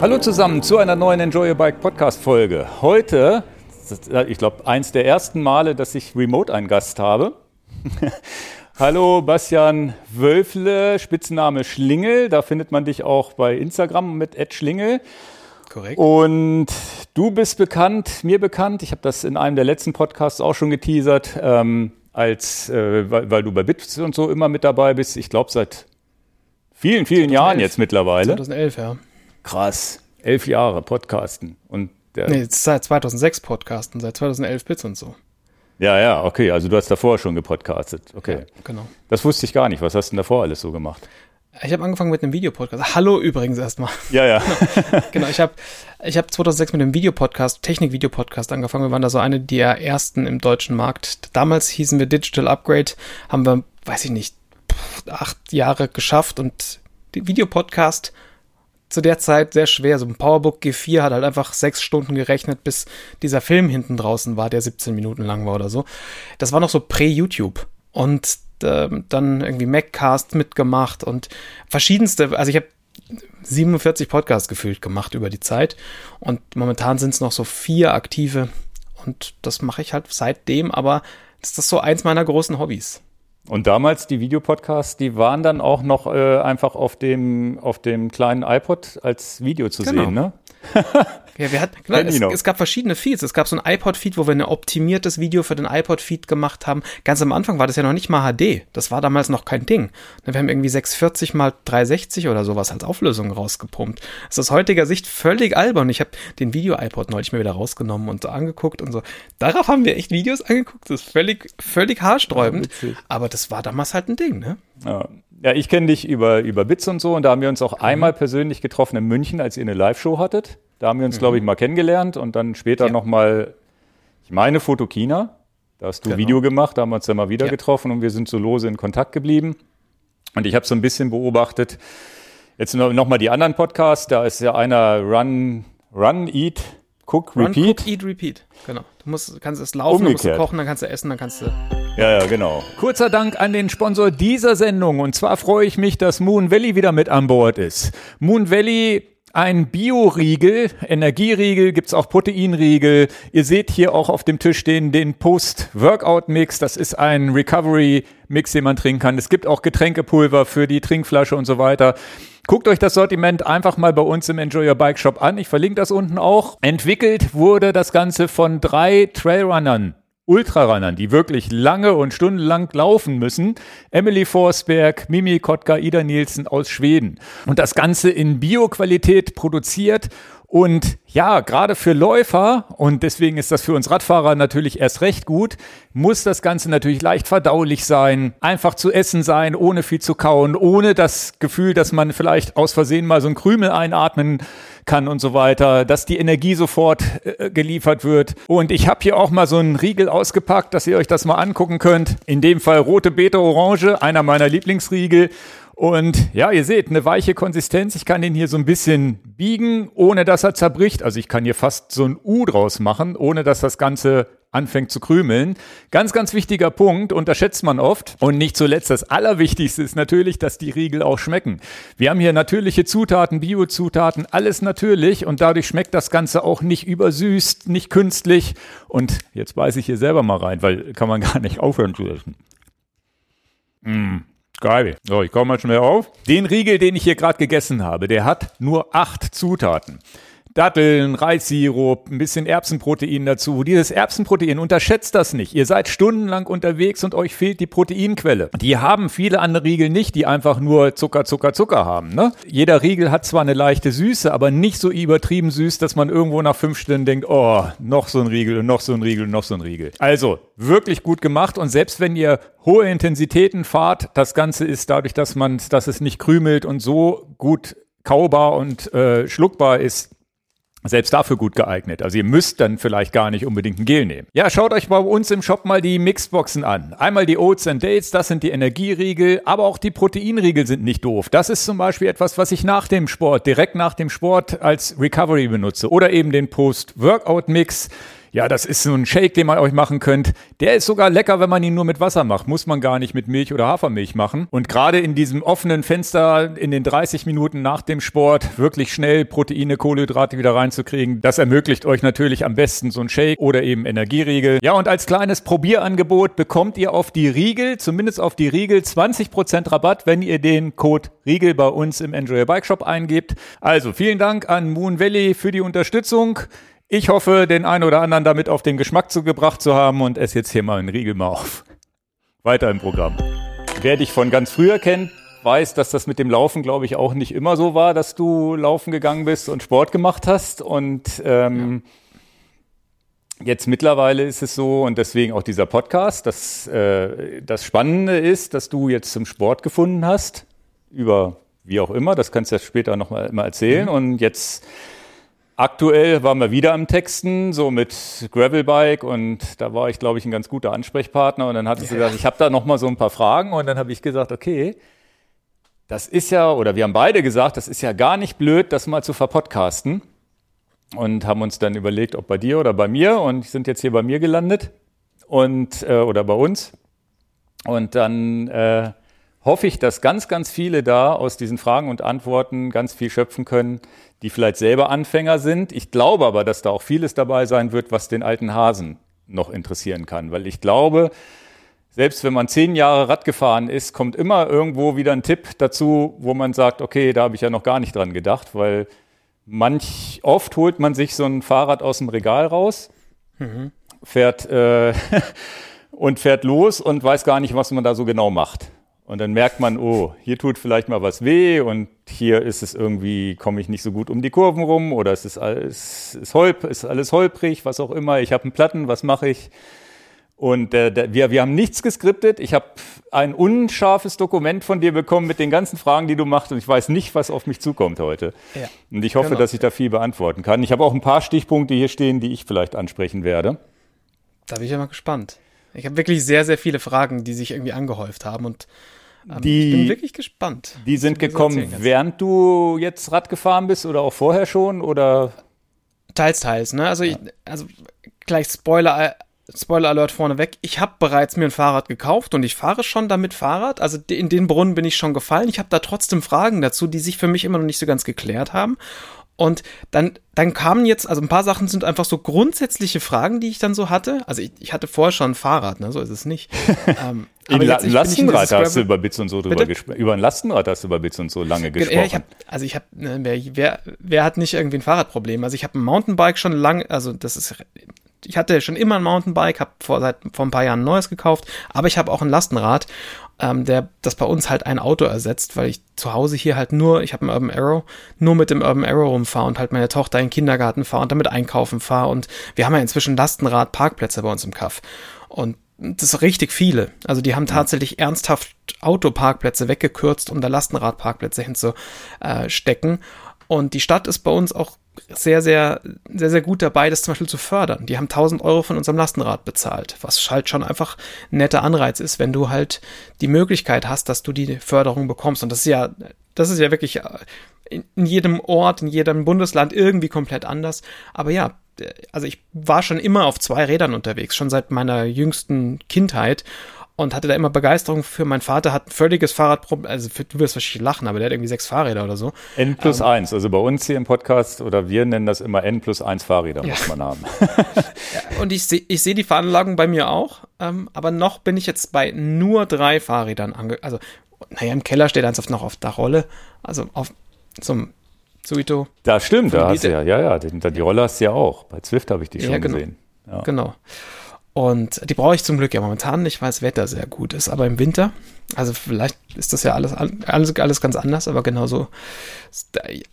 Hallo zusammen zu einer neuen Enjoy Your Bike Podcast Folge. Heute, ich glaube, eins der ersten Male, dass ich remote einen Gast habe. Hallo Bastian Wölfle, Spitzname Schlingel. Da findet man dich auch bei Instagram mit Ed Schlingel. Korrekt. Und du bist bekannt, mir bekannt. Ich habe das in einem der letzten Podcasts auch schon geteasert, ähm, als äh, weil, weil, du bei Bits und so immer mit dabei bist. Ich glaube seit vielen, vielen 2011. Jahren jetzt mittlerweile. 2011, ja. Krass. Elf Jahre Podcasten. Und der nee, seit 2006 Podcasten, seit 2011 Bits und so. Ja, ja, okay. Also du hast davor schon gepodcastet. Okay. Ja, genau. Das wusste ich gar nicht. Was hast du denn davor alles so gemacht? Ich habe angefangen mit einem Videopodcast. Hallo übrigens erstmal. Ja, ja. genau. genau, ich habe ich hab 2006 mit einem Videopodcast, Technik-Videopodcast angefangen. Wir waren da so eine der ersten im deutschen Markt. Damals hießen wir Digital Upgrade, haben wir, weiß ich nicht, acht Jahre geschafft und Videopodcast zu der Zeit sehr schwer. So ein PowerBook G4 hat halt einfach sechs Stunden gerechnet, bis dieser Film hinten draußen war, der 17 Minuten lang war oder so. Das war noch so prä-YouTube. Und äh, dann irgendwie Maccast mitgemacht und verschiedenste, also ich habe 47 Podcasts gefühlt gemacht über die Zeit und momentan sind es noch so vier aktive und das mache ich halt seitdem, aber das ist so eins meiner großen Hobbys. Und damals die Videopodcasts, die waren dann auch noch äh, einfach auf dem, auf dem kleinen iPod als Video zu genau. sehen, ne? Ja, wir hatten, genau, es, es, gab verschiedene Feeds. Es gab so ein iPod-Feed, wo wir ein optimiertes Video für den iPod-Feed gemacht haben. Ganz am Anfang war das ja noch nicht mal HD. Das war damals noch kein Ding. Wir haben irgendwie 640 mal 360 oder sowas als Auflösung rausgepumpt. Das ist aus heutiger Sicht völlig albern. Ich habe den Video-iPod neulich mal wieder rausgenommen und so angeguckt und so. Darauf haben wir echt Videos angeguckt. Das ist völlig, völlig haarsträubend. Ja, Aber das war damals halt ein Ding, ne? Ja. Ja, ich kenne dich über, über Bits und so und da haben wir uns auch einmal persönlich getroffen in München, als ihr eine Live-Show hattet. Da haben wir uns, mhm. glaube ich, mal kennengelernt und dann später ja. nochmal, ich meine, Fotokina. Da hast du genau. Video gemacht, da haben wir uns dann mal wieder ja. getroffen und wir sind so lose in Kontakt geblieben. Und ich habe so ein bisschen beobachtet, jetzt nochmal die anderen Podcasts, da ist ja einer Run, Run, Eat, Cook, Run, Repeat. Cook, Eat, Repeat, genau. Du musst, kannst es laufen, musst du kochen, dann kannst du essen, dann kannst du... Ja, ja, genau. Kurzer Dank an den Sponsor dieser Sendung. Und zwar freue ich mich, dass Moon Valley wieder mit an Bord ist. Moon Valley ein Bio-Riegel, Energieriegel, gibt's auch Proteinriegel. Ihr seht hier auch auf dem Tisch den, den Post-Workout-Mix. Das ist ein Recovery-Mix, den man trinken kann. Es gibt auch Getränkepulver für die Trinkflasche und so weiter. Guckt euch das Sortiment einfach mal bei uns im Enjoy Your Bike Shop an. Ich verlinke das unten auch. Entwickelt wurde das Ganze von drei Trailrunnern. Ultrarunnern, die wirklich lange und stundenlang laufen müssen. Emily Forsberg, Mimi Kotka, Ida Nielsen aus Schweden. Und das Ganze in Bioqualität produziert und ja, gerade für Läufer, und deswegen ist das für uns Radfahrer natürlich erst recht gut, muss das Ganze natürlich leicht verdaulich sein, einfach zu essen sein, ohne viel zu kauen, ohne das Gefühl, dass man vielleicht aus Versehen mal so einen Krümel einatmen kann und so weiter, dass die Energie sofort äh, geliefert wird. Und ich habe hier auch mal so einen Riegel ausgepackt, dass ihr euch das mal angucken könnt. In dem Fall rote Beete Orange, einer meiner Lieblingsriegel. Und ja, ihr seht, eine weiche Konsistenz. Ich kann den hier so ein bisschen biegen, ohne dass er zerbricht. Also ich kann hier fast so ein U draus machen, ohne dass das Ganze anfängt zu krümeln. Ganz, ganz wichtiger Punkt, unterschätzt man oft. Und nicht zuletzt, das Allerwichtigste ist natürlich, dass die Riegel auch schmecken. Wir haben hier natürliche Zutaten, Biozutaten, alles natürlich und dadurch schmeckt das Ganze auch nicht übersüßt, nicht künstlich. Und jetzt beiße ich hier selber mal rein, weil kann man gar nicht aufhören zu essen. Mmh. Geil. So, ich komme mal schnell auf. Den Riegel, den ich hier gerade gegessen habe, der hat nur acht Zutaten. Datteln, Reissirup, ein bisschen Erbsenprotein dazu. Dieses Erbsenprotein, unterschätzt das nicht. Ihr seid stundenlang unterwegs und euch fehlt die Proteinquelle. Die haben viele andere Riegel nicht, die einfach nur Zucker, Zucker, Zucker haben. Ne? Jeder Riegel hat zwar eine leichte Süße, aber nicht so übertrieben süß, dass man irgendwo nach fünf Stunden denkt, oh, noch so ein Riegel und noch so ein Riegel und noch so ein Riegel. Also, wirklich gut gemacht und selbst wenn ihr hohe Intensitäten fahrt, das Ganze ist dadurch, dass man, dass es nicht krümelt und so gut kaubar und äh, schluckbar ist, selbst dafür gut geeignet. Also ihr müsst dann vielleicht gar nicht unbedingt ein Gel nehmen. Ja, schaut euch bei uns im Shop mal die Mixboxen an. Einmal die Oats and Dates, das sind die Energieriegel, aber auch die Proteinriegel sind nicht doof. Das ist zum Beispiel etwas, was ich nach dem Sport, direkt nach dem Sport als Recovery benutze. Oder eben den Post-Workout-Mix. Ja, das ist so ein Shake, den man euch machen könnt. Der ist sogar lecker, wenn man ihn nur mit Wasser macht. Muss man gar nicht mit Milch oder Hafermilch machen. Und gerade in diesem offenen Fenster in den 30 Minuten nach dem Sport wirklich schnell Proteine, Kohlenhydrate wieder reinzukriegen, das ermöglicht euch natürlich am besten so ein Shake oder eben Energieriegel. Ja, und als kleines Probierangebot bekommt ihr auf die Riegel, zumindest auf die Riegel, 20% Rabatt, wenn ihr den Code Riegel bei uns im Enjoy Bike Shop eingebt. Also vielen Dank an Moon Valley für die Unterstützung. Ich hoffe, den einen oder anderen damit auf den Geschmack zugebracht zu haben und esse jetzt hier mal einen Riegel mal auf. Weiter im Programm. Wer dich von ganz früher kennt, weiß, dass das mit dem Laufen, glaube ich, auch nicht immer so war, dass du laufen gegangen bist und Sport gemacht hast. Und ähm, ja. jetzt mittlerweile ist es so, und deswegen auch dieser Podcast, dass äh, das Spannende ist, dass du jetzt zum Sport gefunden hast, über wie auch immer, das kannst du ja später nochmal mal erzählen. Mhm. Und jetzt Aktuell waren wir wieder am Texten, so mit Gravelbike und da war ich, glaube ich, ein ganz guter Ansprechpartner und dann hat ja. sie gesagt, ich habe da noch mal so ein paar Fragen und dann habe ich gesagt, okay, das ist ja, oder wir haben beide gesagt, das ist ja gar nicht blöd, das mal zu verpodcasten und haben uns dann überlegt, ob bei dir oder bei mir und sind jetzt hier bei mir gelandet und äh, oder bei uns und dann äh, hoffe ich, dass ganz, ganz viele da aus diesen Fragen und Antworten ganz viel schöpfen können, die vielleicht selber Anfänger sind. Ich glaube aber, dass da auch vieles dabei sein wird, was den alten Hasen noch interessieren kann, weil ich glaube, selbst wenn man zehn Jahre Rad gefahren ist, kommt immer irgendwo wieder ein Tipp dazu, wo man sagt, okay, da habe ich ja noch gar nicht dran gedacht, weil manch oft holt man sich so ein Fahrrad aus dem Regal raus, mhm. fährt äh, und fährt los und weiß gar nicht, was man da so genau macht. Und dann merkt man, oh, hier tut vielleicht mal was weh und hier ist es irgendwie, komme ich nicht so gut um die Kurven rum oder es ist alles, ist, holp, ist alles holprig, was auch immer. Ich habe einen Platten, was mache ich? Und äh, der, wir, wir haben nichts geskriptet. Ich habe ein unscharfes Dokument von dir bekommen mit den ganzen Fragen, die du machst. Und ich weiß nicht, was auf mich zukommt heute. Ja, und ich hoffe, genau. dass ich da viel beantworten kann. Ich habe auch ein paar Stichpunkte hier stehen, die ich vielleicht ansprechen werde. Da bin ich ja mal gespannt. Ich habe wirklich sehr, sehr viele Fragen, die sich irgendwie angehäuft haben und ähm, die, ich bin wirklich gespannt. Die sind gekommen, während du jetzt Rad gefahren bist oder auch vorher schon oder? Teils, teils. Ne? Also, ja. ich, also gleich Spoiler, Spoiler Alert vorneweg. Ich habe bereits mir ein Fahrrad gekauft und ich fahre schon damit Fahrrad. Also in den Brunnen bin ich schon gefallen. Ich habe da trotzdem Fragen dazu, die sich für mich immer noch nicht so ganz geklärt haben. Und dann, dann kamen jetzt, also ein paar Sachen sind einfach so grundsätzliche Fragen, die ich dann so hatte. Also ich, ich hatte vorher schon ein Fahrrad, ne? so ist es nicht. ähm, in La jetzt, Lastenrad hast du über Bits und so drüber gesprochen. Über ein Lastenrad hast du über Bits und so lange gesprochen. Ja, ich hab, also ich habe, ne, wer, wer, wer hat nicht irgendwie ein Fahrradproblem? Also ich habe ein Mountainbike schon lange, also das ist ich hatte schon immer ein Mountainbike, habe vor seit vor ein paar Jahren ein neues gekauft, aber ich habe auch ein Lastenrad ähm, der das bei uns halt ein Auto ersetzt, weil ich zu Hause hier halt nur, ich habe einen Urban Arrow, nur mit dem Urban Arrow rumfahre und halt meine Tochter in den Kindergarten fahre und damit einkaufen fahre und wir haben ja inzwischen Lastenrad Parkplätze bei uns im Kaff und das sind richtig viele. Also die haben tatsächlich ernsthaft Autoparkplätze weggekürzt, um da Lastenradparkplätze hinzustecken. Und die Stadt ist bei uns auch sehr, sehr, sehr, sehr gut dabei, das zum Beispiel zu fördern. Die haben 1000 Euro von unserem Lastenrad bezahlt, was halt schon einfach ein netter Anreiz ist, wenn du halt die Möglichkeit hast, dass du die Förderung bekommst. Und das ist ja, das ist ja wirklich äh, in jedem Ort, in jedem Bundesland irgendwie komplett anders. Aber ja, also ich war schon immer auf zwei Rädern unterwegs, schon seit meiner jüngsten Kindheit und hatte da immer Begeisterung für. Mein Vater hat ein völliges Fahrradproblem, also für, du wirst wahrscheinlich lachen, aber der hat irgendwie sechs Fahrräder oder so. N plus ähm, eins, also bei uns hier im Podcast oder wir nennen das immer N plus eins Fahrräder ja. muss man haben. ja, und ich sehe ich seh die Veranlagung bei mir auch, ähm, aber noch bin ich jetzt bei nur drei Fahrrädern ange, also naja, im Keller steht eins noch auf der Rolle, also auf zum Zuito. Da stimmt, da hast du ja, ja, ja, die, die Rolle hast du ja auch. Bei Zwift habe ich die schon ja, genau. gesehen. Ja. Genau. Und die brauche ich zum Glück ja momentan nicht, weil das Wetter sehr gut ist. Aber im Winter, also vielleicht ist das ja alles, alles, alles ganz anders, aber genauso.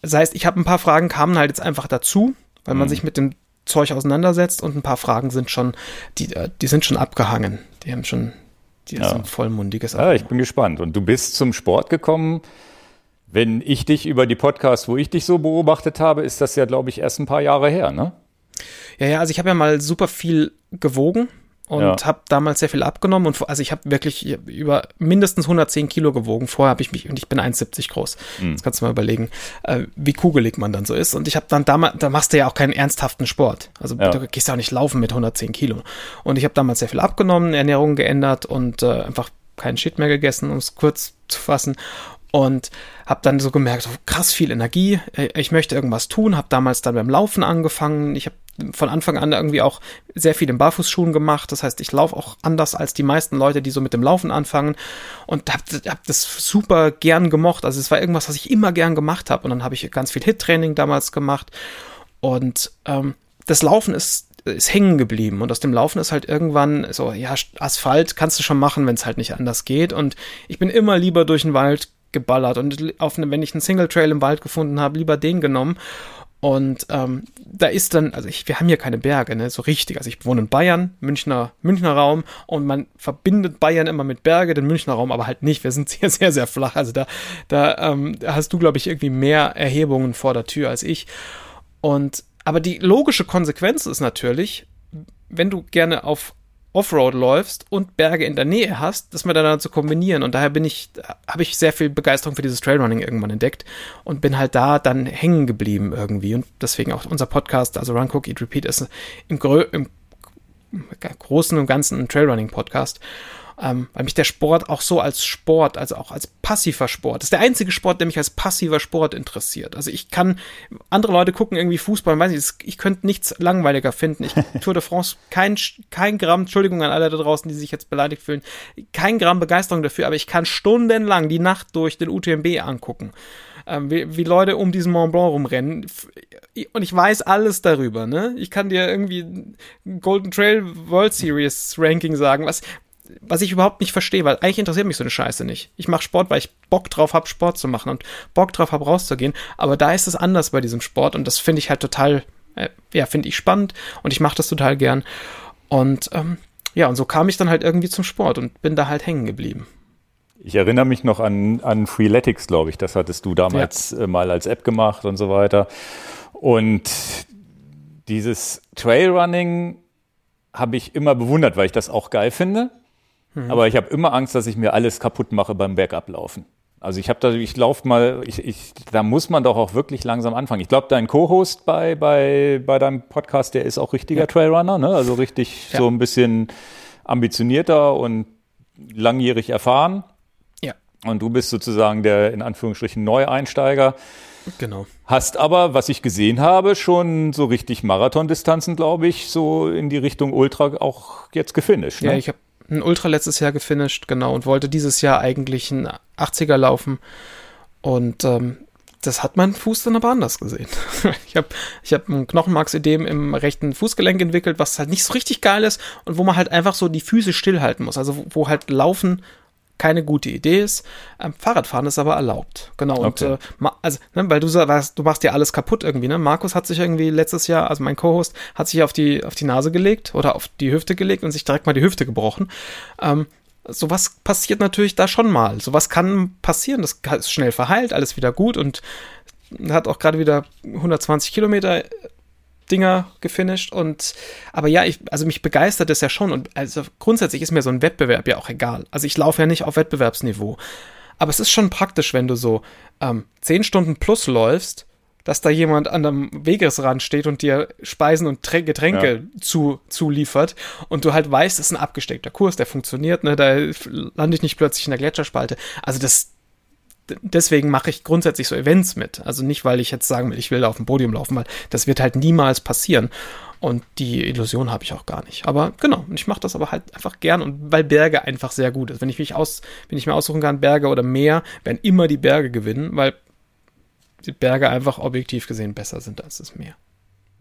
Das heißt, ich habe ein paar Fragen, kamen halt jetzt einfach dazu, weil man mhm. sich mit dem Zeug auseinandersetzt und ein paar Fragen sind schon, die, äh, die sind schon abgehangen. Die haben schon, die ja. sind vollmundiges. Ja, ich bin gespannt. Und du bist zum Sport gekommen. Wenn ich dich über die Podcasts, wo ich dich so beobachtet habe, ist das ja, glaube ich, erst ein paar Jahre her, ne? Ja, ja, also ich habe ja mal super viel gewogen. und Ja. habe damals sehr viel abgenommen und also ich habe wirklich über mindestens 110 Kilo gewogen. Vorher habe ich mich und ich bin 1,70 groß. Mhm. Jetzt kannst du mal überlegen, äh, wie kugelig man dann so ist. Und ich habe dann damals, da machst du ja auch keinen ernsthaften Sport. Also Ja. du gehst ja auch nicht laufen mit 110 Kilo. Und ich habe damals sehr viel abgenommen, Ernährung geändert und äh, einfach keinen Shit mehr gegessen, um es kurz zu fassen. Und habe dann so gemerkt, so krass viel Energie, äh, ich möchte irgendwas tun, habe damals dann beim Laufen angefangen. Ich habe von Anfang an irgendwie auch sehr viel in Barfußschuhen gemacht. Das heißt, ich laufe auch anders als die meisten Leute, die so mit dem Laufen anfangen. Und habe hab das super gern gemocht. Also es war irgendwas, was ich immer gern gemacht habe. Und dann habe ich ganz viel Hit-Training damals gemacht. Und ähm, das Laufen ist, ist hängen geblieben. Und aus dem Laufen ist halt irgendwann so, ja, Asphalt kannst du schon machen, wenn es halt nicht anders geht. Und ich bin immer lieber durch den Wald geballert. Und auf eine, wenn ich einen Single Trail im Wald gefunden habe, lieber den genommen. Und ähm, da ist dann, also ich, wir haben hier keine Berge, ne, so richtig. Also ich wohne in Bayern, Münchner, Münchner Raum und man verbindet Bayern immer mit Berge, den Münchner Raum aber halt nicht. Wir sind sehr, sehr, sehr flach. Also da, da ähm, hast du, glaube ich, irgendwie mehr Erhebungen vor der Tür als ich. Und aber die logische Konsequenz ist natürlich, wenn du gerne auf Offroad läufst und Berge in der Nähe hast, das miteinander zu kombinieren. Und daher bin ich, habe ich sehr viel Begeisterung für dieses Trailrunning irgendwann entdeckt und bin halt da dann hängen geblieben irgendwie. Und deswegen auch unser Podcast, also Run, Cook, Eat, Repeat, ist im, Grö im Großen und Ganzen ein Trailrunning-Podcast. Ähm, weil mich der Sport auch so als Sport, also auch als passiver Sport, das ist der einzige Sport, der mich als passiver Sport interessiert. Also ich kann, andere Leute gucken irgendwie Fußball, weiß ich, ich könnte nichts langweiliger finden. Ich Tour de France, kein, kein Gramm, Entschuldigung an alle da draußen, die sich jetzt beleidigt fühlen, kein Gramm Begeisterung dafür, aber ich kann stundenlang die Nacht durch den UTMB angucken. Ähm, wie, wie Leute um diesen Mont Blanc rumrennen. Und ich weiß alles darüber, ne? Ich kann dir irgendwie Golden Trail World Series Ranking sagen, was, was ich überhaupt nicht verstehe, weil eigentlich interessiert mich so eine Scheiße nicht. Ich mache Sport, weil ich Bock drauf habe, Sport zu machen und Bock drauf habe, rauszugehen. Aber da ist es anders bei diesem Sport und das finde ich halt total, äh, ja, finde ich spannend und ich mache das total gern. Und ähm, ja, und so kam ich dann halt irgendwie zum Sport und bin da halt hängen geblieben. Ich erinnere mich noch an, an Freeletics, glaube ich. Das hattest du damals ja. äh, mal als App gemacht und so weiter. Und dieses Trailrunning habe ich immer bewundert, weil ich das auch geil finde. Mhm. Aber ich habe immer Angst, dass ich mir alles kaputt mache beim Bergablaufen. Also ich habe da, ich laufe mal, ich, ich, da muss man doch auch wirklich langsam anfangen. Ich glaube, dein Co-Host bei, bei, bei deinem Podcast, der ist auch richtiger ja. Trailrunner, ne? Also richtig ja. so ein bisschen ambitionierter und langjährig erfahren. Ja. Und du bist sozusagen der in Anführungsstrichen Neueinsteiger. Genau. Hast aber, was ich gesehen habe, schon so richtig Marathondistanzen, glaube ich, so in die Richtung Ultra auch jetzt gefinisht. Ne? Ja, ich habe ein Ultra letztes Jahr gefinisht, genau, und wollte dieses Jahr eigentlich einen 80er laufen. Und ähm, das hat mein Fuß dann aber anders gesehen. ich habe ich hab ein Knochenmarksödem im rechten Fußgelenk entwickelt, was halt nicht so richtig geil ist und wo man halt einfach so die Füße stillhalten muss. Also wo, wo halt Laufen keine gute Idee ist. Ähm, Fahrradfahren ist aber erlaubt. Genau. Und Okay. äh, also, ne, weil du sagst, du machst ja alles kaputt irgendwie, ne? Markus hat sich irgendwie letztes Jahr, also mein Co-Host, hat sich auf die, auf die Nase gelegt oder auf die Hüfte gelegt und sich direkt mal die Hüfte gebrochen. Ähm, sowas passiert natürlich da schon mal. Sowas kann passieren. Das ist schnell verheilt, alles wieder gut und hat auch gerade wieder 120 Kilometer Dinger gefinisht und aber ja, ich, also mich begeistert das ja schon und also grundsätzlich ist mir so ein Wettbewerb ja auch egal. Also ich laufe ja nicht auf Wettbewerbsniveau. Aber es ist schon praktisch, wenn du so ähm, zehn Stunden plus läufst, dass da jemand an dem Wegesrand steht und dir Speisen und Trä- Getränke Ja. zu, zuliefert und du halt weißt, es ist ein abgesteckter Kurs, der funktioniert, ne, da lande ich nicht plötzlich in der Gletscherspalte. Also das, deswegen mache ich grundsätzlich so Events mit. Also nicht, weil ich jetzt sagen will, ich will auf dem Podium laufen, weil das wird halt niemals passieren. Und die Illusion habe ich auch gar nicht. Aber genau, ich mache das aber halt einfach gern und weil Berge einfach sehr gut ist. Wenn ich mich aus, wenn ich mir aussuchen kann, Berge oder Meer, werden immer die Berge gewinnen, weil die Berge einfach objektiv gesehen besser sind als das Meer.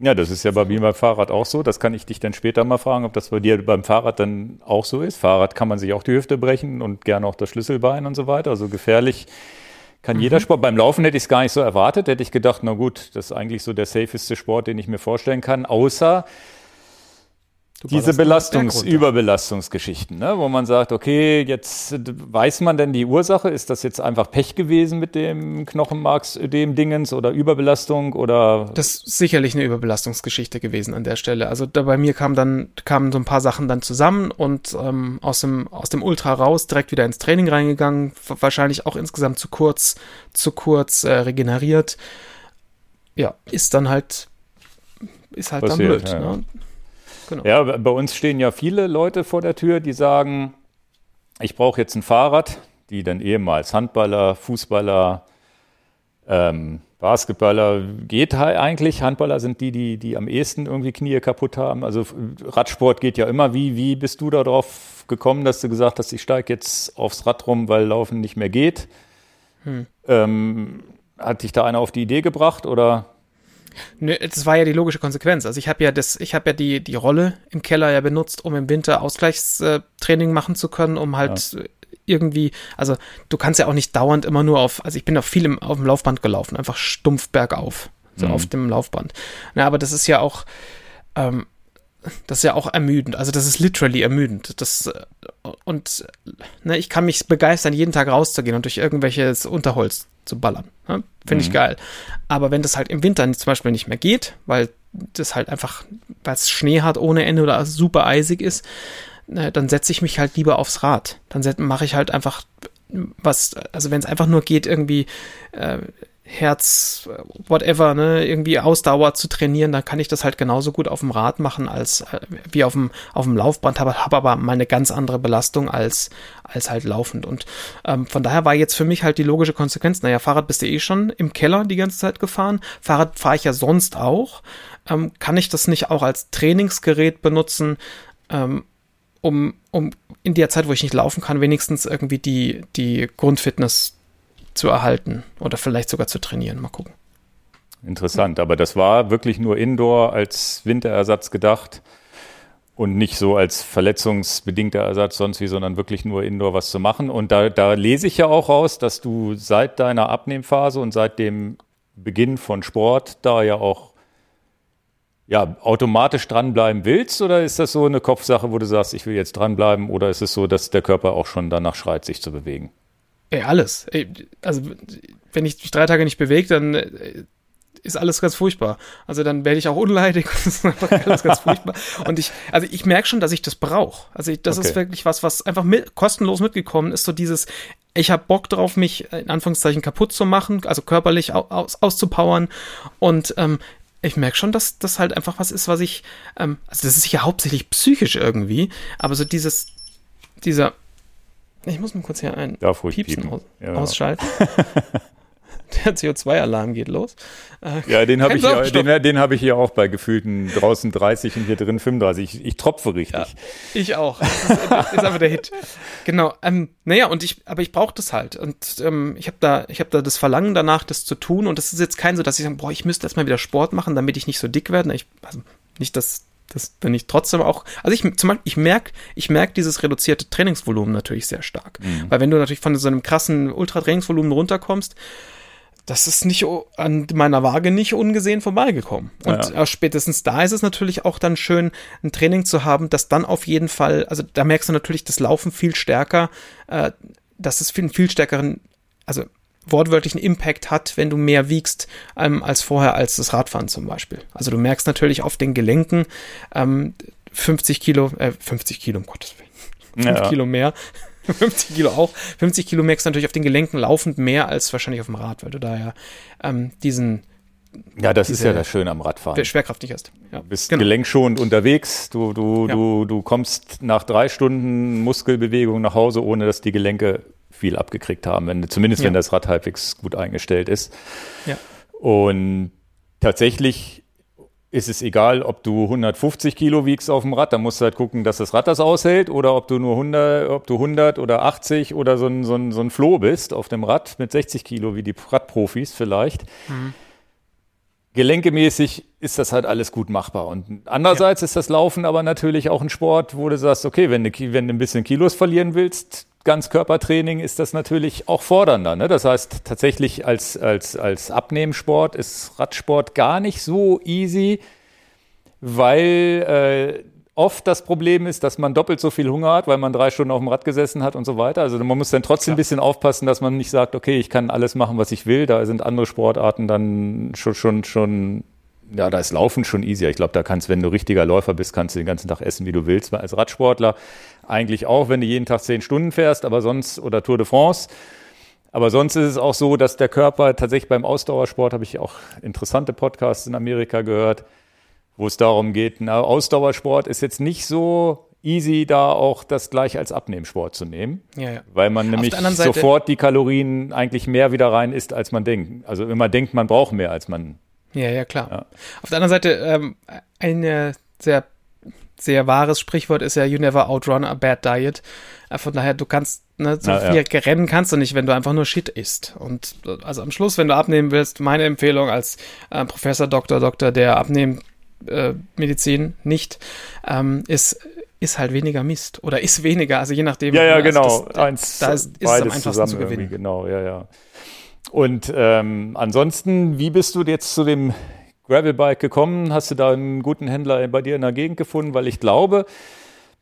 Ja, das ist ja bei mir beim Fahrrad auch so. Das kann ich dich dann später mal fragen, ob das bei dir beim Fahrrad dann auch so ist. Fahrrad kann man sich auch die Hüfte brechen und gerne auch das Schlüsselbein und so weiter. Also gefährlich kann jeder Sport. Beim Laufen hätte ich es gar nicht so erwartet. Hätte ich gedacht, na gut, das ist eigentlich so der safeste Sport, den ich mir vorstellen kann. Außer Diese Belastungs-, Überbelastungsgeschichten, ne? wo man sagt, okay, jetzt weiß man denn die Ursache? Ist das jetzt einfach Pech gewesen mit dem Knochenmarksödem Dingens oder Überbelastung oder? Das ist sicherlich eine Überbelastungsgeschichte gewesen an der Stelle. Also da bei mir kamen dann, kamen so ein paar Sachen dann zusammen und ähm, aus dem, aus dem Ultra raus direkt wieder ins Training reingegangen. Wahrscheinlich auch insgesamt zu kurz, zu kurz äh, regeneriert. Ja, ist dann halt, ist halt Passiert, dann blöd. Ja. Ne? Genau. Ja, bei uns stehen ja viele Leute vor der Tür, die sagen, ich brauche jetzt ein Fahrrad, die dann ehemals Handballer, Fußballer, ähm, Basketballer geht halt eigentlich. Handballer sind die, die, die am ehesten irgendwie Knie kaputt haben. Also Radsport geht ja immer. Wie, wie bist du darauf gekommen, dass du gesagt hast, ich steige jetzt aufs Rad rum, weil Laufen nicht mehr geht? Hm. Ähm, hat dich da einer auf die Idee gebracht oder? Nö, das war ja die logische Konsequenz. Also ich habe ja das, ich habe ja die, die Rolle im Keller ja benutzt, um im Winter Ausgleichstraining machen zu können, um halt ja. irgendwie, also du kannst ja auch nicht dauernd immer nur auf, also ich bin auch viel im, auf dem Laufband gelaufen, einfach stumpf bergauf, so mhm. auf dem Laufband. Na, aber das ist ja auch, ähm, das ist ja auch ermüdend. Also das ist literally ermüdend. Das, und ne, ich kann mich begeistern, jeden Tag rauszugehen und durch irgendwelches Unterholz zu ballern. Ne? Finde mhm. ich geil. Aber wenn das halt im Winter zum Beispiel nicht mehr geht, weil das halt einfach, weil es Schnee hat ohne Ende oder super eisig ist, ne, dann setze ich mich halt lieber aufs Rad. Dann mache ich halt einfach was, also wenn es einfach nur geht, irgendwie äh, Herz, whatever, ne, irgendwie Ausdauer zu trainieren, dann kann ich das halt genauso gut auf dem Rad machen als äh, wie auf dem auf dem Laufband, habe hab aber mal eine ganz andere Belastung als als halt laufend und ähm, von daher war jetzt für mich halt die logische Konsequenz. Naja, Fahrrad bist du eh schon im Keller die ganze Zeit gefahren, Fahrrad fahre ich ja sonst auch. Ähm, kann ich das nicht auch als Trainingsgerät benutzen? Ähm, um, um in der Zeit, wo ich nicht laufen kann, wenigstens irgendwie die, die Grundfitness zu erhalten oder vielleicht sogar zu trainieren. Mal gucken. Interessant, aber das war wirklich nur Indoor als Winterersatz gedacht und nicht so als verletzungsbedingter Ersatz sonst wie, sondern wirklich nur Indoor was zu machen. Und da, da lese ich ja auch raus, dass du seit deiner Abnehmphase und seit dem Beginn von Sport da ja auch ja, automatisch dranbleiben willst oder ist das so eine Kopfsache, wo du sagst, ich will jetzt dranbleiben oder ist es so, dass der Körper auch schon danach schreit, sich zu bewegen? Ey, alles. Ey, also, wenn ich mich drei Tage nicht bewege, dann äh, ist alles ganz furchtbar. Also dann werde ich auch unleidig und das ist einfach alles ganz furchtbar. Und ich, also ich merke schon, dass ich das brauche. Also ich, das okay. ist wirklich was, was einfach mit, kostenlos mitgekommen ist, so dieses, ich habe Bock drauf, mich in Anführungszeichen kaputt zu machen, also körperlich aus, auszupowern. Und ähm, ich merke schon, dass das halt einfach was ist, was ich, ähm, also das ist ja hauptsächlich psychisch irgendwie, aber so dieses, dieser ich muss mal kurz hier ein Darf Piepsen piepen. aus, ja. ausschalten. Der CO2-Alarm geht los. Äh, ja, den habe ich, ja, den, den hab ich hier auch bei gefühlten draußen 30 und hier drin 35. Ich, ich tropfe richtig. Ja, ich auch. Das ist, ist einfach der Hit. Genau. Ähm, naja, und ich, aber ich brauche das halt. Und ähm, ich habe da, ich habe da das Verlangen danach, das zu tun. Und das ist jetzt kein so, dass ich sage, boah, ich müsste erstmal wieder Sport machen, damit ich nicht so dick werde. Ich, also nicht, dass das bin ich trotzdem auch, also ich zum Beispiel, ich merke, ich merke dieses reduzierte Trainingsvolumen natürlich sehr stark. Mhm. Weil wenn du natürlich von so einem krassen Ultratrainingsvolumen runterkommst, das ist nicht an meiner Waage nicht ungesehen vorbeigekommen. Und ja. spätestens da ist es natürlich auch dann schön, ein Training zu haben, das dann auf jeden Fall, also da merkst du natürlich das Laufen viel stärker, äh, dass es viel, viel stärkeren, also wortwörtlichen Impact hat, wenn du mehr wiegst ähm, als vorher, als das Radfahren zum Beispiel. Also du merkst natürlich auf den Gelenken ähm, 50 Kilo, äh, 50 Kilo, um Gottes Willen, 5 ja. Kilo mehr, 50 Kilo auch, 50 Kilo merkst du natürlich auf den Gelenken laufend mehr als wahrscheinlich auf dem Rad, weil du da ja ähm, diesen ja, das ist ja das Schöne am Radfahren. Schwerkraft nicht hast. Ja. Du bist genau. gelenkschonend unterwegs. Du, du, ja. du, du kommst nach drei Stunden Muskelbewegung nach Hause, ohne dass die Gelenke viel abgekriegt haben, wenn, zumindest ja. wenn das Rad halbwegs gut eingestellt ist. Ja. Und tatsächlich ist es egal, ob du 150 Kilo wiegst auf dem Rad, dann musst du halt gucken, dass das Rad das aushält, oder ob du nur 100, ob du 100 oder 80 oder so ein, so ein, so ein Floh bist auf dem Rad mit 60 Kilo, wie die Radprofis vielleicht. Mhm. Gelenkemäßig ist das halt alles gut machbar. Und andererseits ja. ist das Laufen aber natürlich auch ein Sport, wo du sagst, okay, wenn du, wenn du ein bisschen Kilos verlieren willst, Ganzkörpertraining ist das natürlich auch fordernder. Ne? Das heißt, tatsächlich als, als, als Abnehmsport ist Radsport gar nicht so easy, weil äh, oft das Problem ist, dass man doppelt so viel Hunger hat, weil man drei Stunden auf dem Rad gesessen hat und so weiter. Also man muss dann trotzdem Klar. ein bisschen aufpassen, dass man nicht sagt, okay, ich kann alles machen, was ich will. Da sind andere Sportarten dann schon, schon, schon ja, da ist Laufen schon easier. Ich glaube, da kannst, wenn du richtiger Läufer bist, kannst du den ganzen Tag essen, wie du willst. Als Radsportler eigentlich auch, wenn du jeden Tag zehn Stunden fährst, aber sonst, oder Tour de France. Aber sonst ist es auch so, dass der Körper tatsächlich beim Ausdauersport, habe ich auch interessante Podcasts in Amerika gehört, wo es darum geht, na, Ausdauersport ist jetzt nicht so easy, da auch das gleich als Abnehmsport zu nehmen. Ja, ja. Weil man nämlich sofort die Kalorien eigentlich mehr wieder rein isst, als man denkt. Also wenn man denkt, man braucht mehr, als man ja, ja, klar. Ja. Auf der anderen Seite, ähm, ein sehr, sehr wahres Sprichwort ist ja, you never outrun a bad diet. Äh, von daher, du kannst, ne, so ja, viel ja. rennen kannst du nicht, wenn du einfach nur Shit isst. Und also am Schluss, wenn du abnehmen willst, meine Empfehlung als äh, Professor, Doktor, Doktor der Abnehmmedizin äh, nicht, ähm, ist ist halt weniger Mist oder ist weniger, also je nachdem. Ja, ja, also genau. Das, Eins, da ist, ist es am einfachsten zu gewinnen. Genau, ja, ja. Und ähm, ansonsten, wie bist du jetzt zu dem Gravelbike gekommen? Hast du da einen guten Händler bei dir in der Gegend gefunden? Weil ich glaube,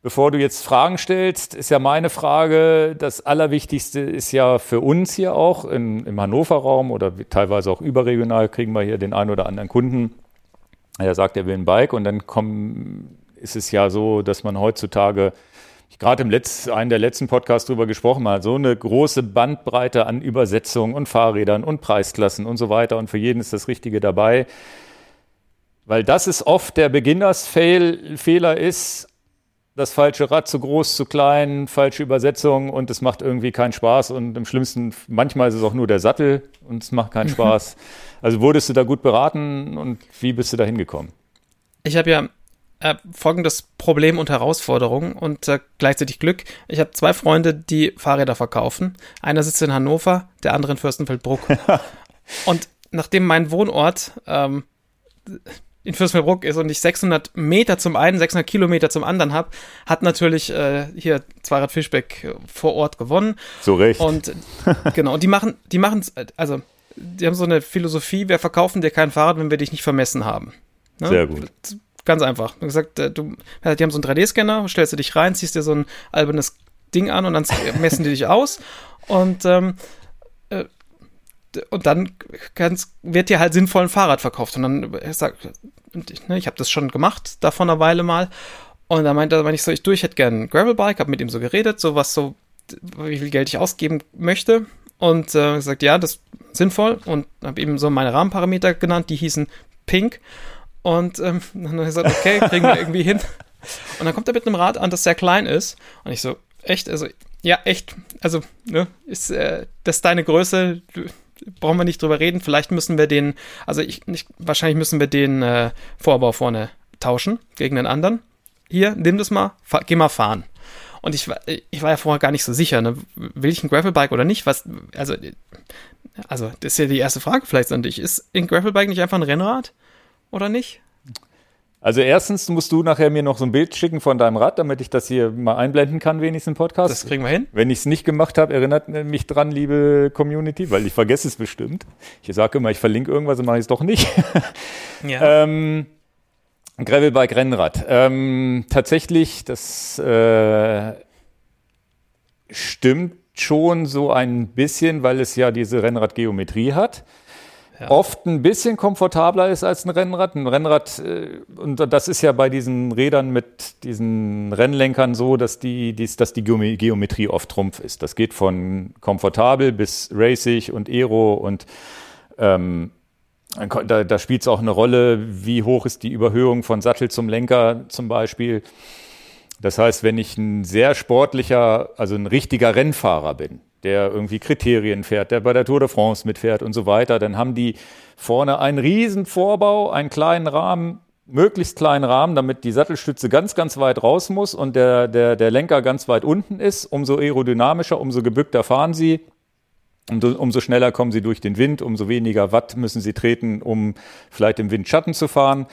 bevor du jetzt Fragen stellst, ist ja meine Frage, das Allerwichtigste ist ja für uns hier auch in, im Hannover-Raum oder teilweise auch überregional kriegen wir hier den einen oder anderen Kunden. Er sagt, er will ein Bike und dann kommen, ist es ja so, dass man heutzutage gerade im letzten, einen der letzten Podcasts drüber gesprochen habe, so eine große Bandbreite an Übersetzungen und Fahrrädern und Preisklassen und so weiter und für jeden ist das Richtige dabei. Weil das ist oft der Beginners-Fehler ist, das falsche Rad zu groß, zu klein, falsche Übersetzung und es macht irgendwie keinen Spaß und im schlimmsten, manchmal ist es auch nur der Sattel und es macht keinen Spaß. Also wurdest du da gut beraten und wie bist du da hingekommen? Ich habe ja äh, folgendes Problem und Herausforderung und äh, gleichzeitig Glück. Ich habe zwei Freunde, die Fahrräder verkaufen. Einer sitzt in Hannover, der andere in Fürstenfeldbruck. und nachdem mein Wohnort ähm, in Fürstenfeldbruck ist und ich 600 Meter zum einen, 600 Kilometer zum anderen habe, hat natürlich äh, hier Zweirad Fischbeck vor Ort gewonnen. So recht. Und genau, und die machen, die machen, also die haben so eine Philosophie: Wir verkaufen dir kein Fahrrad, wenn wir dich nicht vermessen haben. Ne? Sehr gut. Ganz einfach. Du gesagt, äh, du, die haben so einen 3D-Scanner, stellst du dich rein, ziehst dir so ein albernes Ding an und dann messen die dich aus. Und, ähm, äh, und dann wird dir halt sinnvoll ein Fahrrad verkauft. Und dann äh, sagt, ne, ich habe das schon gemacht, da vor einer Weile mal. Und da meinte er, ich so, ich durch, hätte gerne ein Gravelbike, habe mit ihm so geredet, so was so, wie viel Geld ich ausgeben möchte. Und äh, gesagt, ja, das ist sinnvoll. Und habe ihm so meine Rahmenparameter genannt, die hießen Pink. Und ähm, dann habe ich gesagt, okay, kriegen wir irgendwie hin. Und dann kommt er mit einem Rad an, das sehr klein ist. Und ich so, echt? Also, ja, echt. Also, ne, ist äh, das deine Größe? Brauchen wir nicht drüber reden. Vielleicht müssen wir den, also ich, nicht, wahrscheinlich müssen wir den äh, Vorbau vorne tauschen gegen den anderen. Hier, nimm das mal, fahr, geh mal fahren. Und ich, ich war ja vorher gar nicht so sicher, ne? will ich ein Gravelbike oder nicht? Was, also, also, das ist ja die erste Frage vielleicht an dich. Ist ein Gravelbike nicht einfach ein Rennrad? Oder nicht? Also erstens musst du nachher mir noch so ein Bild schicken von deinem Rad, damit ich das hier mal einblenden kann, wenigstens im Podcast. Das kriegen wir hin. Wenn ich es nicht gemacht habe, erinnert mich dran, liebe Community, weil ich vergesse es bestimmt. Ich sage immer, ich verlinke irgendwas und mache ich es doch nicht. Ja. ähm, Gravelbike Rennrad. Ähm, tatsächlich, das äh, stimmt schon so ein bisschen, weil es ja diese Rennradgeometrie hat ja. oft ein bisschen komfortabler ist als ein Rennrad. Ein Rennrad, äh, und das ist ja bei diesen Rädern mit diesen Rennlenkern so, dass die, dass die Geometrie oft Trumpf ist. Das geht von komfortabel bis racing und Aero und ähm, da, da spielt es auch eine Rolle, wie hoch ist die Überhöhung von Sattel zum Lenker zum Beispiel. Das heißt, wenn ich ein sehr sportlicher, also ein richtiger Rennfahrer bin, der irgendwie Kriterien fährt, der bei der Tour de France mitfährt und so weiter, dann haben die vorne einen riesen Vorbau, einen kleinen Rahmen, möglichst kleinen Rahmen, damit die Sattelstütze ganz, ganz weit raus muss und der, der, der Lenker ganz weit unten ist. Umso aerodynamischer, umso gebückter fahren sie. Umso, umso schneller kommen sie durch den Wind, umso weniger Watt müssen sie treten, um vielleicht im Windschatten zu fahren.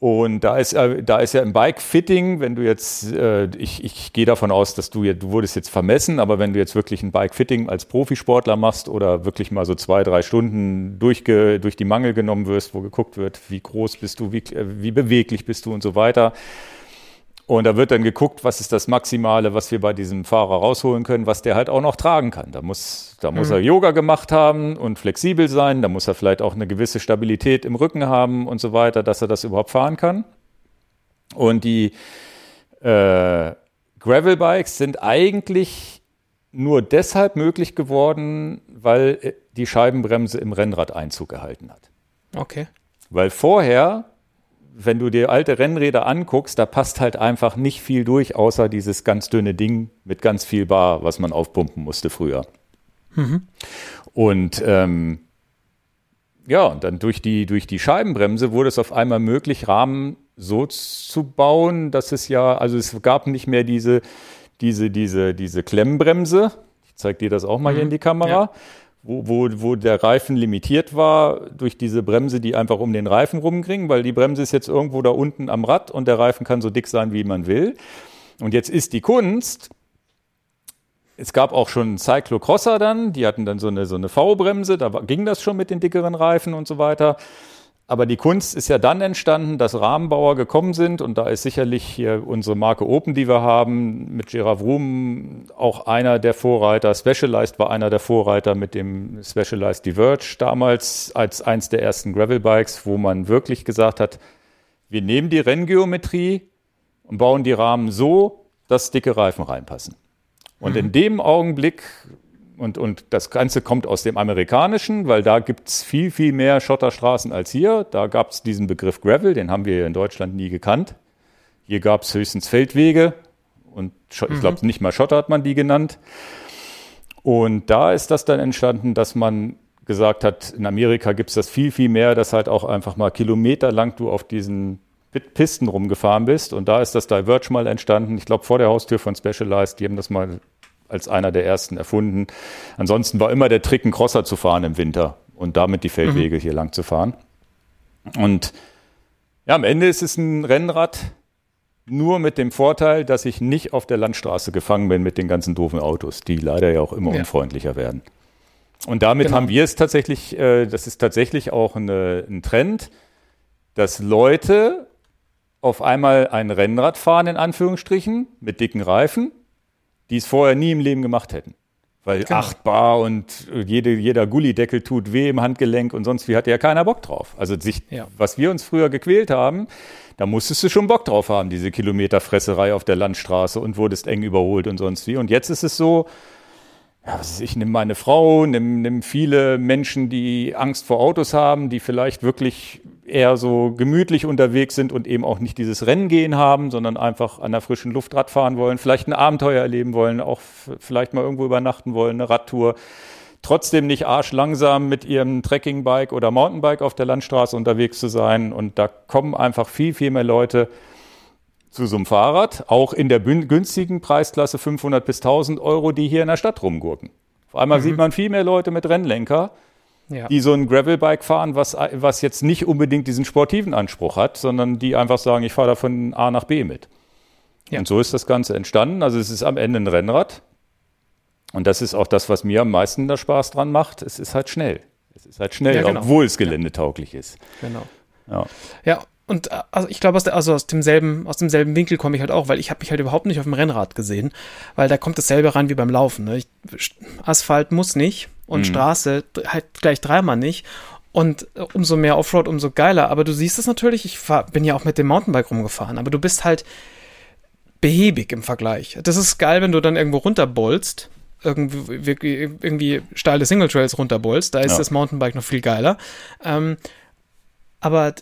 Und da ist, äh, da ist ja im Bike-Fitting, wenn du jetzt, äh, ich, ich gehe davon aus, dass du, du wurdest jetzt vermessen, aber wenn du jetzt wirklich ein Bike-Fitting als Profisportler machst oder wirklich mal so zwei, drei Stunden durchge, durch die Mangel genommen wirst, wo geguckt wird, wie groß bist du, wie, äh, wie beweglich bist du und so weiter, Und da wird dann geguckt, was ist das Maximale, was wir bei diesem Fahrer rausholen können, was der halt auch noch tragen kann. Da muss, da muss mhm. er Yoga gemacht haben und flexibel sein, da muss er vielleicht auch eine gewisse Stabilität im Rücken haben und so weiter, dass er das überhaupt fahren kann. Und die äh, Gravelbikes sind eigentlich nur deshalb möglich geworden, weil äh, die Scheibenbremse im Rennrad Einzug gehalten hat. Okay. Weil vorher wenn du dir alte Rennräder anguckst, da passt halt einfach nicht viel durch, außer dieses ganz dünne Ding mit ganz viel Bar, was man aufpumpen musste früher. Mhm. Und ähm, ja, und dann durch die, durch die Scheibenbremse wurde es auf einmal möglich, Rahmen so zu bauen, dass es ja, also es gab nicht mehr diese, diese, diese, diese Klemmbremse. Ich zeige dir das auch mal mhm. hier in die Kamera. Ja wo, wo, wo der Reifen limitiert war durch diese Bremse, die einfach um den Reifen rumging, weil die Bremse ist jetzt irgendwo da unten am Rad und der Reifen kann so dick sein, wie man will. Und jetzt ist die Kunst, es gab auch schon Cyclocrosser dann, die hatten dann so eine, so eine V-Bremse, da ging das schon mit den dickeren Reifen und so weiter. Aber die Kunst ist ja dann entstanden, dass Rahmenbauer gekommen sind und da ist sicherlich hier unsere Marke Open, die wir haben, mit Gerard Vroom auch einer der Vorreiter. Specialized war einer der Vorreiter mit dem Specialized Diverge damals als eins der ersten Gravelbikes, wo man wirklich gesagt hat, wir nehmen die Renngeometrie und bauen die Rahmen so, dass dicke Reifen reinpassen. Und mhm. in dem Augenblick und, und das Ganze kommt aus dem Amerikanischen, weil da gibt's viel, viel mehr Schotterstraßen als hier. Da gab's diesen Begriff Gravel, den haben wir in Deutschland nie gekannt. Hier gab's höchstens Feldwege und mhm. ich glaube, nicht mal Schotter hat man die genannt. Und da ist das dann entstanden, dass man gesagt hat, in Amerika gibt's das viel, viel mehr, dass halt auch einfach mal kilometerlang du auf diesen Pisten rumgefahren bist. Und da ist das Diverge mal entstanden. Ich glaube, vor der Haustür von Specialized, die haben das mal als einer der ersten erfunden. Ansonsten war immer der Trick, einen Crosser zu fahren im Winter und damit die Feldwege mhm. hier lang zu fahren. Und ja, am Ende ist es ein Rennrad, nur mit dem Vorteil, dass ich nicht auf der Landstraße gefangen bin mit den ganzen doofen Autos, die leider ja auch immer ja. unfreundlicher werden. Und damit genau. haben wir es tatsächlich, äh, das ist tatsächlich auch eine, ein Trend, dass Leute auf einmal ein Rennrad fahren, in Anführungsstrichen, mit dicken Reifen die es vorher nie im Leben gemacht hätten. Weil genau. 8 Bar und jede, jeder Gullideckel tut weh im Handgelenk und sonst wie hatte ja keiner Bock drauf. Also sich, ja. was wir uns früher gequält haben, da musstest du schon Bock drauf haben, diese Kilometerfresserei auf der Landstraße und wurdest eng überholt und sonst wie. Und jetzt ist es so, ja, was ist, ich nehme meine Frau, nimm, nimm viele Menschen, die Angst vor Autos haben, die vielleicht wirklich eher so gemütlich unterwegs sind und eben auch nicht dieses Rennen gehen haben, sondern einfach an der frischen Luft Rad fahren wollen, vielleicht ein Abenteuer erleben wollen, auch vielleicht mal irgendwo übernachten wollen, eine Radtour. Trotzdem nicht arschlangsam mit ihrem Trekkingbike oder Mountainbike auf der Landstraße unterwegs zu sein. Und da kommen einfach viel, viel mehr Leute zu so einem Fahrrad, auch in der günstigen Preisklasse 500 bis 1000 Euro, die hier in der Stadt rumgurken. Auf einmal mhm. sieht man viel mehr Leute mit Rennlenker, ja. die so ein Gravelbike fahren, was, was jetzt nicht unbedingt diesen sportiven Anspruch hat, sondern die einfach sagen, ich fahre da von A nach B mit. Ja. Und so ist das Ganze entstanden. Also es ist am Ende ein Rennrad. Und das ist auch das, was mir am meisten da Spaß dran macht. Es ist halt schnell. Es ist halt schnell, ja, genau. obwohl es geländetauglich ist. Genau. Ja. ja, und äh, also ich glaube, aus, also aus demselben, aus demselben Winkel komme ich halt auch, weil ich habe mich halt überhaupt nicht auf dem Rennrad gesehen, weil da kommt dasselbe rein wie beim Laufen. Ne? Ich, Asphalt muss nicht und mhm. Straße halt gleich dreimal nicht. Und äh, umso mehr Offroad, umso geiler. Aber du siehst es natürlich, ich fahr, bin ja auch mit dem Mountainbike rumgefahren, aber du bist halt behäbig im Vergleich. Das ist geil, wenn du dann irgendwo runterbolzt, irgendwie, irgendwie steile Single Trails runterbolzt, da ist ja. das Mountainbike noch viel geiler. Ähm, aber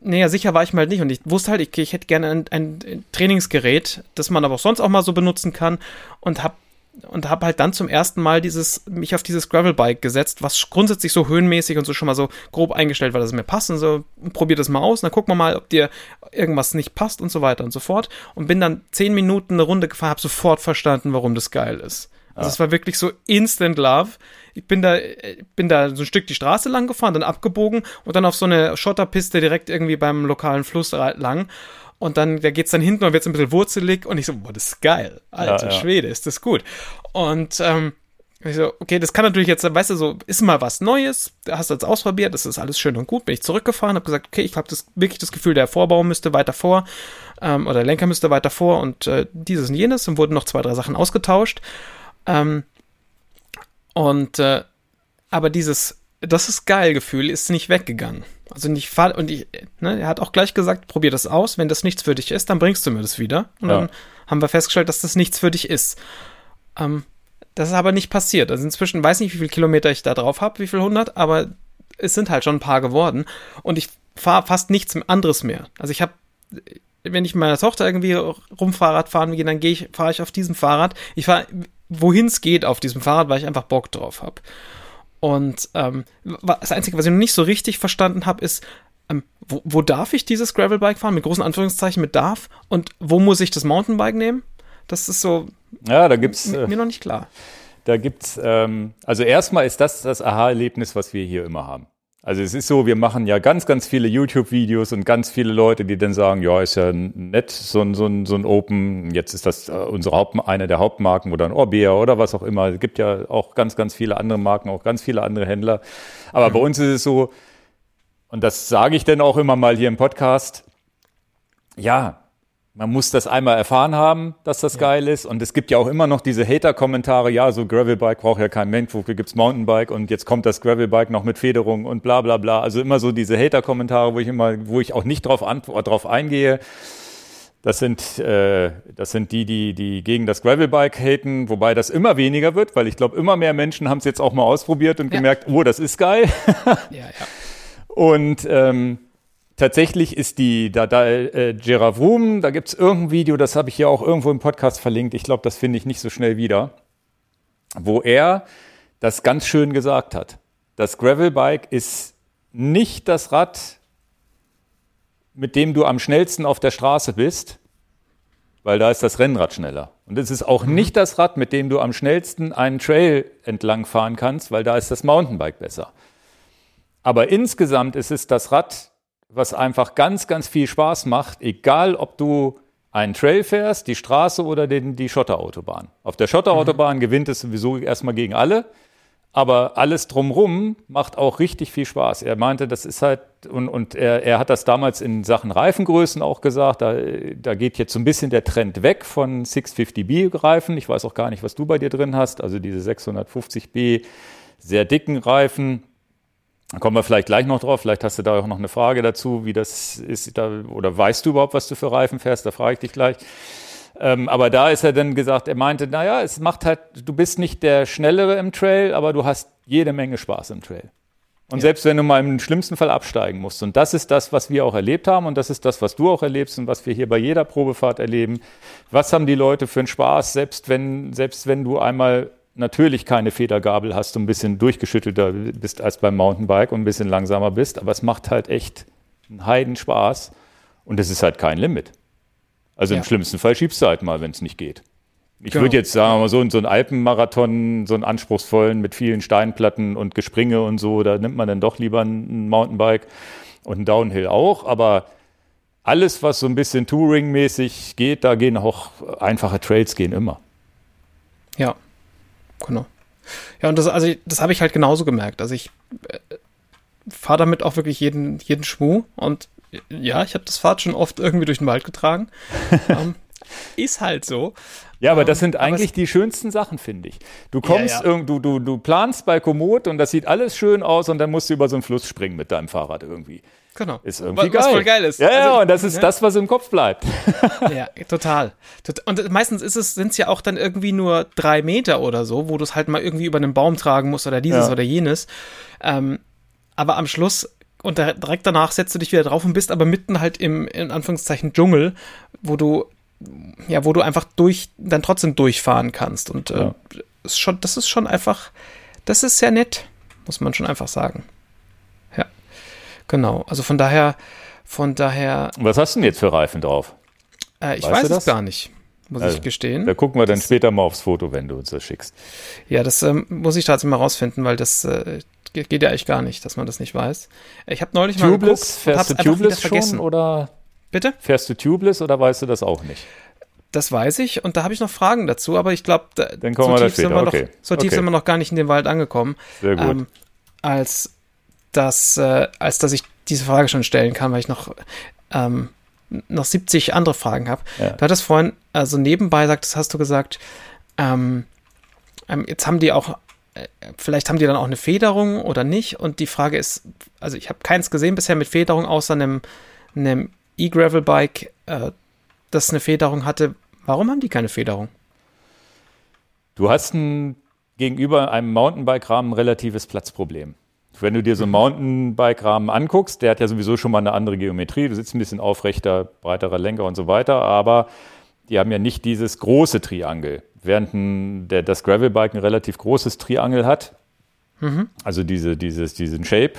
naja, sicher war ich mal halt nicht. Und ich wusste halt, ich, ich hätte gerne ein, ein, Trainingsgerät, das man aber auch sonst auch mal so benutzen kann. Und hab und habe halt dann zum ersten Mal dieses mich auf dieses Gravelbike gesetzt, was grundsätzlich so höhenmäßig und so schon mal so grob eingestellt war, dass es mir passt. Und so probier das mal aus, dann gucken wir mal, ob dir irgendwas nicht passt und so weiter und so fort. Und bin dann zehn Minuten eine Runde gefahren, habe sofort verstanden, warum das geil ist. Also es war wirklich so Instant Love. Ich bin da, bin da so ein Stück die Straße lang gefahren, dann abgebogen und dann auf so eine Schotterpiste direkt irgendwie beim lokalen Fluss lang. Und dann, da geht's dann hinten und wird's ein bisschen wurzelig und ich so, boah, das ist geil. Alter ja, ja. Schwede, ist das gut. Und ähm, Ich so, okay, das kann natürlich jetzt, weißt du, so, ist mal was Neues, hast du jetzt ausprobiert, das ist alles schön und gut, bin ich zurückgefahren, habe gesagt, okay, ich habe das, wirklich das Gefühl, der Vorbau müsste weiter vor, ähm, oder der Lenker müsste weiter vor und äh, dieses und jenes und wurden noch zwei, drei Sachen ausgetauscht. Ähm, und, äh, aber dieses, das ist geil Gefühl ist nicht weggegangen. Also nicht fall und ich, ne, er hat auch gleich gesagt, probier das aus, wenn das nichts für dich ist, dann bringst du mir das wieder. Und ja. dann haben wir festgestellt, dass das nichts für dich ist. Ähm, das ist aber nicht passiert. Also inzwischen weiß nicht, wie viele Kilometer ich da drauf habe, wie viel hundert, aber es sind halt schon ein paar geworden. Und ich fahre fast nichts anderes mehr. Also ich habe, wenn ich mit meiner Tochter irgendwie rumfahrrad fahren gehe, dann gehe ich, fahre ich auf diesem Fahrrad. Ich fahre, wohin es geht auf diesem Fahrrad, weil ich einfach Bock drauf habe. Und ähm, das Einzige, was ich noch nicht so richtig verstanden habe, ist, ähm, wo, wo darf ich dieses Gravelbike fahren? Mit großen Anführungszeichen mit darf. Und wo muss ich das Mountainbike nehmen? Das ist so. Ja, da gibt's. Mir, mir noch nicht klar. Da gibt's, ähm, also erstmal ist das das Aha-Erlebnis, was wir hier immer haben. Also es ist so, wir machen ja ganz, ganz viele YouTube-Videos und ganz viele Leute, die dann sagen, ja, ist ja nett, so ein, so ein, so ein Open, jetzt ist das äh, unsere Haupt, eine der Hauptmarken oder ein Orbea oder was auch immer. Es gibt ja auch ganz, ganz viele andere Marken, auch ganz viele andere Händler. Aber mhm. bei uns ist es so, und das sage ich dann auch immer mal hier im Podcast, ja, man muss das einmal erfahren haben, dass das ja. geil ist. Und es gibt ja auch immer noch diese Hater-Kommentare, ja, so Gravelbike braucht ja kein Mensch, wofür gibt's Mountainbike und jetzt kommt das Gravelbike noch mit Federung und bla bla bla. Also immer so diese Hater-Kommentare, wo ich immer, wo ich auch nicht drauf, drauf eingehe. Das sind, äh, das sind die, die, die gegen das Gravelbike haten, wobei das immer weniger wird, weil ich glaube, immer mehr Menschen haben es jetzt auch mal ausprobiert und ja. gemerkt, oh, das ist geil. ja, ja. Und ähm, tatsächlich ist die, da, da äh, Gerard Vroom, da gibt's irgendein Video, das habe ich hier auch irgendwo im Podcast verlinkt. Ich glaube, das finde ich nicht so schnell wieder, wo er das ganz schön gesagt hat. Das Gravelbike ist nicht das Rad, mit dem du am schnellsten auf der Straße bist, weil da ist das Rennrad schneller. Und es ist auch mhm. nicht das Rad, mit dem du am schnellsten einen Trail entlang fahren kannst, weil da ist das Mountainbike besser. Aber insgesamt ist es das Rad, was einfach ganz, ganz viel Spaß macht, egal ob du einen Trail fährst, die Straße oder den, die Schotterautobahn. Auf der Schotterautobahn mhm. gewinnt es sowieso erstmal gegen alle, aber alles drumrum macht auch richtig viel Spaß. Er meinte, das ist halt, und, und er, er hat das damals in Sachen Reifengrößen auch gesagt, da, da geht jetzt so ein bisschen der Trend weg von 650B Reifen. Ich weiß auch gar nicht, was du bei dir drin hast, also diese 650B sehr dicken Reifen da kommen wir vielleicht gleich noch drauf. Vielleicht hast du da auch noch eine Frage dazu, wie das ist. Da, oder weißt du überhaupt, was du für Reifen fährst? Da frage ich dich gleich. Ähm, aber da ist er dann gesagt, er meinte, naja, es macht halt, du bist nicht der Schnellere im Trail, aber du hast jede Menge Spaß im Trail. Und ja. selbst wenn du mal im schlimmsten Fall absteigen musst. Und das ist das, was wir auch erlebt haben. Und das ist das, was du auch erlebst und was wir hier bei jeder Probefahrt erleben. Was haben die Leute für einen Spaß, selbst wenn, selbst wenn du einmal natürlich keine Federgabel hast und ein bisschen durchgeschüttelter bist als beim Mountainbike und ein bisschen langsamer bist, aber es macht halt echt einen Heidenspaß und es ist halt kein Limit. Also ja. im schlimmsten Fall schiebst du halt mal, wenn es nicht geht. Ich genau. würde jetzt sagen, mal so, so einen Alpenmarathon, so einen anspruchsvollen mit vielen Steinplatten und Gespringe und so, da nimmt man dann doch lieber ein Mountainbike und ein Downhill auch, aber alles, was so ein bisschen Touring-mäßig geht, da gehen auch einfache Trails gehen immer. Ja, Genau. Ja, und das, also das habe ich halt genauso gemerkt. Also ich äh, fahre damit auch wirklich jeden, jeden Schmuh und ja, ich habe das Fahrrad schon oft irgendwie durch den Wald getragen. ähm, ist halt so. Ja, aber das ähm, sind eigentlich die schönsten Sachen, finde ich. Du kommst, ja, ja. Du, du, du planst bei Komoot und das sieht alles schön aus und dann musst du über so einen Fluss springen mit deinem Fahrrad irgendwie. Genau. Ist irgendwie was, geil. Was voll geil ist. Ja, ja, also, und das ist ja. das, was im Kopf bleibt. ja, total. Und meistens ist es, sind es ja auch dann irgendwie nur drei Meter oder so, wo du es halt mal irgendwie über einen Baum tragen musst oder dieses ja. oder jenes. Ähm, aber am Schluss und direkt danach setzt du dich wieder drauf und bist aber mitten halt im, in Anführungszeichen, Dschungel, wo du, ja, wo du einfach durch, dann trotzdem durchfahren kannst. Und äh, ist schon, das ist schon einfach, das ist sehr nett, muss man schon einfach sagen. Genau, also von daher, von daher. Was hast du denn jetzt für Reifen drauf? Äh, ich weißt weiß es gar nicht, muss also, ich gestehen. Da gucken wir dann das, später mal aufs Foto, wenn du uns das schickst. Ja, das ähm, muss ich tatsächlich mal rausfinden, weil das äh, geht, geht, ja eigentlich gar nicht, dass man das nicht weiß. Ich habe neulich tubeless, mal geguckt fährst du tubeless schon oder Bitte? Fährst du tubeless oder weißt du das auch nicht? Das weiß ich und da habe ich noch Fragen dazu, aber ich glaube, kommen so, da tief sind wir noch, okay. so tief da noch, okay. so tief Okay. sind wir noch gar nicht in den Wald angekommen, Sehr gut. ähm, als dass, äh, als dass ich diese Frage schon stellen kann, weil ich noch, ähm, noch 70 andere Fragen habe. Ja. Du hattest vorhin, also nebenbei sagt, das hast du gesagt, ähm, ähm, jetzt haben die auch, äh, vielleicht haben die dann auch eine Federung oder nicht. Und die Frage ist, also ich habe keins gesehen bisher mit Federung, außer einem, einem E-Gravel-Bike, äh, das eine Federung hatte. Warum haben die keine Federung? Du hast ein, gegenüber einem Mountainbike-Rahmen ein relatives Platzproblem. Wenn du dir so einen Mountainbike-Rahmen anguckst, der hat ja sowieso schon mal eine andere Geometrie. Du sitzt ein bisschen aufrechter, breiterer Lenker und so weiter, aber die haben ja nicht dieses große Triangel. Während ein, der, das Gravelbike ein relativ großes Triangel hat, also diese, dieses, diesen Shape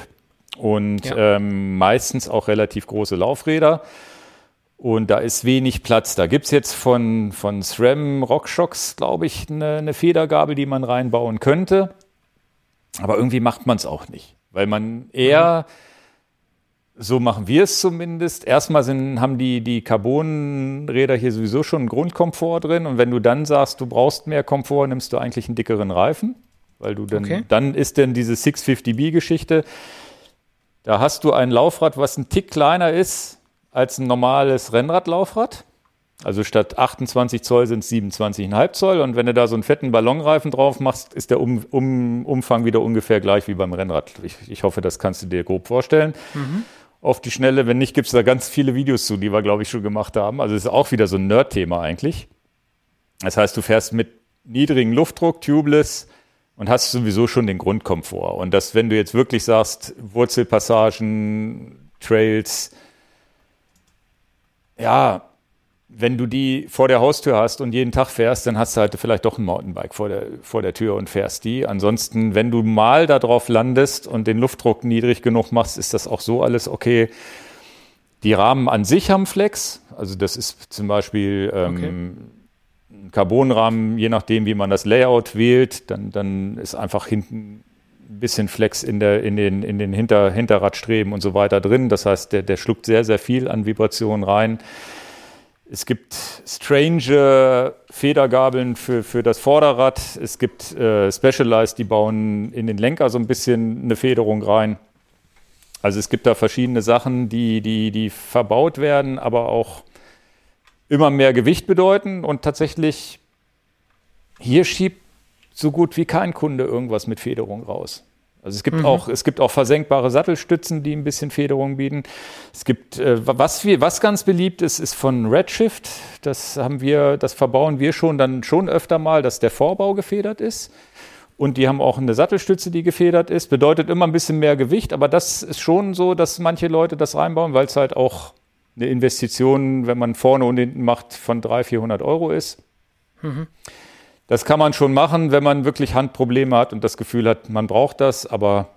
und Ja. ähm, meistens auch relativ große Laufräder. Und da ist wenig Platz. Da gibt's jetzt von, von SRAM RockShox, glaube ich, eine, eine Federgabel, die man reinbauen könnte. Aber irgendwie macht man es auch nicht. Weil man eher, so machen wir es zumindest, erstmal sind, haben die, die Carbonräder hier sowieso schon einen Grundkomfort drin. Und wenn du dann sagst, du brauchst mehr Komfort, nimmst du eigentlich einen dickeren Reifen. Weil du dann, Okay. dann ist denn diese 650B-Geschichte. Da hast du ein Laufrad, was ein Tick kleiner ist als ein normales Rennradlaufrad. Also statt 28 Zoll sind es 27,5 Zoll. Und wenn du da so einen fetten Ballonreifen drauf machst, ist der um, um, Umfang wieder ungefähr gleich wie beim Rennrad. Ich, ich hoffe, das kannst du dir grob vorstellen. Auf die Schnelle, wenn nicht, gibt es da ganz viele Videos zu, die wir, glaube ich, schon gemacht haben. Also es ist auch wieder so ein Nerd-Thema eigentlich. Das heißt, du fährst mit niedrigem Luftdruck, tubeless und hast sowieso schon den Grundkomfort. Und das, wenn du jetzt wirklich sagst, Wurzelpassagen, Trails, ja, wenn du die vor der Haustür hast und jeden Tag fährst, dann hast du halt vielleicht doch ein Mountainbike vor der, vor der Tür und fährst die. Ansonsten, wenn du mal da drauf landest und den Luftdruck niedrig genug machst, ist das auch so alles okay. Die Rahmen an sich haben Flex. Also das ist zum Beispiel ähm, ein Carbonrahmen, je nachdem, wie man das Layout wählt, dann, dann ist einfach hinten ein bisschen Flex in, der, in den, in den Hinter, Hinterradstreben und so weiter drin. Das heißt, der, der schluckt sehr, sehr viel an Vibrationen rein. Es gibt strange Federgabeln für, für das Vorderrad. Es gibt äh, Specialized, die bauen in den Lenker so ein bisschen eine Federung rein. Also es gibt da verschiedene Sachen, die, die, die verbaut werden, aber auch immer mehr Gewicht bedeuten. Und tatsächlich, hier schiebt so gut wie kein Kunde irgendwas mit Federung raus. Also es gibt, auch, es gibt auch versenkbare Sattelstützen, die ein bisschen Federung bieten. Es gibt, äh, was, wir, was ganz beliebt ist, ist von Redshift. Das haben wir, das verbauen wir schon dann schon öfter mal, dass der Vorbau gefedert ist. Und die haben auch eine Sattelstütze, die gefedert ist. Bedeutet immer ein bisschen mehr Gewicht, aber das ist schon so, dass manche Leute das reinbauen, weil es halt auch eine Investition, wenn man vorne und hinten macht, von 300, 400 Euro ist. Das kann man schon machen, wenn man wirklich Handprobleme hat und das Gefühl hat, man braucht das, aber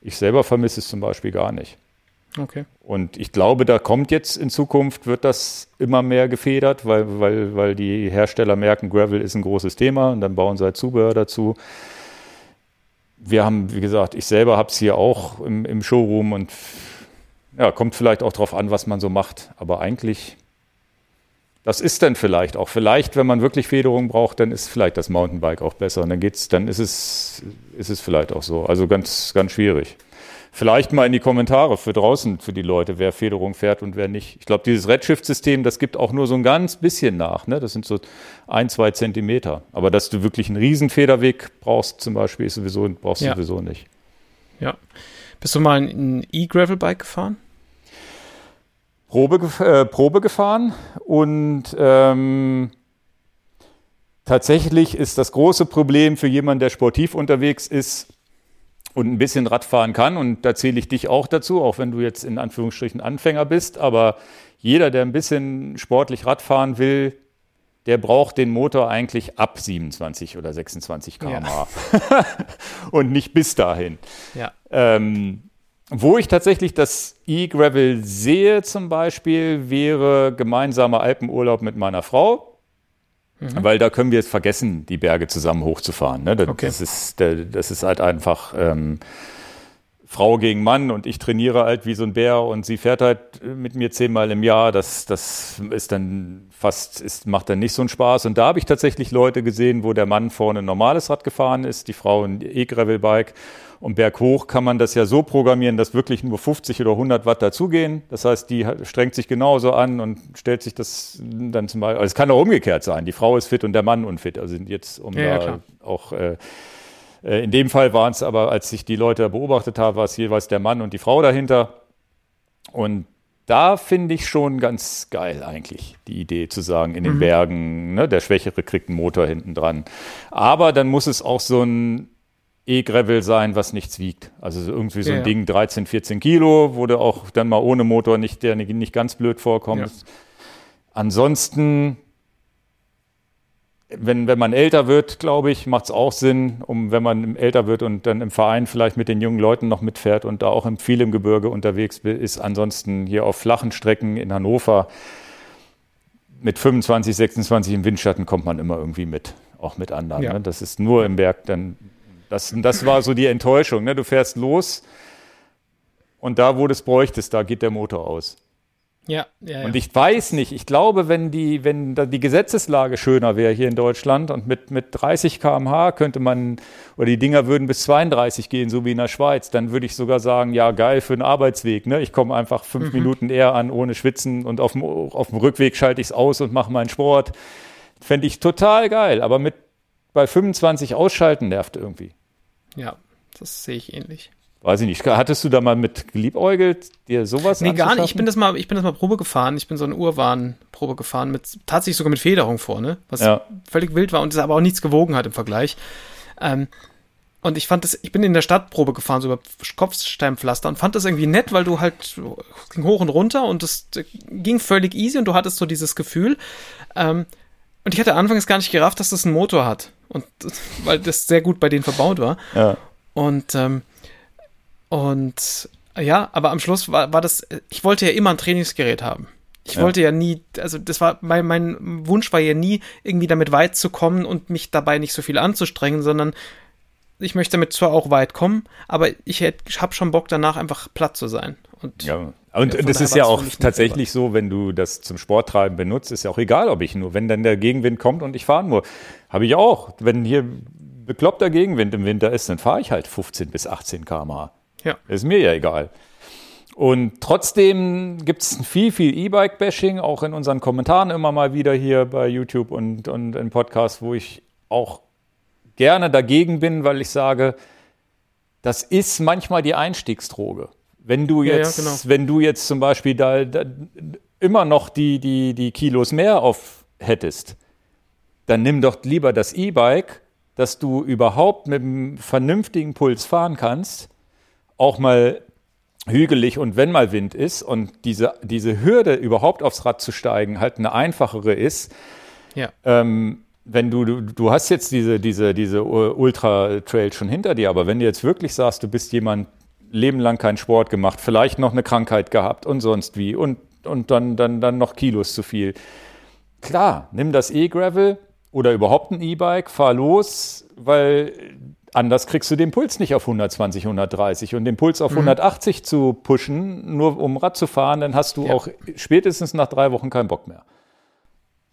ich selber vermisse es zum Beispiel gar nicht. Okay. Und ich glaube, da kommt jetzt in Zukunft, wird das immer mehr gefedert, weil, weil, weil die Hersteller merken, Gravel ist ein großes Thema und dann bauen sie halt Zubehör dazu. Wir haben, wie gesagt, ich selber habe es hier auch im, im Showroom und ja, kommt vielleicht auch drauf an, was man so macht. Aber eigentlich, das ist dann vielleicht auch. Vielleicht, wenn man wirklich Federung braucht, dann ist vielleicht das Mountainbike auch besser. Und dann geht's, dann ist es, ist es vielleicht auch so. Also ganz, ganz schwierig. Vielleicht mal in die Kommentare für draußen, für die Leute, wer Federung fährt und wer nicht. Ich glaube, dieses Redshift-System, das gibt auch nur so ein ganz bisschen nach. Ne? Das sind so ein, zwei Zentimeter. Aber dass du wirklich einen riesen Federweg brauchst, zum Beispiel, ist sowieso, brauchst du Ja. sowieso nicht. Ja. Bist du mal ein E-Gravel-Bike gefahren? Probe, äh, Probe gefahren und ähm, tatsächlich ist das große Problem für jemanden, der sportiv unterwegs ist und ein bisschen Radfahren kann, und da zähle ich dich auch dazu, auch wenn du jetzt in Anführungsstrichen Anfänger bist, aber jeder, der ein bisschen sportlich Radfahren will, der braucht den Motor eigentlich ab 27 oder 26 km/h und nicht bis dahin. Ja. Ähm, wo ich tatsächlich das E-Gravel sehe zum Beispiel, wäre gemeinsamer Alpenurlaub mit meiner Frau. Weil da können wir es vergessen, die Berge zusammen hochzufahren. Ne? Das, Okay. das, ist, das ist halt einfach ähm, Frau gegen Mann und ich trainiere halt wie so ein Bär und sie fährt halt mit mir zehnmal im Jahr. Das, das ist dann fast, ist, macht dann nicht so einen Spaß. Und da habe ich tatsächlich Leute gesehen, wo der Mann vorne ein normales Rad gefahren ist, die Frau ein E-Gravel-Bike. Und berghoch kann man das ja so programmieren, dass wirklich nur 50 oder 100 Watt dazugehen. Das heißt, die strengt sich genauso an und stellt sich das dann zum Beispiel, also es kann auch umgekehrt sein. Die Frau ist fit und der Mann unfit. Also jetzt, um ja, da ja, auch, äh, äh, in dem Fall waren es aber, als ich die Leute beobachtet habe, war es jeweils der Mann und die Frau dahinter. Und da finde ich schon ganz geil eigentlich, die Idee zu sagen, in den mhm. Bergen, ne, der Schwächere kriegt einen Motor hinten dran. Aber dann muss es auch so ein E-Gravel sein, was nichts wiegt. Also irgendwie so ein ja, Ding, 13, 14 Kilo, wo du auch dann mal ohne Motor nicht, der nicht ganz blöd vorkommt. Ja. Ansonsten wenn, wenn man älter wird, glaube ich, macht es auch Sinn, um wenn man älter wird und dann im Verein vielleicht mit den jungen Leuten noch mitfährt und da auch im, viel im Gebirge unterwegs ist. Ansonsten hier auf flachen Strecken in Hannover mit 25, 26 im Windschatten kommt man immer irgendwie mit, auch mit anderen. Ne? Das ist nur im Berg dann. Das, das war so die Enttäuschung. Ne? Du fährst los und da, wo du es bräuchtest, da geht der Motor aus. Ja, ja, ja. Und ich weiß nicht, ich glaube, wenn die, wenn da die Gesetzeslage schöner wäre hier in Deutschland und mit, mit 30 km/h könnte man, oder die Dinger würden bis 32 gehen, so wie in der Schweiz, dann würde ich sogar sagen, ja, geil für den Arbeitsweg. Ne? Ich komme einfach fünf mhm. Minuten eher an, ohne Schwitzen und auf dem, auf dem Rückweg schalte ich es aus und mache meinen Sport. Fände ich total geil, aber mit bei 25 ausschalten nervt irgendwie. Ja, das sehe ich ähnlich. Weiß ich nicht. Hattest du da mal mit geliebäugelt, dir sowas Nee, gar nicht. Ich bin das mal, ich bin das mal Probe gefahren. Ich bin so eine Urwarn-Probe gefahren mit, tatsächlich sogar mit Federung vorne, was ja. völlig wild war und es aber auch nichts gewogen hat im Vergleich. Ähm, und ich fand das, ich bin in der Stadtprobe gefahren, so über Kopfsteinpflaster und fand das irgendwie nett, weil du halt ging hoch und runter und das ging völlig easy und du hattest so dieses Gefühl. Ähm, und ich hatte anfangs gar nicht gerafft, dass das einen Motor hat. Und weil das sehr gut bei denen verbaut war. Ja. Und ähm, und ja, aber am Schluss war, war das, ich wollte ja immer ein Trainingsgerät haben. Ich ja. wollte ja nie, also das war, mein, mein Wunsch war ja nie, irgendwie damit weit zu kommen und mich dabei nicht so viel anzustrengen, sondern ich möchte damit zwar auch weit kommen, aber ich, ich habe schon Bock danach einfach platt zu sein. Und ja, und ja, das ist ja auch tatsächlich so, wenn du das zum Sporttreiben benutzt, ist ja auch egal, ob ich nur, wenn dann der Gegenwind kommt und ich fahren nur, habe ich auch. Wenn hier bekloppter Gegenwind im Winter ist, dann fahre ich halt 15 bis 18 km/h. Ja. Ist mir ja egal. Und trotzdem gibt es viel, viel E-Bike-Bashing, auch in unseren Kommentaren immer mal wieder hier bei YouTube und, und in Podcasts, wo ich auch gerne dagegen bin, weil ich sage, das ist manchmal die Einstiegsdroge. Wenn du jetzt, ja, ja, genau. wenn du jetzt zum Beispiel da, da, immer noch die, die, die Kilos mehr auf hättest, dann nimm doch lieber das E-Bike, dass du überhaupt mit einem vernünftigen Puls fahren kannst auch mal hügelig und wenn mal Wind ist und diese, diese Hürde überhaupt aufs Rad zu steigen halt eine einfachere ist. Ja. Ähm, wenn du, du, du hast jetzt diese, diese, diese Ultra-Trail schon hinter dir, aber wenn du jetzt wirklich sagst, du bist jemand, Leben lang keinen Sport gemacht, vielleicht noch eine Krankheit gehabt und sonst wie und, und dann, dann, dann noch Kilos zu viel. Klar, nimm das E-Gravel oder überhaupt ein E-Bike, fahr los, weil Anders kriegst du den Puls nicht auf 120, 130 und den Puls auf mhm. 180 zu pushen, nur um Rad zu fahren, dann hast du ja. auch spätestens nach drei Wochen keinen Bock mehr.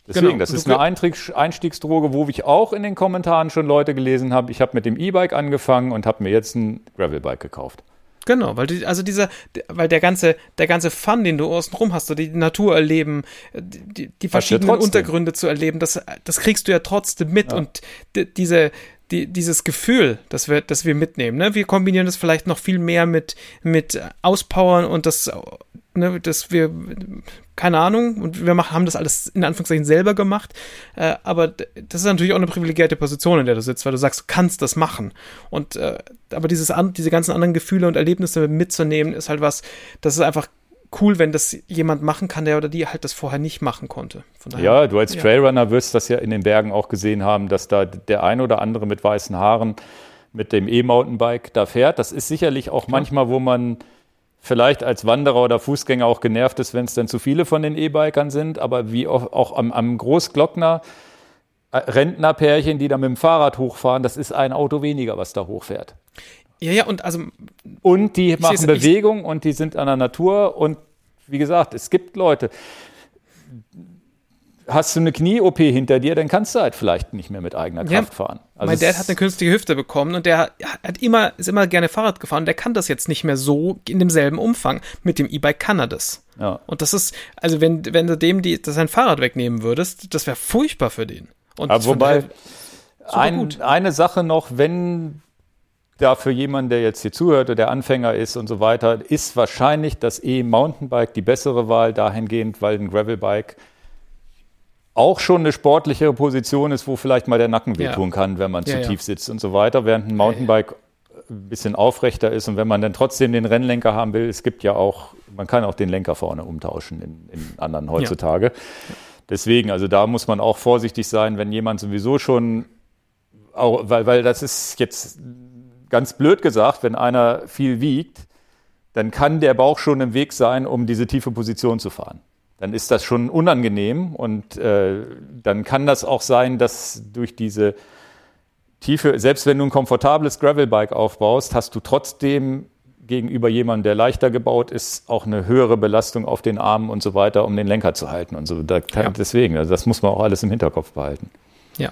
Deswegen, genau. das ist eine Einstiegsdroge, wo ich auch in den Kommentaren schon Leute gelesen habe. Ich habe mit dem E-Bike angefangen und habe mir jetzt ein Gravelbike gekauft. Genau, weil die, also dieser, weil der ganze, der ganze Fun, den du außenrum hast, so die Natur erleben, die, die verschiedenen Untergründe zu erleben, das, das kriegst du ja trotzdem mit ja. und diese, die, dieses Gefühl, das wir, das wir mitnehmen. Ne? Wir kombinieren das vielleicht noch viel mehr mit, mit Auspowern und das, ne, dass wir, keine Ahnung, und wir machen, haben das alles in Anführungszeichen selber gemacht. Äh, aber das ist natürlich auch eine privilegierte Position, in der du sitzt, weil du sagst, du kannst das machen. Und äh, aber dieses, diese ganzen anderen Gefühle und Erlebnisse mitzunehmen, ist halt was, das ist einfach cool, wenn das jemand machen kann, der oder die halt das vorher nicht machen konnte. Daher, ja, du als ja. Trailrunner wirst das ja in den Bergen auch gesehen haben, dass da der ein oder andere mit weißen Haaren mit dem E-Mountainbike da fährt. Das ist sicherlich auch Klar. manchmal, wo man vielleicht als Wanderer oder Fußgänger auch genervt ist, wenn es dann zu viele von den E-Bikern sind, aber wie auch, auch am, am Großglockner äh, Rentnerpärchen, die da mit dem Fahrrad hochfahren, das ist ein Auto weniger, was da hochfährt. Ja, ja, und also. Und die machen Bewegung und die sind an der Natur und wie gesagt, es gibt Leute, hast du eine Knie-OP hinter dir, dann kannst du halt vielleicht nicht mehr mit eigener Kraft ja, fahren. Also mein Dad hat eine künstliche Hüfte bekommen und der hat immer, ist immer gerne Fahrrad gefahren. Der kann das jetzt nicht mehr so in demselben Umfang. Mit dem E-Bike kann er das. Ja. Und das ist, also wenn, wenn du dem die, das sein Fahrrad wegnehmen würdest, das wäre furchtbar für den. Und Aber wobei, ein, eine Sache noch, wenn da für jemanden, der jetzt hier zuhört oder der Anfänger ist und so weiter, ist wahrscheinlich das E-Mountainbike die bessere Wahl dahingehend, weil ein Gravelbike auch schon eine sportlichere Position ist, wo vielleicht mal der Nacken wehtun ja. kann, wenn man ja, zu tief sitzt und so weiter, während ein Mountainbike ein bisschen aufrechter ist und wenn man dann trotzdem den Rennlenker haben will, es gibt ja auch, man kann auch den Lenker vorne umtauschen in, in anderen heutzutage. Deswegen, also da muss man auch vorsichtig sein, wenn jemand sowieso schon, auch, weil, weil das ist jetzt ganz blöd gesagt, wenn einer viel wiegt, dann kann der Bauch schon im Weg sein, um diese tiefe Position zu fahren dann ist das schon unangenehm und äh, dann kann das auch sein, dass durch diese Tiefe, selbst wenn du ein komfortables Gravelbike aufbaust, hast du trotzdem gegenüber jemandem, der leichter gebaut ist, auch eine höhere Belastung auf den Armen und so weiter, um den Lenker zu halten und so. Da ja. Deswegen, also das muss man auch alles im Hinterkopf behalten. Ja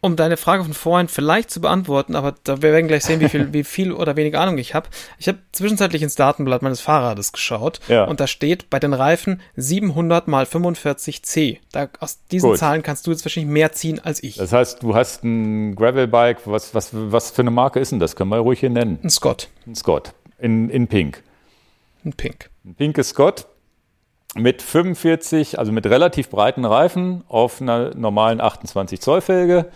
um deine Frage von vorhin vielleicht zu beantworten, aber da wir werden gleich sehen, wie viel, wie viel oder wenig Ahnung ich habe. Ich habe zwischenzeitlich ins Datenblatt meines Fahrrades geschaut ja. und da steht bei den Reifen 700 mal 45 C. Da, aus diesen Gut. Zahlen kannst du jetzt wahrscheinlich mehr ziehen als ich. Das heißt, du hast ein Gravelbike. Was, was, was für eine Marke ist denn das? Können wir ruhig hier nennen. Ein Scott. Ein Scott. In, in Pink. Ein Pink. Ein pinkes Scott mit 45, also mit relativ breiten Reifen auf einer normalen 28 Zoll Felge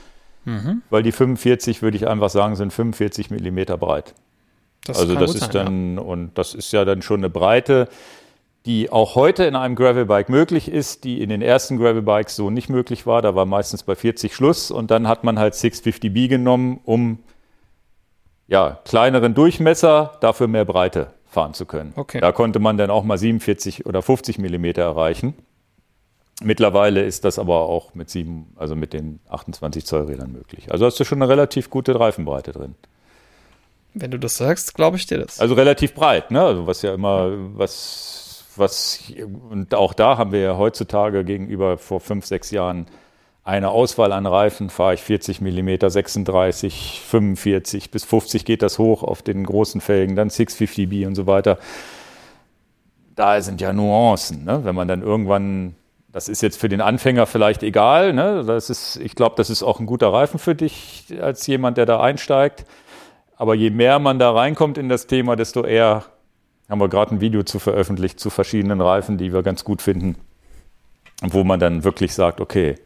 Mhm. Weil die 45, würde ich einfach sagen, sind 45 Millimeter breit. Das also das ist sein, dann, ja. und das ist ja dann schon eine Breite, die auch heute in einem Gravelbike möglich ist, die in den ersten Gravelbikes so nicht möglich war. Da war meistens bei 40 Schluss und dann hat man halt 650B genommen, um ja, kleineren Durchmesser, dafür mehr Breite fahren zu können. Okay. Da konnte man dann auch mal 47 oder 50 Millimeter erreichen. Mittlerweile ist das aber auch mit sieben, also mit den 28 Zoll Rädern möglich. Also hast du schon eine relativ gute Reifenbreite drin. Wenn du das sagst, glaube ich dir das. Also relativ breit, ne? Also was ja immer, was, was, und auch da haben wir ja heutzutage gegenüber vor fünf, sechs Jahren eine Auswahl an Reifen. Fahre ich 40 mm, 36, 45 bis 50 geht das hoch auf den großen Felgen, dann 650B und so weiter. Da sind ja Nuancen, ne? Wenn man dann irgendwann das ist jetzt für den Anfänger vielleicht egal. Ne? Das ist, ich glaube, das ist auch ein guter Reifen für dich als jemand, der da einsteigt. Aber je mehr man da reinkommt in das Thema, desto eher haben wir gerade ein Video zu veröffentlicht zu verschiedenen Reifen, die wir ganz gut finden. Wo man dann wirklich sagt, okay,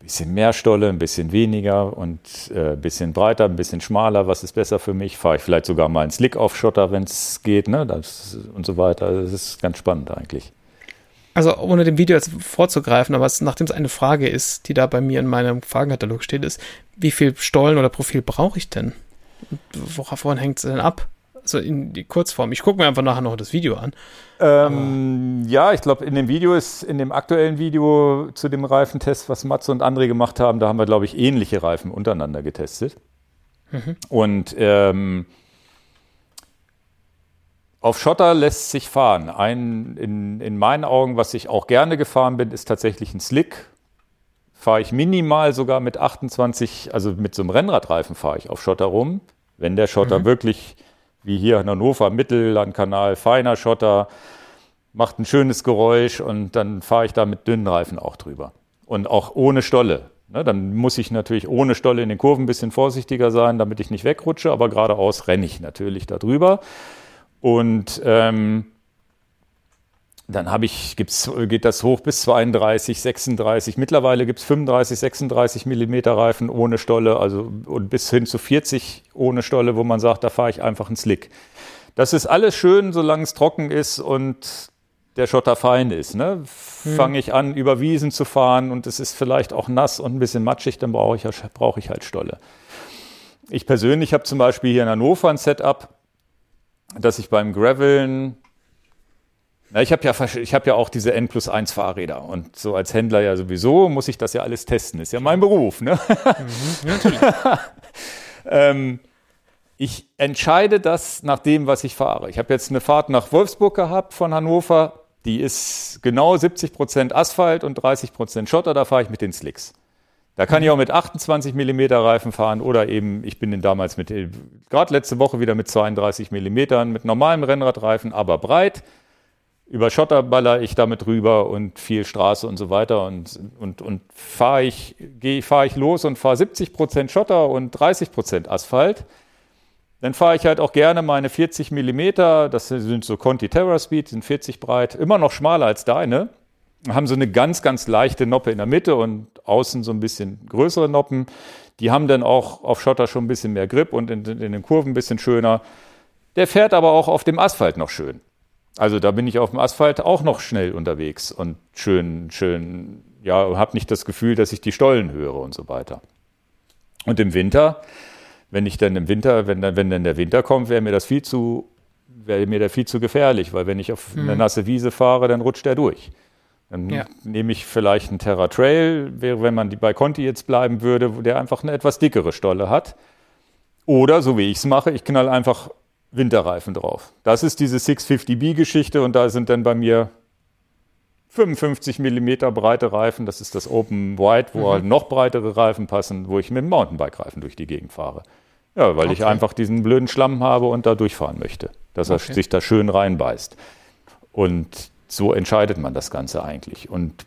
ein bisschen mehr Stolle, ein bisschen weniger und äh, ein bisschen breiter, ein bisschen schmaler, was ist besser für mich? Fahre ich vielleicht sogar mal einen Slick auf Schotter, wenn es geht, ne? Das, und so weiter. Das ist ganz spannend eigentlich also ohne dem Video jetzt vorzugreifen, aber es, nachdem es eine Frage ist, die da bei mir in meinem Fragenkatalog steht, ist, wie viel Stollen oder Profil brauche ich denn? Wovon hängt es denn ab? Also in die Kurzform. Ich gucke mir einfach nachher noch das Video an. Ähm, ja, ich glaube, in dem Video ist, in dem aktuellen Video zu dem Reifentest, was Matze und André gemacht haben, da haben wir, glaube ich, ähnliche Reifen untereinander getestet. Mhm. Und ähm, auf Schotter lässt sich fahren. Ein, in, in meinen Augen, was ich auch gerne gefahren bin, ist tatsächlich ein Slick. Fahre ich minimal sogar mit 28, also mit so einem Rennradreifen fahre ich auf Schotter rum. Wenn der Schotter mhm. wirklich, wie hier in Hannover, Mittellandkanal, feiner Schotter, macht ein schönes Geräusch und dann fahre ich da mit dünnen Reifen auch drüber. Und auch ohne Stolle. Ne, dann muss ich natürlich ohne Stolle in den Kurven ein bisschen vorsichtiger sein, damit ich nicht wegrutsche, aber geradeaus renne ich natürlich da drüber. Und ähm, dann habe ich, gibt's, geht das hoch bis 32, 36. Mittlerweile gibt es 35, 36 Millimeter Reifen ohne Stolle, also und bis hin zu 40 ohne Stolle, wo man sagt, da fahre ich einfach einen Slick. Das ist alles schön, solange es trocken ist und der Schotter fein ist. Ne? Hm. Fange ich an, über Wiesen zu fahren und es ist vielleicht auch nass und ein bisschen matschig, dann brauche ich, brauch ich halt Stolle. Ich persönlich habe zum Beispiel hier in Hannover ein Setup, dass ich beim Graveln, na, ich habe ja, hab ja auch diese N plus 1 Fahrräder und so als Händler ja sowieso muss ich das ja alles testen. Ist ja mein Beruf, ne? Mhm, natürlich. ähm, Ich entscheide das nach dem, was ich fahre. Ich habe jetzt eine Fahrt nach Wolfsburg gehabt von Hannover. Die ist genau 70 Prozent Asphalt und 30 Prozent Schotter. Da fahre ich mit den Slicks. Da kann ich auch mit 28 Millimeter Reifen fahren oder eben, ich bin den damals mit, gerade letzte Woche wieder mit 32 Millimetern, mit normalem Rennradreifen, aber breit. Über Schotter baller ich damit rüber und viel Straße und so weiter und, und, und fahre ich, fahre ich los und fahre 70 Prozent Schotter und 30 Prozent Asphalt. Dann fahre ich halt auch gerne meine 40 Millimeter, das sind so Conti Terra Speed, sind 40 breit, immer noch schmaler als deine haben so eine ganz, ganz leichte Noppe in der Mitte und außen so ein bisschen größere Noppen. Die haben dann auch auf Schotter schon ein bisschen mehr Grip und in, in den Kurven ein bisschen schöner. Der fährt aber auch auf dem Asphalt noch schön. Also da bin ich auf dem Asphalt auch noch schnell unterwegs und schön, schön, ja, habe nicht das Gefühl, dass ich die Stollen höre und so weiter. Und im Winter, wenn ich dann im Winter, wenn dann, wenn dann der Winter kommt, wäre mir das viel zu, wäre mir da viel zu gefährlich, weil wenn ich auf hm. eine nasse Wiese fahre, dann rutscht der durch. Dann ja. nehme ich vielleicht einen Terra Trail, wäre, wenn man die bei Conti jetzt bleiben würde, der einfach eine etwas dickere Stolle hat. Oder, so wie ich es mache, ich knall einfach Winterreifen drauf. Das ist diese 650B-Geschichte und da sind dann bei mir 55 mm breite Reifen. Das ist das Open White, wo mhm. halt noch breitere Reifen passen, wo ich mit dem Mountainbike-Reifen durch die Gegend fahre. Ja, weil okay. ich einfach diesen blöden Schlamm habe und da durchfahren möchte, dass okay. er sich da schön reinbeißt. Und so entscheidet man das Ganze eigentlich. Und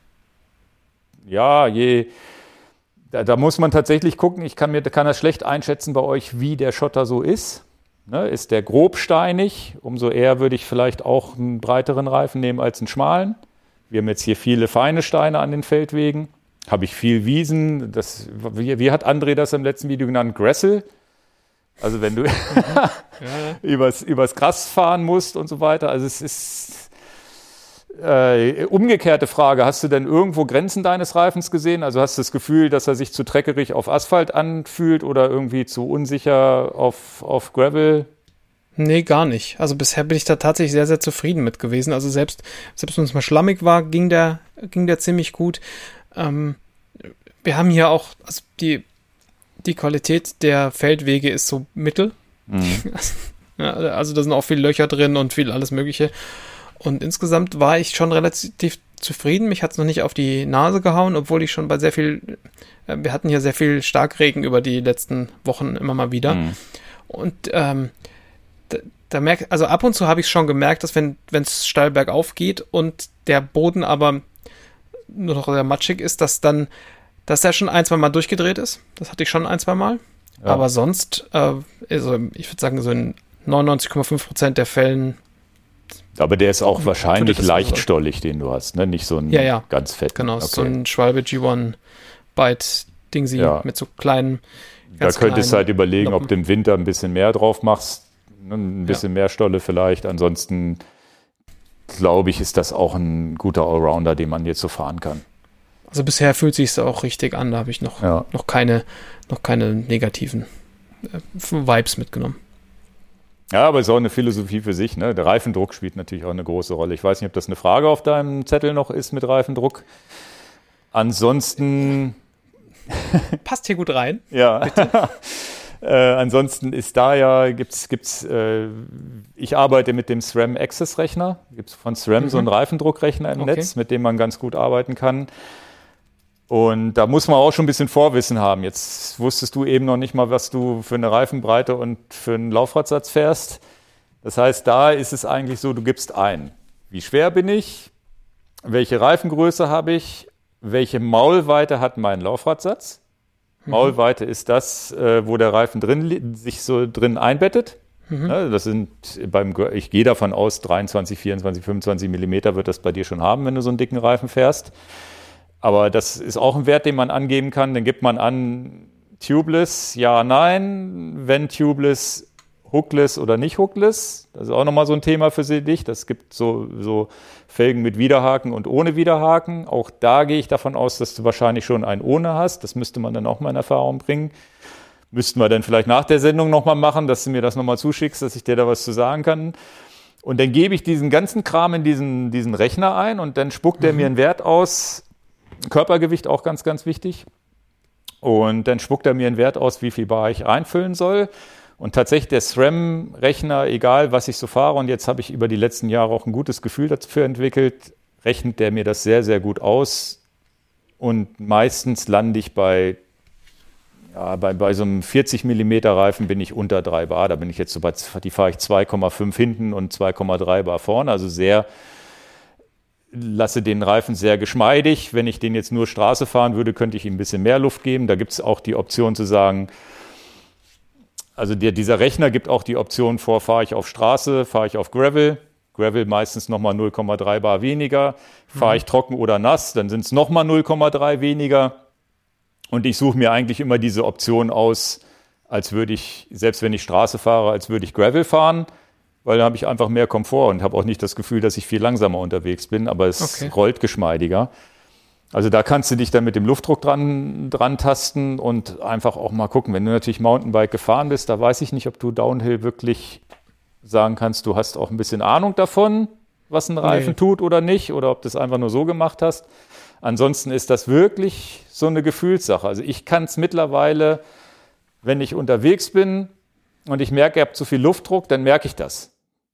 ja, je, da, da, muss man tatsächlich gucken, ich kann, mir, kann das schlecht einschätzen bei euch, wie der Schotter so ist. Ne, ist der grobsteinig, umso eher würde ich vielleicht auch einen breiteren Reifen nehmen als einen schmalen. Wir haben jetzt hier viele feine Steine an den Feldwegen. Habe ich viel Wiesen. Das, wie, wie, hat André das im letzten Video genannt? Gressel. Also wenn du ja. übers, übers Gras fahren musst und so weiter. Also es ist, äh, umgekehrte Frage, hast du denn irgendwo Grenzen deines Reifens gesehen? Also hast du das Gefühl, dass er sich zu treckerig auf Asphalt anfühlt oder irgendwie zu unsicher auf, auf Gravel? Nee, gar nicht. Also bisher bin ich da tatsächlich sehr, sehr zufrieden mit gewesen. Also selbst, selbst wenn es mal schlammig war, ging der, ging der ziemlich gut. Ähm, wir haben hier auch, also die, die Qualität der Feldwege ist so mittel. Mhm. also da sind auch viele Löcher drin und viel alles Mögliche. Und insgesamt war ich schon relativ zufrieden. Mich hat es noch nicht auf die Nase gehauen, obwohl ich schon bei sehr viel, äh, wir hatten hier sehr viel Starkregen über die letzten Wochen immer mal wieder. Mhm. Und ähm, da, da merkt, also ab und zu habe ich schon gemerkt, dass wenn es steil bergauf geht und der Boden aber nur noch sehr matschig ist, dass dann, dass der schon ein, zwei Mal durchgedreht ist. Das hatte ich schon ein, zwei Mal. Ja. Aber sonst, äh, also ich würde sagen, so in 99,5 Prozent der Fällen aber der ist auch wahrscheinlich leichtstollig, den du hast, ne? Nicht so ein ja, ja. ganz fett. Genau, okay. so ein Schwalbe G1 Byte Ding sie ja. mit so kleinen. Da könntest du halt überlegen, Noppen. ob du im Winter ein bisschen mehr drauf machst, ne? ein bisschen ja. mehr Stolle vielleicht. Ansonsten glaube ich, ist das auch ein guter Allrounder, den man jetzt so fahren kann. Also bisher fühlt sich auch richtig an. Da habe ich noch, ja. noch keine, noch keine negativen äh, Vibes mitgenommen. Ja, aber es ist auch eine Philosophie für sich. Ne? Der Reifendruck spielt natürlich auch eine große Rolle. Ich weiß nicht, ob das eine Frage auf deinem Zettel noch ist mit Reifendruck. Ansonsten. Passt hier gut rein. Ja. äh, ansonsten ist da ja, gibt's, gibt's, äh, ich arbeite mit dem SRAM Access Rechner. Gibt's von SRAM mhm. so einen Reifendruckrechner im okay. Netz, mit dem man ganz gut arbeiten kann. Und da muss man auch schon ein bisschen Vorwissen haben. Jetzt wusstest du eben noch nicht mal, was du für eine Reifenbreite und für einen Laufradsatz fährst. Das heißt, da ist es eigentlich so, du gibst ein. Wie schwer bin ich? Welche Reifengröße habe ich? Welche Maulweite hat mein Laufradsatz? Mhm. Maulweite ist das, äh, wo der Reifen drin sich so drin einbettet. Mhm. Das sind beim, ich gehe davon aus, 23, 24, 25 Millimeter wird das bei dir schon haben, wenn du so einen dicken Reifen fährst. Aber das ist auch ein Wert, den man angeben kann. Dann gibt man an tubeless, ja, nein. Wenn tubeless, hookless oder nicht hookless. Das ist auch nochmal so ein Thema für dich. Das gibt so, so Felgen mit Widerhaken und ohne Widerhaken. Auch da gehe ich davon aus, dass du wahrscheinlich schon einen ohne hast. Das müsste man dann auch mal in Erfahrung bringen. Müssten wir dann vielleicht nach der Sendung nochmal machen, dass du mir das nochmal zuschickst, dass ich dir da was zu sagen kann. Und dann gebe ich diesen ganzen Kram in diesen, diesen Rechner ein und dann spuckt er mhm. mir einen Wert aus, Körpergewicht auch ganz, ganz wichtig. Und dann spuckt er mir einen Wert aus, wie viel Bar ich reinfüllen soll. Und tatsächlich der SRAM-Rechner, egal was ich so fahre, und jetzt habe ich über die letzten Jahre auch ein gutes Gefühl dafür entwickelt, rechnet der mir das sehr, sehr gut aus. Und meistens lande ich bei, ja, bei, bei so einem 40 mm Reifen bin ich unter 3 Bar. Da bin ich jetzt so bei, die fahre ich 2,5 hinten und 2,3 Bar vorne. Also sehr, lasse den Reifen sehr geschmeidig. Wenn ich den jetzt nur Straße fahren würde, könnte ich ihm ein bisschen mehr Luft geben. Da gibt es auch die Option zu sagen, also der, dieser Rechner gibt auch die Option vor, fahre ich auf Straße, fahre ich auf Gravel. Gravel meistens nochmal 0,3 Bar weniger. Fahre ich trocken oder nass, dann sind es nochmal 0,3 weniger. Und ich suche mir eigentlich immer diese Option aus, als würde ich, selbst wenn ich Straße fahre, als würde ich Gravel fahren, weil da habe ich einfach mehr Komfort und habe auch nicht das Gefühl, dass ich viel langsamer unterwegs bin, aber es okay. rollt geschmeidiger. Also da kannst du dich dann mit dem Luftdruck dran, dran tasten und einfach auch mal gucken. Wenn du natürlich Mountainbike gefahren bist, da weiß ich nicht, ob du Downhill wirklich sagen kannst, du hast auch ein bisschen Ahnung davon, was ein Reifen nee. tut oder nicht, oder ob du es einfach nur so gemacht hast. Ansonsten ist das wirklich so eine Gefühlssache. Also ich kann es mittlerweile, wenn ich unterwegs bin und ich merke, ich habe zu viel Luftdruck, dann merke ich das.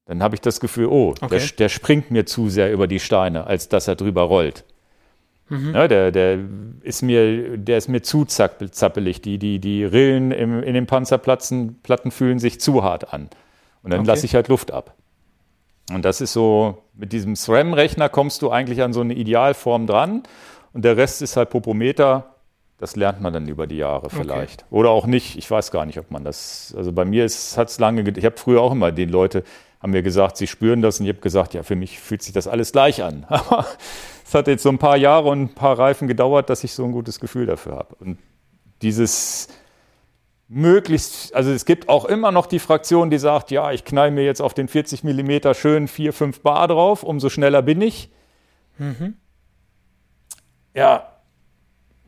Dann habe ich das Gefühl, oh, okay. der, der springt mir zu sehr über die Steine, als dass er drüber rollt. Mhm. Ja, der, der, ist mir, der ist mir zu zappelig. Die, die, die Rillen im, in den Panzerplatten Platten fühlen sich zu hart an. Und dann okay. lasse ich halt Luft ab. Und das ist so, mit diesem SRAM-Rechner kommst du eigentlich an so eine Idealform dran. Und der Rest ist halt Popometer. Das lernt man dann über die Jahre vielleicht. Okay. Oder auch nicht. Ich weiß gar nicht, ob man das. Also bei mir hat es lange. Ich habe früher auch immer den Leute haben mir gesagt, sie spüren das. Und ich habe gesagt, ja, für mich fühlt sich das alles gleich an. Aber es hat jetzt so ein paar Jahre und ein paar Reifen gedauert, dass ich so ein gutes Gefühl dafür habe. Und dieses möglichst, also es gibt auch immer noch die Fraktion, die sagt, ja, ich knall mir jetzt auf den 40 Millimeter schön 4, 5 Bar drauf, umso schneller bin ich. Mhm. Ja,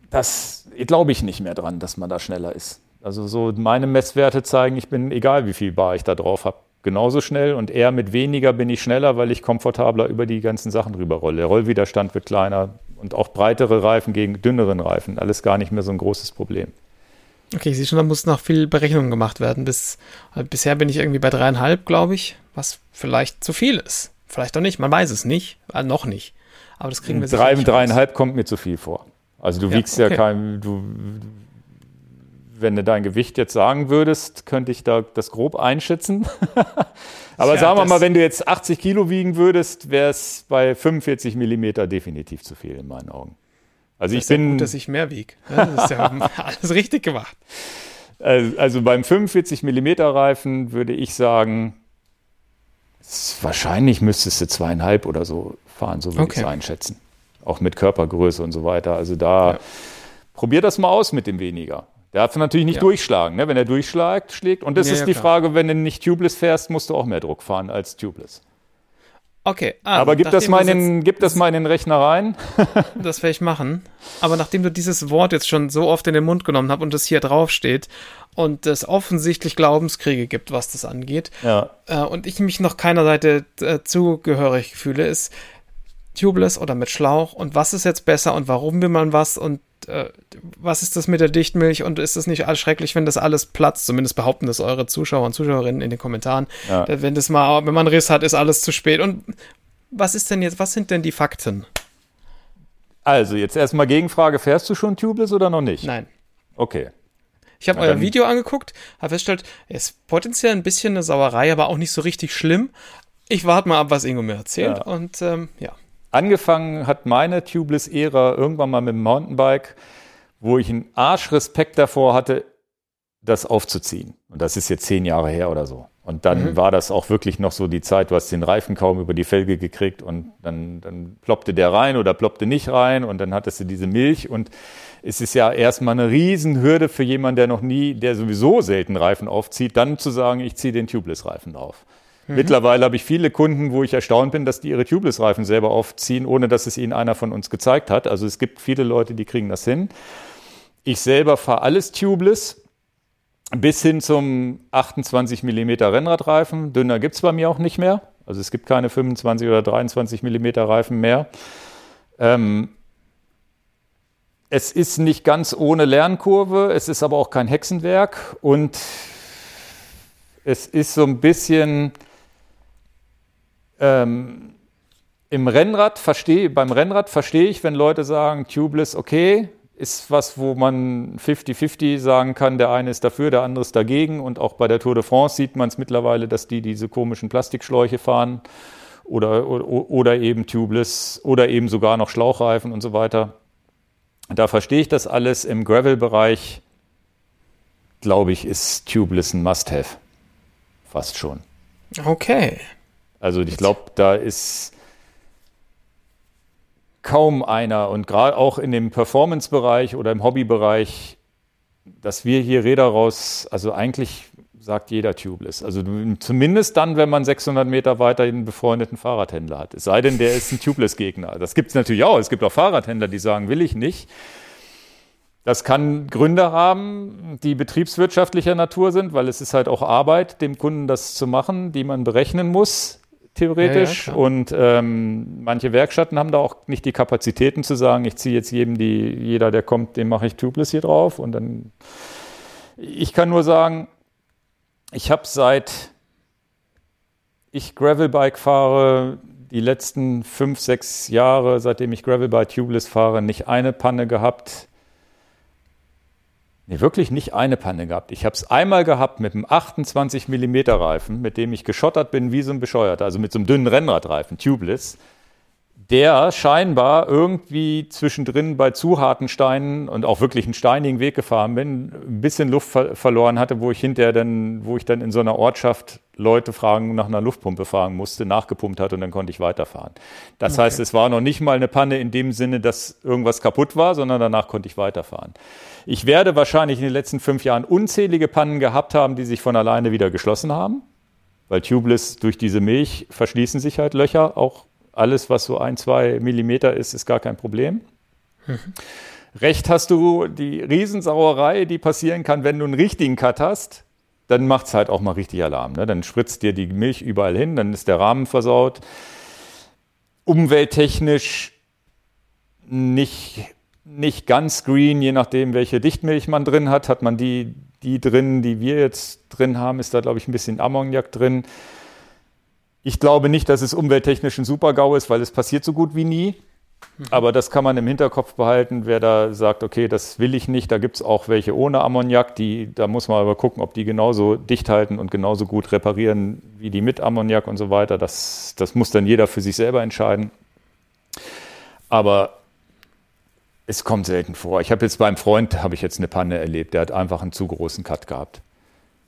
das glaube ich nicht mehr dran, dass man da schneller ist. Also so meine Messwerte zeigen, ich bin egal, wie viel Bar ich da drauf habe, genauso schnell und eher mit weniger bin ich schneller, weil ich komfortabler über die ganzen Sachen drüber rolle. Der Rollwiderstand wird kleiner und auch breitere Reifen gegen dünneren Reifen. Alles gar nicht mehr so ein großes Problem. Okay, ich sehe schon, da muss noch viel Berechnung gemacht werden. Bis, äh, bisher bin ich irgendwie bei dreieinhalb, glaube ich, was vielleicht zu viel ist. Vielleicht auch nicht, man weiß es nicht, äh, noch nicht. Aber das kriegen wir Drei, Dreieinhalb kommt mir zu viel vor. Also du ja, wiegst okay. ja kein, du, wenn du dein Gewicht jetzt sagen würdest, könnte ich da das grob einschätzen. Aber ja, sagen wir mal, wenn du jetzt 80 Kilo wiegen würdest, wäre es bei 45 Millimeter definitiv zu viel in meinen Augen. Also das ich bin. Ja gut, dass ich mehr wiege. Das ist ja alles richtig gemacht. Also, also beim 45 Millimeter Reifen würde ich sagen, wahrscheinlich müsstest du zweieinhalb oder so fahren, so würde okay. ich es einschätzen. Auch mit Körpergröße und so weiter. Also da ja. probier das mal aus mit dem weniger. Der darf natürlich nicht ja. durchschlagen. Ne? Wenn er durchschlägt, schlägt. Und das ja, ist ja, die klar. Frage, wenn du nicht tubeless fährst, musst du auch mehr Druck fahren als tubeless. Okay. Ah, Aber gib das, mal in den, gib das mal in den Rechner rein. das werde ich machen. Aber nachdem du dieses Wort jetzt schon so oft in den Mund genommen hast und es hier drauf steht und es offensichtlich Glaubenskriege gibt, was das angeht, ja. äh, und ich mich noch keiner Seite äh, zugehörig fühle, ist tubeless oder mit Schlauch und was ist jetzt besser und warum will man was und was ist das mit der Dichtmilch und ist es nicht schrecklich, wenn das alles platzt? Zumindest behaupten das eure Zuschauer und Zuschauerinnen in den Kommentaren. Ja. Wenn das mal, wenn man Riss hat, ist alles zu spät. Und was ist denn jetzt, was sind denn die Fakten? Also, jetzt erstmal Gegenfrage: Fährst du schon tubeless oder noch nicht? Nein. Okay. Ich habe euer Video angeguckt, habe festgestellt, es ist potenziell ein bisschen eine Sauerei, aber auch nicht so richtig schlimm. Ich warte mal ab, was Ingo mir erzählt. Ja. Und ähm, ja. Angefangen hat meine Tubeless-Ära irgendwann mal mit dem Mountainbike, wo ich einen Arschrespekt davor hatte, das aufzuziehen. Und das ist jetzt zehn Jahre her oder so. Und dann mhm. war das auch wirklich noch so die Zeit, du hast den Reifen kaum über die Felge gekriegt und dann, dann ploppte der rein oder ploppte nicht rein und dann hattest du diese Milch und es ist ja erstmal eine Riesenhürde für jemanden, der noch nie, der sowieso selten Reifen aufzieht, dann zu sagen, ich ziehe den Tubeless-Reifen auf. Mhm. Mittlerweile habe ich viele Kunden, wo ich erstaunt bin, dass die ihre Tubeless-Reifen selber aufziehen, ohne dass es ihnen einer von uns gezeigt hat. Also es gibt viele Leute, die kriegen das hin. Ich selber fahre alles Tubeless bis hin zum 28 mm Rennradreifen. Dünner gibt es bei mir auch nicht mehr. Also es gibt keine 25 oder 23 mm Reifen mehr. Ähm, es ist nicht ganz ohne Lernkurve, es ist aber auch kein Hexenwerk und es ist so ein bisschen ähm, im Rennrad verstehe, beim Rennrad verstehe ich, wenn Leute sagen, tubeless, okay, ist was, wo man 50-50 sagen kann, der eine ist dafür, der andere ist dagegen. Und auch bei der Tour de France sieht man es mittlerweile, dass die diese komischen Plastikschläuche fahren oder, oder, oder eben tubeless oder eben sogar noch Schlauchreifen und so weiter. Da verstehe ich das alles. Im Gravel-Bereich, glaube ich, ist tubeless ein Must-Have. Fast schon. Okay. Also ich glaube, da ist kaum einer und gerade auch in dem Performance-Bereich oder im Hobby-Bereich, dass wir hier Räder raus, also eigentlich sagt jeder Tubeless. Also zumindest dann, wenn man 600 Meter weiter einen befreundeten Fahrradhändler hat. Es sei denn, der ist ein Tubeless-Gegner. Das gibt es natürlich auch. Es gibt auch Fahrradhändler, die sagen, will ich nicht. Das kann Gründe haben, die betriebswirtschaftlicher Natur sind, weil es ist halt auch Arbeit, dem Kunden das zu machen, die man berechnen muss theoretisch. Ja, ja, und ähm, manche Werkstätten haben da auch nicht die Kapazitäten zu sagen, ich ziehe jetzt jedem, die, jeder, der kommt, den mache ich Tubeless hier drauf. Und dann. Ich kann nur sagen, ich habe seit ich Gravelbike fahre, die letzten fünf, sechs Jahre, seitdem ich Gravelbike Tubeless fahre, nicht eine Panne gehabt, Nee, wirklich nicht eine Panne gehabt. Ich habe es einmal gehabt mit einem 28 mm Reifen, mit dem ich geschottert bin wie so ein Bescheuerter, also mit so einem dünnen Rennradreifen, tubeless, der scheinbar irgendwie zwischendrin bei zu harten Steinen und auch wirklich einen steinigen Weg gefahren bin, ein bisschen Luft ver verloren hatte, wo ich hinterher dann, wo ich dann in so einer Ortschaft Leute fragen nach einer Luftpumpe fragen musste, nachgepumpt hat und dann konnte ich weiterfahren. Das okay. heißt, es war noch nicht mal eine Panne in dem Sinne, dass irgendwas kaputt war, sondern danach konnte ich weiterfahren. Ich werde wahrscheinlich in den letzten fünf Jahren unzählige Pannen gehabt haben, die sich von alleine wieder geschlossen haben, weil Tubeless durch diese Milch verschließen sich halt Löcher. Auch alles, was so ein, zwei Millimeter ist, ist gar kein Problem. Mhm. Recht hast du, die Riesensauerei, die passieren kann, wenn du einen richtigen Cut hast, dann macht es halt auch mal richtig Alarm. Ne? Dann spritzt dir die Milch überall hin, dann ist der Rahmen versaut. Umwelttechnisch nicht, nicht ganz green, je nachdem, welche Dichtmilch man drin hat. Hat man die, die drin, die wir jetzt drin haben, ist da, glaube ich, ein bisschen Ammoniak drin. Ich glaube nicht, dass es umwelttechnisch ein Super-GAU ist, weil es passiert so gut wie nie. Mhm. Aber das kann man im Hinterkopf behalten, wer da sagt, okay, das will ich nicht. Da gibt es auch welche ohne Ammoniak, die, da muss man aber gucken, ob die genauso dicht halten und genauso gut reparieren wie die mit Ammoniak und so weiter. Das, das muss dann jeder für sich selber entscheiden. Aber es kommt selten vor. Ich habe jetzt beim Freund habe ich jetzt eine Panne erlebt. Der hat einfach einen zu großen Cut gehabt.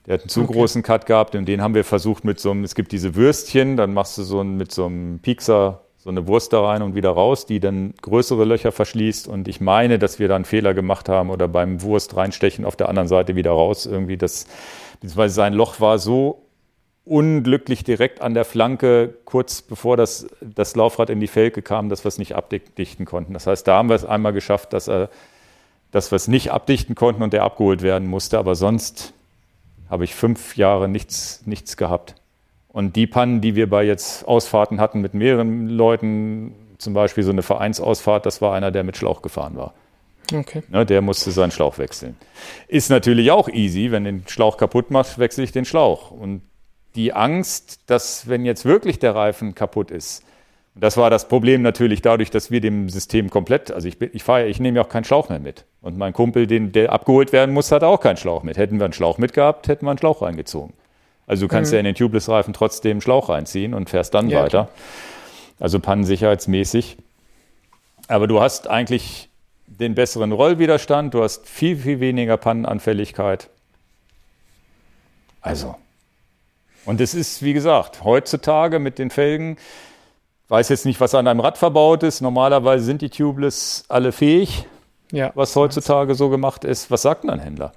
Der hat einen zu okay. großen Cut gehabt und den haben wir versucht mit so einem, es gibt diese Würstchen, dann machst du so einen, mit so einem Piekser so eine Wurst da rein und wieder raus, die dann größere Löcher verschließt. Und ich meine, dass wir da einen Fehler gemacht haben oder beim Wurst reinstechen auf der anderen Seite wieder raus. Irgendwie das, beziehungsweise sein Loch war so unglücklich direkt an der Flanke, kurz bevor das, das Laufrad in die Felge kam, dass wir es nicht abdichten konnten. Das heißt, da haben wir es einmal geschafft, dass, er, dass wir es nicht abdichten konnten und der abgeholt werden musste. Aber sonst habe ich fünf Jahre nichts, nichts gehabt. Und die Pannen, die wir bei jetzt Ausfahrten hatten mit mehreren Leuten, zum Beispiel so eine Vereinsausfahrt, das war einer, der mit Schlauch gefahren war. Okay. Ne, der musste seinen Schlauch wechseln. Ist natürlich auch easy, wenn den Schlauch kaputt macht, wechsle ich den Schlauch. Und die Angst, dass wenn jetzt wirklich der Reifen kaputt ist, das war das Problem natürlich dadurch, dass wir dem System komplett, also ich, ich fahre, ich nehme ja auch keinen Schlauch mehr mit. Und mein Kumpel, den, der abgeholt werden muss, hat auch keinen Schlauch mit. Hätten wir einen Schlauch mitgehabt, hätten wir einen Schlauch reingezogen. Also du kannst mhm. ja in den Tubeless-Reifen trotzdem Schlauch reinziehen und fährst dann ja, weiter. Also pannensicherheitsmäßig. Aber du hast eigentlich den besseren Rollwiderstand, du hast viel, viel weniger Pannenanfälligkeit. Also. Und es ist, wie gesagt, heutzutage mit den Felgen, weiß jetzt nicht, was an einem Rad verbaut ist. Normalerweise sind die Tubeless alle fähig, ja. was heutzutage so gemacht ist. Was sagt denn ein Händler?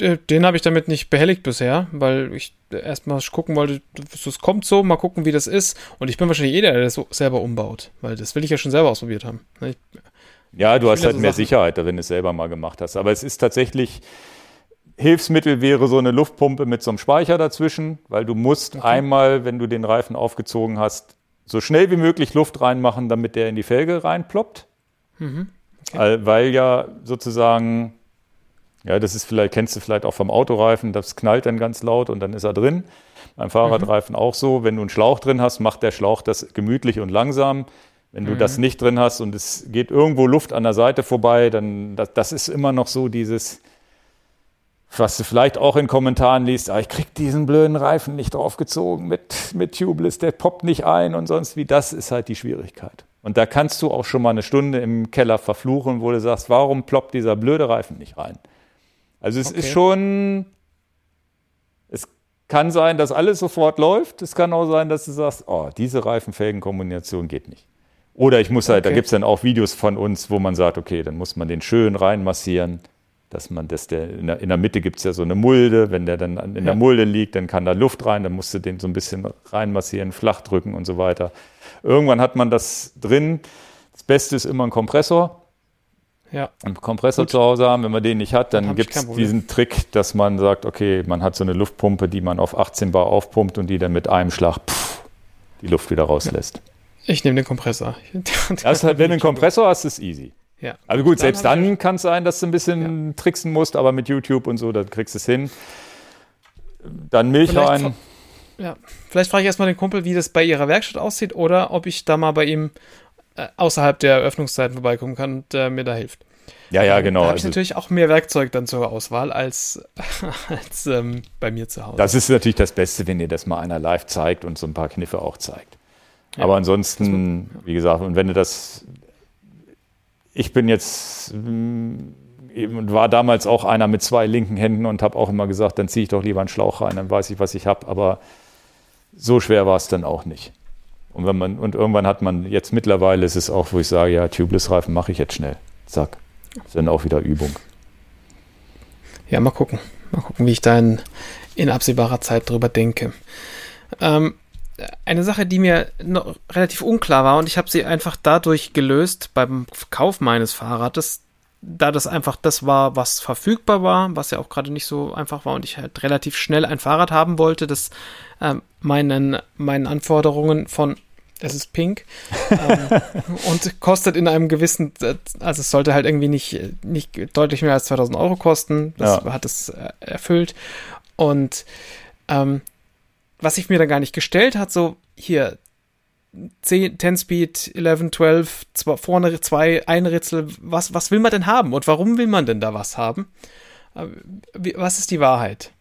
den habe ich damit nicht behelligt bisher, weil ich erstmal gucken wollte, es kommt so, mal gucken, wie das ist. Und ich bin wahrscheinlich eh der, der das selber umbaut, weil das will ich ja schon selber ausprobiert haben. Ich, ja, du hast halt so mehr Sachen. Sicherheit, wenn du es selber mal gemacht hast. Aber es ist tatsächlich, Hilfsmittel wäre so eine Luftpumpe mit so einem Speicher dazwischen, weil du musst okay. einmal, wenn du den Reifen aufgezogen hast, so schnell wie möglich Luft reinmachen, damit der in die Felge reinploppt. Mhm. Okay. Weil ja sozusagen Ja, das ist vielleicht, kennst du vielleicht auch vom Autoreifen, das knallt dann ganz laut und dann ist er drin. Beim Fahrradreifen mhm. auch so. Wenn du einen Schlauch drin hast, macht der Schlauch das gemütlich und langsam. Wenn du mhm. das nicht drin hast und es geht irgendwo Luft an der Seite vorbei, dann das, das ist immer noch so dieses, was du vielleicht auch in Kommentaren liest, ah, ich krieg diesen blöden Reifen nicht draufgezogen mit, mit Tubeless, der poppt nicht ein und sonst wie. Das ist halt die Schwierigkeit. Und da kannst du auch schon mal eine Stunde im Keller verfluchen, wo du sagst, warum ploppt dieser blöde Reifen nicht rein? Also es okay. ist schon, es kann sein, dass alles sofort läuft. Es kann auch sein, dass du sagst, oh, diese Reifenfelgenkombination geht nicht. Oder ich muss halt, okay. da gibt es dann auch Videos von uns, wo man sagt, okay, dann muss man den schön reinmassieren, dass man das, der, in der, in der Mitte gibt es ja so eine Mulde, wenn der dann in ja. der Mulde liegt, dann kann da Luft rein, dann musst du den so ein bisschen reinmassieren, flach drücken und so weiter. Irgendwann hat man das drin. Das Beste ist immer ein Kompressor. Ja. Einen Kompressor Gut. zu Hause haben, wenn man den nicht hat, dann, dann gibt es diesen Trick, dass man sagt, okay, man hat so eine Luftpumpe, die man auf 18 Bar aufpumpt und die dann mit einem Schlag pff, die Luft wieder rauslässt. Ja. Ich nehme den Kompressor. Halt, wenn du einen Kompressor hast, ist easy. Ja. Also gut, dann selbst dann kann es sein, dass du ein bisschen ja. tricksen musst, aber mit YouTube und so, da kriegst du es hin. Dann Milch vielleicht rein. Ja, vielleicht frage ich erstmal den Kumpel, wie das bei ihrer Werkstatt aussieht oder ob ich da mal bei ihm äh, außerhalb der Öffnungszeiten vorbeikommen kann und äh, mir da hilft. Ja, ja, genau. Da habe ich also, natürlich auch mehr Werkzeug dann zur Auswahl als, als ähm, bei mir zu Hause. Das ist natürlich das Beste, wenn ihr das mal einer live zeigt und so ein paar Kniffe auch zeigt. Ja, Aber ansonsten, wie gesagt, und wenn du das, ich bin jetzt mm, eben war damals auch einer mit zwei linken Händen und habe auch immer gesagt, dann ziehe ich doch lieber einen Schlauch rein, dann weiß ich, was ich habe. Aber so schwer war es dann auch nicht. Und wenn man und irgendwann hat man jetzt mittlerweile ist es auch, wo ich sage, ja, Tubeless-Reifen mache ich jetzt schnell. Zack, ist dann auch wieder Übung. Ja, mal gucken, mal gucken, wie ich da in, in absehbarer Zeit drüber denke. Ähm, eine Sache, die mir noch relativ unklar war und ich habe sie einfach dadurch gelöst beim Kauf meines Fahrrades, da das einfach das war, was verfügbar war, was ja auch gerade nicht so einfach war und ich halt relativ schnell ein Fahrrad haben wollte, das äh, meinen, meinen Anforderungen von es ist pink ähm, und kostet in einem gewissen, also es sollte halt irgendwie nicht, nicht deutlich mehr als 2000 Euro kosten. Das ja. hat es äh, erfüllt. Und ähm, was ich mir dann gar nicht gestellt hat, so hier 10, 10 Speed, 11, 12, zwei, vorne zwei, ein Ritzel, was, was will man denn haben und warum will man denn da was haben? Äh, was ist die Wahrheit?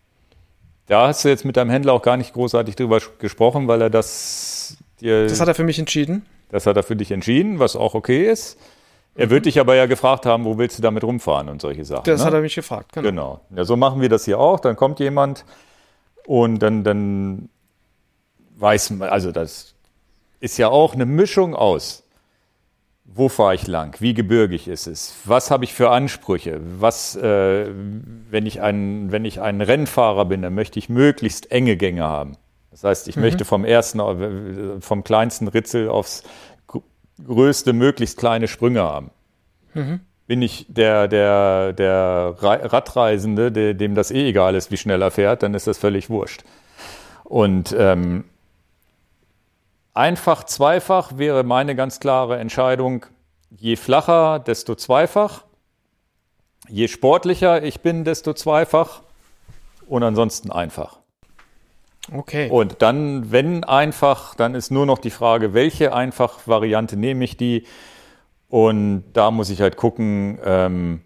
Da hast du jetzt mit deinem Händler auch gar nicht großartig drüber gesprochen, weil er das dir. Das hat er für mich entschieden. Das hat er für dich entschieden, was auch okay ist. Er mhm. wird dich aber ja gefragt haben, wo willst du damit rumfahren und solche Sachen. Das ne? hat er mich gefragt, genau. Genau. Ja, so machen wir das hier auch. Dann kommt jemand und dann, dann weiß man, also das ist ja auch eine Mischung aus. Wo fahre ich lang? Wie gebirgig ist es? Was habe ich für Ansprüche? Was, äh, wenn, ich ein, wenn ich ein Rennfahrer bin, dann möchte ich möglichst enge Gänge haben. Das heißt, ich mhm. möchte vom ersten, äh, vom kleinsten Ritzel aufs größte möglichst kleine Sprünge haben. Mhm. Bin ich der, der, der Radreisende, der, dem das eh egal ist, wie schnell er fährt, dann ist das völlig wurscht. Und ähm, Einfach, zweifach wäre meine ganz klare Entscheidung. Je flacher, desto zweifach. Je sportlicher ich bin, desto zweifach. Und ansonsten einfach. Okay. Und dann, wenn einfach, dann ist nur noch die Frage, welche einfach Variante nehme ich die? Und da muss ich halt gucken, ähm,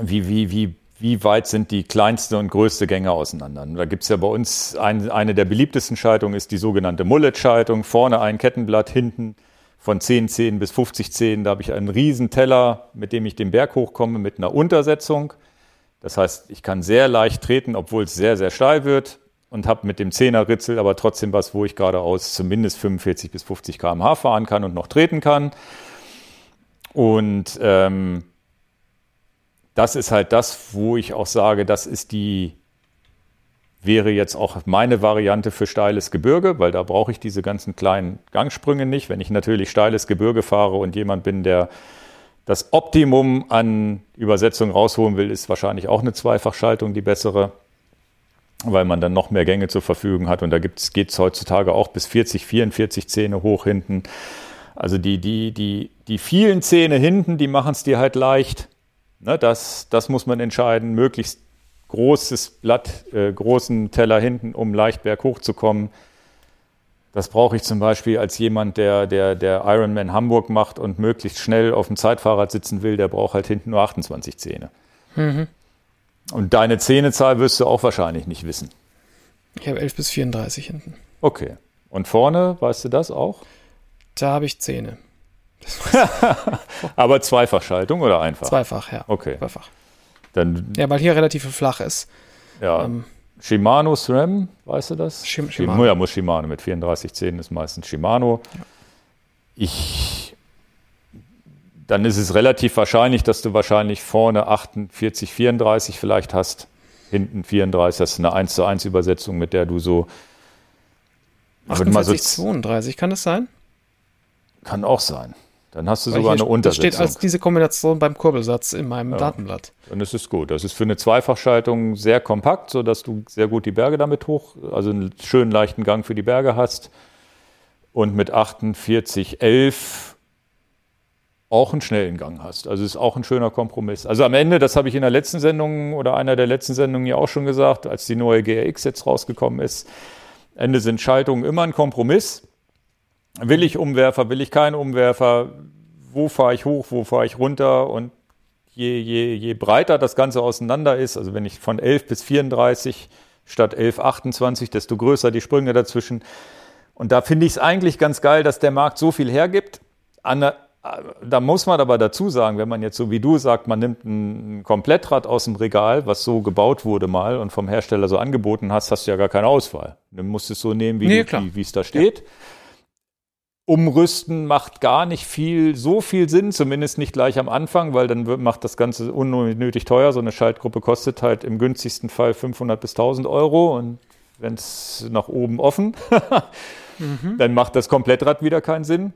wie, wie, wie wie weit sind die kleinste und größte Gänge auseinander. Da gibt es ja bei uns ein, eine der beliebtesten Schaltungen, ist die sogenannte Mullet-Schaltung. Vorne ein Kettenblatt, hinten von 10 Zehen bis 50 Zehen. Da habe ich einen riesen Teller, mit dem ich den Berg hochkomme, mit einer Untersetzung. Das heißt, ich kann sehr leicht treten, obwohl es sehr, sehr steil wird und habe mit dem Zehner-Ritzel aber trotzdem was, wo ich geradeaus zumindest 45 bis 50 km/h fahren kann und noch treten kann. Und ähm, das ist halt das, wo ich auch sage, das ist die, wäre jetzt auch meine Variante für steiles Gebirge, weil da brauche ich diese ganzen kleinen Gangsprünge nicht. Wenn ich natürlich steiles Gebirge fahre und jemand bin, der das Optimum an Übersetzung rausholen will, ist wahrscheinlich auch eine Zweifachschaltung die bessere, weil man dann noch mehr Gänge zur Verfügung hat. Und da geht es heutzutage auch bis 40, 44 Zähne hoch hinten. Also die, die, die, die vielen Zähne hinten, die machen es dir halt leicht Ne, das, das muss man entscheiden. Möglichst großes Blatt, äh, großen Teller hinten, um leicht berghoch zu kommen. Das brauche ich zum Beispiel als jemand, der, der, der Ironman Hamburg macht und möglichst schnell auf dem Zeitfahrrad sitzen will, der braucht halt hinten nur 28 Zähne. Mhm. Und deine Zähnezahl wirst du auch wahrscheinlich nicht wissen. Ich habe 11 bis 34 hinten. Okay. Und vorne, weißt du das auch? Da habe ich Zähne. Aber Zweifachschaltung oder einfach? Zweifach, ja. Okay. Zweifach. Dann, ja, weil hier relativ flach ist. Ja. Ähm, Shimano SRAM, weißt du das? Shim Shimano. Ja, muss Shimano. Mit 34 Zähnen ist meistens Shimano. Ja. Ich, dann ist es relativ wahrscheinlich, dass du wahrscheinlich vorne 48, 34 vielleicht hast, hinten 34. Das ist eine 1 zu 1 Übersetzung, mit der du so 48, so, 32, kann das sein? Kann auch sein. Dann hast du Weil sogar eine Untersetzung. Das steht als diese Kombination beim Kurbelsatz in meinem ja, Datenblatt. Dann ist es gut. Das ist für eine Zweifachschaltung sehr kompakt, sodass du sehr gut die Berge damit hoch, also einen schönen leichten Gang für die Berge hast. Und mit 48, 11 auch einen schnellen Gang hast. Also ist auch ein schöner Kompromiss. Also am Ende, das habe ich in der letzten Sendung oder einer der letzten Sendungen ja auch schon gesagt, als die neue GRX jetzt rausgekommen ist. Ende sind Schaltungen immer ein Kompromiss. Will ich Umwerfer, will ich keinen Umwerfer? Wo fahre ich hoch, wo fahre ich runter? Und je, je, je breiter das Ganze auseinander ist, also wenn ich von 11 bis 34 statt 11, 28, desto größer die Sprünge dazwischen. Und da finde ich es eigentlich ganz geil, dass der Markt so viel hergibt. An, da muss man aber dazu sagen, wenn man jetzt so wie du sagt, man nimmt ein Komplettrad aus dem Regal, was so gebaut wurde mal und vom Hersteller so angeboten hast, hast du ja gar keine Auswahl. Du musst es so nehmen, wie nee, es da steht. Ja umrüsten macht gar nicht viel, so viel Sinn, zumindest nicht gleich am Anfang, weil dann wird, macht das Ganze unnötig teuer. So eine Schaltgruppe kostet halt im günstigsten Fall 500 bis 1000 Euro und wenn es nach oben offen, mhm. dann macht das Komplettrad wieder keinen Sinn.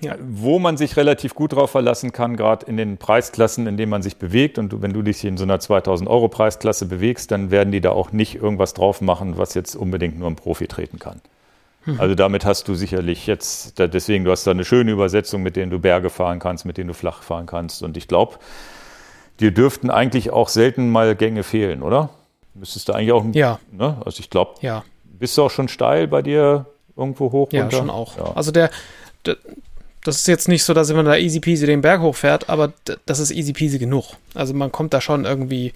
Ja. Wo man sich relativ gut drauf verlassen kann, gerade in den Preisklassen, in denen man sich bewegt. Und du, wenn du dich in so einer 2000 Euro Preisklasse bewegst, dann werden die da auch nicht irgendwas drauf machen, was jetzt unbedingt nur ein Profi treten kann. Mhm. Also damit hast du sicherlich jetzt, deswegen, du hast da eine schöne Übersetzung, mit denen du Berge fahren kannst, mit denen du flach fahren kannst. Und ich glaube, dir dürften eigentlich auch selten mal Gänge fehlen, oder? Müsstest du eigentlich auch. Ja. Ne? Also ich glaube, ja. bist du auch schon steil bei dir irgendwo hoch? Ja, runter? schon auch. Ja. Also der, der, das ist jetzt nicht so, dass man da easy peasy den Berg hochfährt, aber das ist easy peasy genug. Also man kommt da schon irgendwie,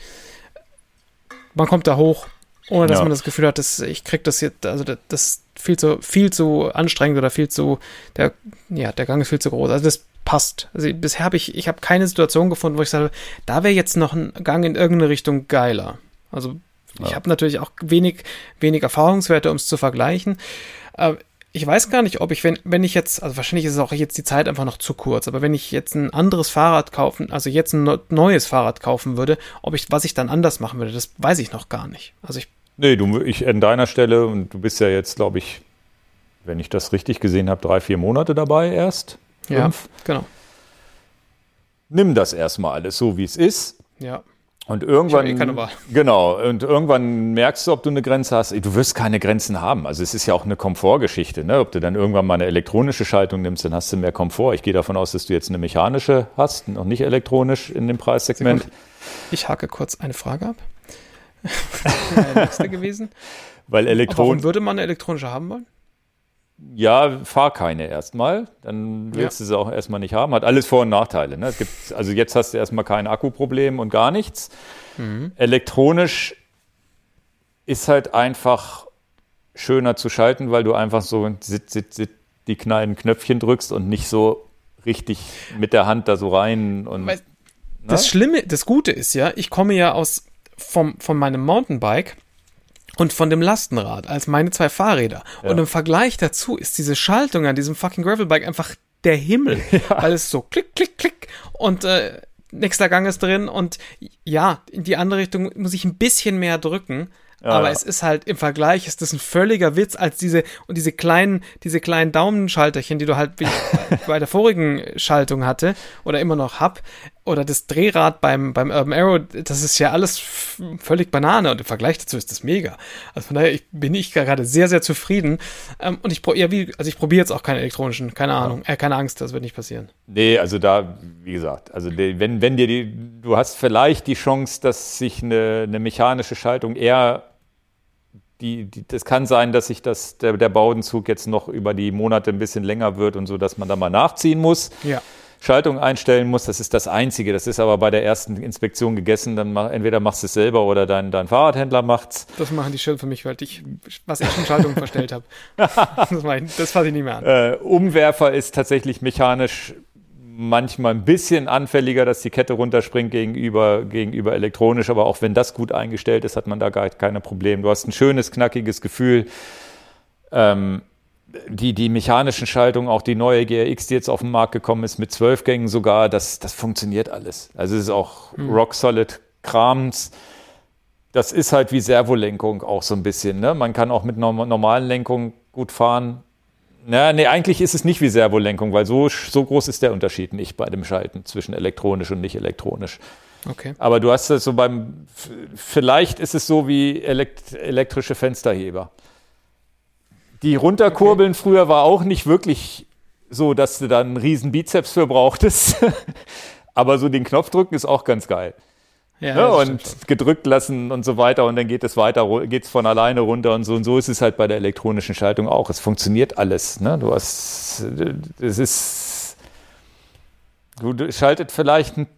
man kommt da hoch, ohne dass ja. man das Gefühl hat, dass ich krieg das jetzt, also das viel zu, viel zu anstrengend oder viel zu, der, ja, der Gang ist viel zu groß. Also das passt. Also bisher habe ich, ich habe keine Situation gefunden, wo ich sage, da wäre jetzt noch ein Gang in irgendeine Richtung geiler. Also ich ja. habe natürlich auch wenig, wenig Erfahrungswerte, um es zu vergleichen. Aber ich weiß gar nicht, ob ich, wenn, wenn ich jetzt, also wahrscheinlich ist es auch jetzt die Zeit einfach noch zu kurz, aber wenn ich jetzt ein anderes Fahrrad kaufen, also jetzt ein neues Fahrrad kaufen würde, ob ich, was ich dann anders machen würde, das weiß ich noch gar nicht. Also ich Nee, du, ich an deiner Stelle, und du bist ja jetzt, glaube ich, wenn ich das richtig gesehen habe, drei, vier Monate dabei erst. Fünf. Ja, genau. Nimm das erstmal alles so, wie es ist. Ja. Und irgendwann, eh genau, und irgendwann merkst du, ob du eine Grenze hast. Du wirst keine Grenzen haben. Also es ist ja auch eine Komfortgeschichte. Ne? Ob du dann irgendwann mal eine elektronische Schaltung nimmst, dann hast du mehr Komfort. Ich gehe davon aus, dass du jetzt eine mechanische hast, noch nicht elektronisch in dem Preissegment. Ich hake kurz eine Frage ab. Nächste gewesen. Weil Elektron. Warum würde man eine elektronische haben wollen? Ja, fahr keine erstmal. Dann willst ja. du sie auch erstmal nicht haben. Hat alles Vor- und Nachteile. Ne? Es gibt, also jetzt hast du erstmal kein Akkuproblem und gar nichts. Mhm. Elektronisch ist halt einfach schöner zu schalten, weil du einfach so sit, sit, sit, die knallen Knöpfchen drückst und nicht so richtig mit der Hand da so rein und. Weil, ne? das Schlimme, das Gute ist ja, ich komme ja aus vom, von meinem Mountainbike und von dem Lastenrad als meine zwei Fahrräder. Ja. Und im Vergleich dazu ist diese Schaltung an diesem fucking Gravelbike einfach der Himmel, ja. weil es so klick, klick, klick und äh, nächster Gang ist drin und ja, in die andere Richtung muss ich ein bisschen mehr drücken. Ja, aber es ist halt im Vergleich ist das ein völliger Witz als diese und diese kleinen diese kleinen Daumenschalterchen, die du halt bei der vorigen Schaltung hatte oder immer noch hab, oder das Drehrad beim, beim Urban Arrow, das ist ja alles völlig Banane und im Vergleich dazu ist das mega. Also von daher ich, bin ich gerade sehr, sehr zufrieden. Ähm, und ich, ja, wie, also ich probiere jetzt auch keine elektronischen, keine Ahnung, äh, keine Angst, das wird nicht passieren. Nee, also da, wie gesagt, also wenn, wenn dir die, du hast vielleicht die Chance, dass sich eine, eine mechanische Schaltung eher die, die, das kann sein, dass sich das, der, der Baudenzug jetzt noch über die Monate ein bisschen länger wird und so, dass man da mal nachziehen muss. Ja. Schaltung einstellen muss, das ist das Einzige. Das ist aber bei der ersten Inspektion gegessen, dann mach, entweder machst du es selber oder dein, dein Fahrradhändler macht's. Das machen die schon für mich, weil ich, was ich schon Schaltung verstellt habe. Das, das fasse ich nicht mehr an. Äh, Umwerfer ist tatsächlich mechanisch manchmal ein bisschen anfälliger, dass die Kette runterspringt gegenüber, gegenüber elektronisch, aber auch wenn das gut eingestellt ist, hat man da gar keine Probleme. Du hast ein schönes, knackiges Gefühl. Ähm, die, die mechanischen Schaltungen, auch die neue GRX, die jetzt auf den Markt gekommen ist, mit zwölf Gängen sogar, das, das funktioniert alles. Also es ist auch mhm. rock-solid Krams. Das ist halt wie Servolenkung auch so ein bisschen. Ne? Man kann auch mit normalen Lenkungen gut fahren. Na, nee, eigentlich ist es nicht wie Servolenkung, weil so, so groß ist der Unterschied nicht bei dem Schalten zwischen elektronisch und nicht elektronisch. Okay. Aber du hast das so beim, vielleicht ist es so wie elekt elektrische Fensterheber. Die runterkurbeln okay. früher war auch nicht wirklich so, dass du da einen riesen Bizeps für brauchtest. Aber so den Knopf drücken ist auch ganz geil. Ja, ne? Und gedrückt lassen und so weiter und dann geht es weiter, geht es von alleine runter und so und so ist es halt bei der elektronischen Schaltung auch. Es funktioniert alles. Ne? Du hast, es ist, du schaltet vielleicht einen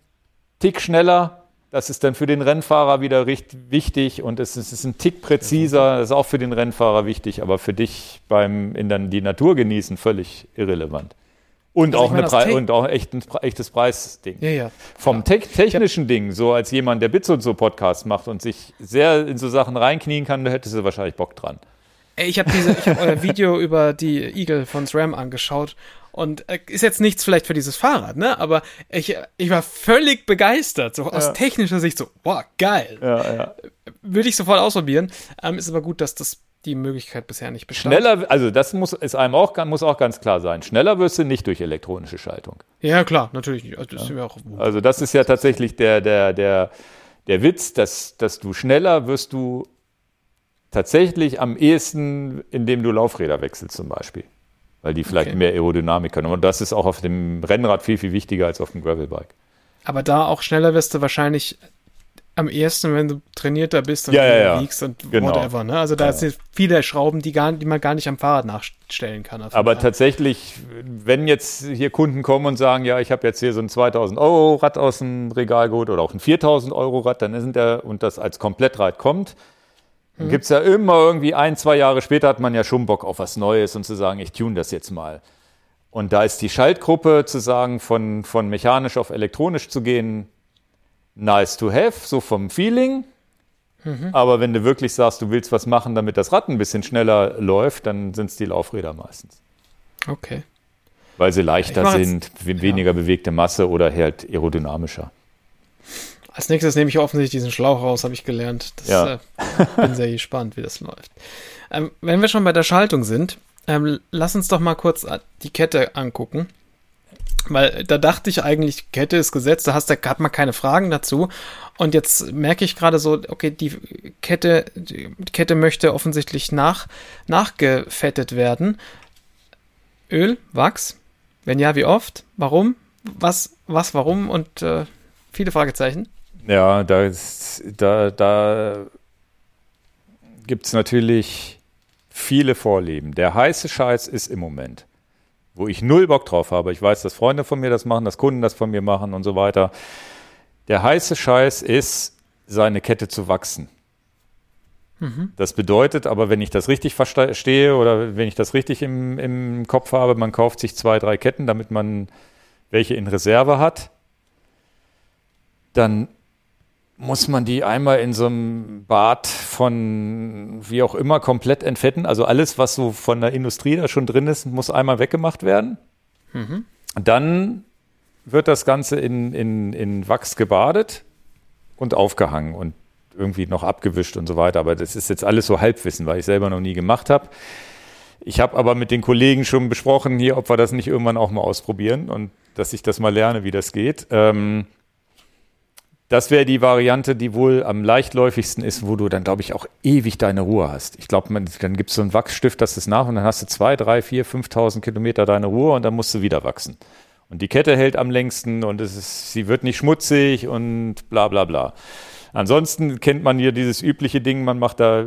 Tick schneller, das ist dann für den Rennfahrer wieder richtig wichtig und es ist, es ist ein Tick präziser, das ist auch für den Rennfahrer wichtig, aber für dich beim in dann die Natur genießen völlig irrelevant. Und also auch, eine Pre und auch echt ein echtes Preisding. Ja, ja. Vom te technischen Ding, so als jemand, der Bits und so Podcast macht und sich sehr in so Sachen reinknien kann, da hättest du wahrscheinlich Bock dran. Ich habe habe euer Video über die Eagle von SRAM angeschaut und äh, ist jetzt nichts vielleicht für dieses Fahrrad, ne? Aber ich, ich war völlig begeistert, so aus ja. technischer Sicht so, boah, geil. Ja, ja. Würde ich sofort ausprobieren. Ähm, ist aber gut, dass das die Möglichkeit bisher nicht bestand. Schneller, also das muss, ist einem auch, muss auch ganz klar sein. Schneller wirst du nicht durch elektronische Schaltung. Ja, klar, natürlich. Also das, ja. auch, also das ist ja tatsächlich der, der, der, der Witz, dass, dass du schneller wirst du tatsächlich am ehesten, indem du Laufräder wechselst zum Beispiel. Weil die vielleicht okay. mehr Aerodynamik können. Und das ist auch auf dem Rennrad viel, viel wichtiger als auf dem Gravelbike. Aber da auch schneller wirst du wahrscheinlich am ehesten, wenn du trainierter bist und ja, ja, ja. wiegst und genau. whatever. Ne? Also da ja. sind viele Schrauben, die, gar, die man gar nicht am Fahrrad nachstellen kann. Aber Fahrrad. tatsächlich, wenn jetzt hier Kunden kommen und sagen, ja, ich habe jetzt hier so ein 2000 Euro Rad aus dem Regal geholt oder auch ein 4000 Euro Rad, dann sind der und das als Komplettrad kommt, dann mhm. gibt es ja immer irgendwie ein, zwei Jahre später hat man ja schon Bock auf was Neues und zu sagen, ich tune das jetzt mal. Und da ist die Schaltgruppe zu sagen, von, von mechanisch auf elektronisch zu gehen, nice to have, so vom Feeling. Mhm. Aber wenn du wirklich sagst, du willst was machen, damit das Rad ein bisschen schneller läuft, dann sind es die Laufräder meistens. Okay. Weil sie leichter sind, weniger ja. bewegte Masse oder halt aerodynamischer. Als nächstes nehme ich offensichtlich diesen Schlauch raus, habe ich gelernt. Das, ja. äh, bin sehr gespannt, wie das läuft. Ähm, wenn wir schon bei der Schaltung sind, ähm, lass uns doch mal kurz die Kette angucken. Weil da dachte ich eigentlich, Kette ist gesetzt, da hast, da hat man keine Fragen dazu. Und jetzt merke ich gerade so, okay, die Kette, die Kette möchte offensichtlich nach, nachgefettet werden. Öl, Wachs? Wenn ja, wie oft? Warum? Was, was, warum? Und äh, viele Fragezeichen. Ja, da, ist, da, da gibt es natürlich viele Vorlieben. Der heiße Scheiß ist im Moment, wo ich null Bock drauf habe. Ich weiß, dass Freunde von mir das machen, dass Kunden das von mir machen und so weiter. Der heiße Scheiß ist, seine Kette zu wachsen. Mhm. Das bedeutet aber, wenn ich das richtig verstehe oder wenn ich das richtig im, im Kopf habe, man kauft sich zwei, drei Ketten, damit man welche in Reserve hat, dann muss man die einmal in so einem Bad von wie auch immer komplett entfetten. Also alles, was so von der Industrie da schon drin ist, muss einmal weggemacht werden. Mhm. Dann wird das Ganze in, in, in Wachs gebadet und aufgehangen und irgendwie noch abgewischt und so weiter. Aber das ist jetzt alles so Halbwissen, weil ich selber noch nie gemacht habe. Ich habe aber mit den Kollegen schon besprochen hier, ob wir das nicht irgendwann auch mal ausprobieren und dass ich das mal lerne, wie das geht. Ähm, Das wäre die Variante, die wohl am leichtläufigsten ist, wo du dann, glaube ich, auch ewig deine Ruhe hast. Ich glaube, dann gibt es so einen Wachsstift, das ist nach und dann hast du zwei, drei, vier, 5.000 Kilometer deine Ruhe und dann musst du wieder wachsen. Und die Kette hält am längsten und es ist, sie wird nicht schmutzig und bla bla bla. Ansonsten kennt man hier dieses übliche Ding, man macht da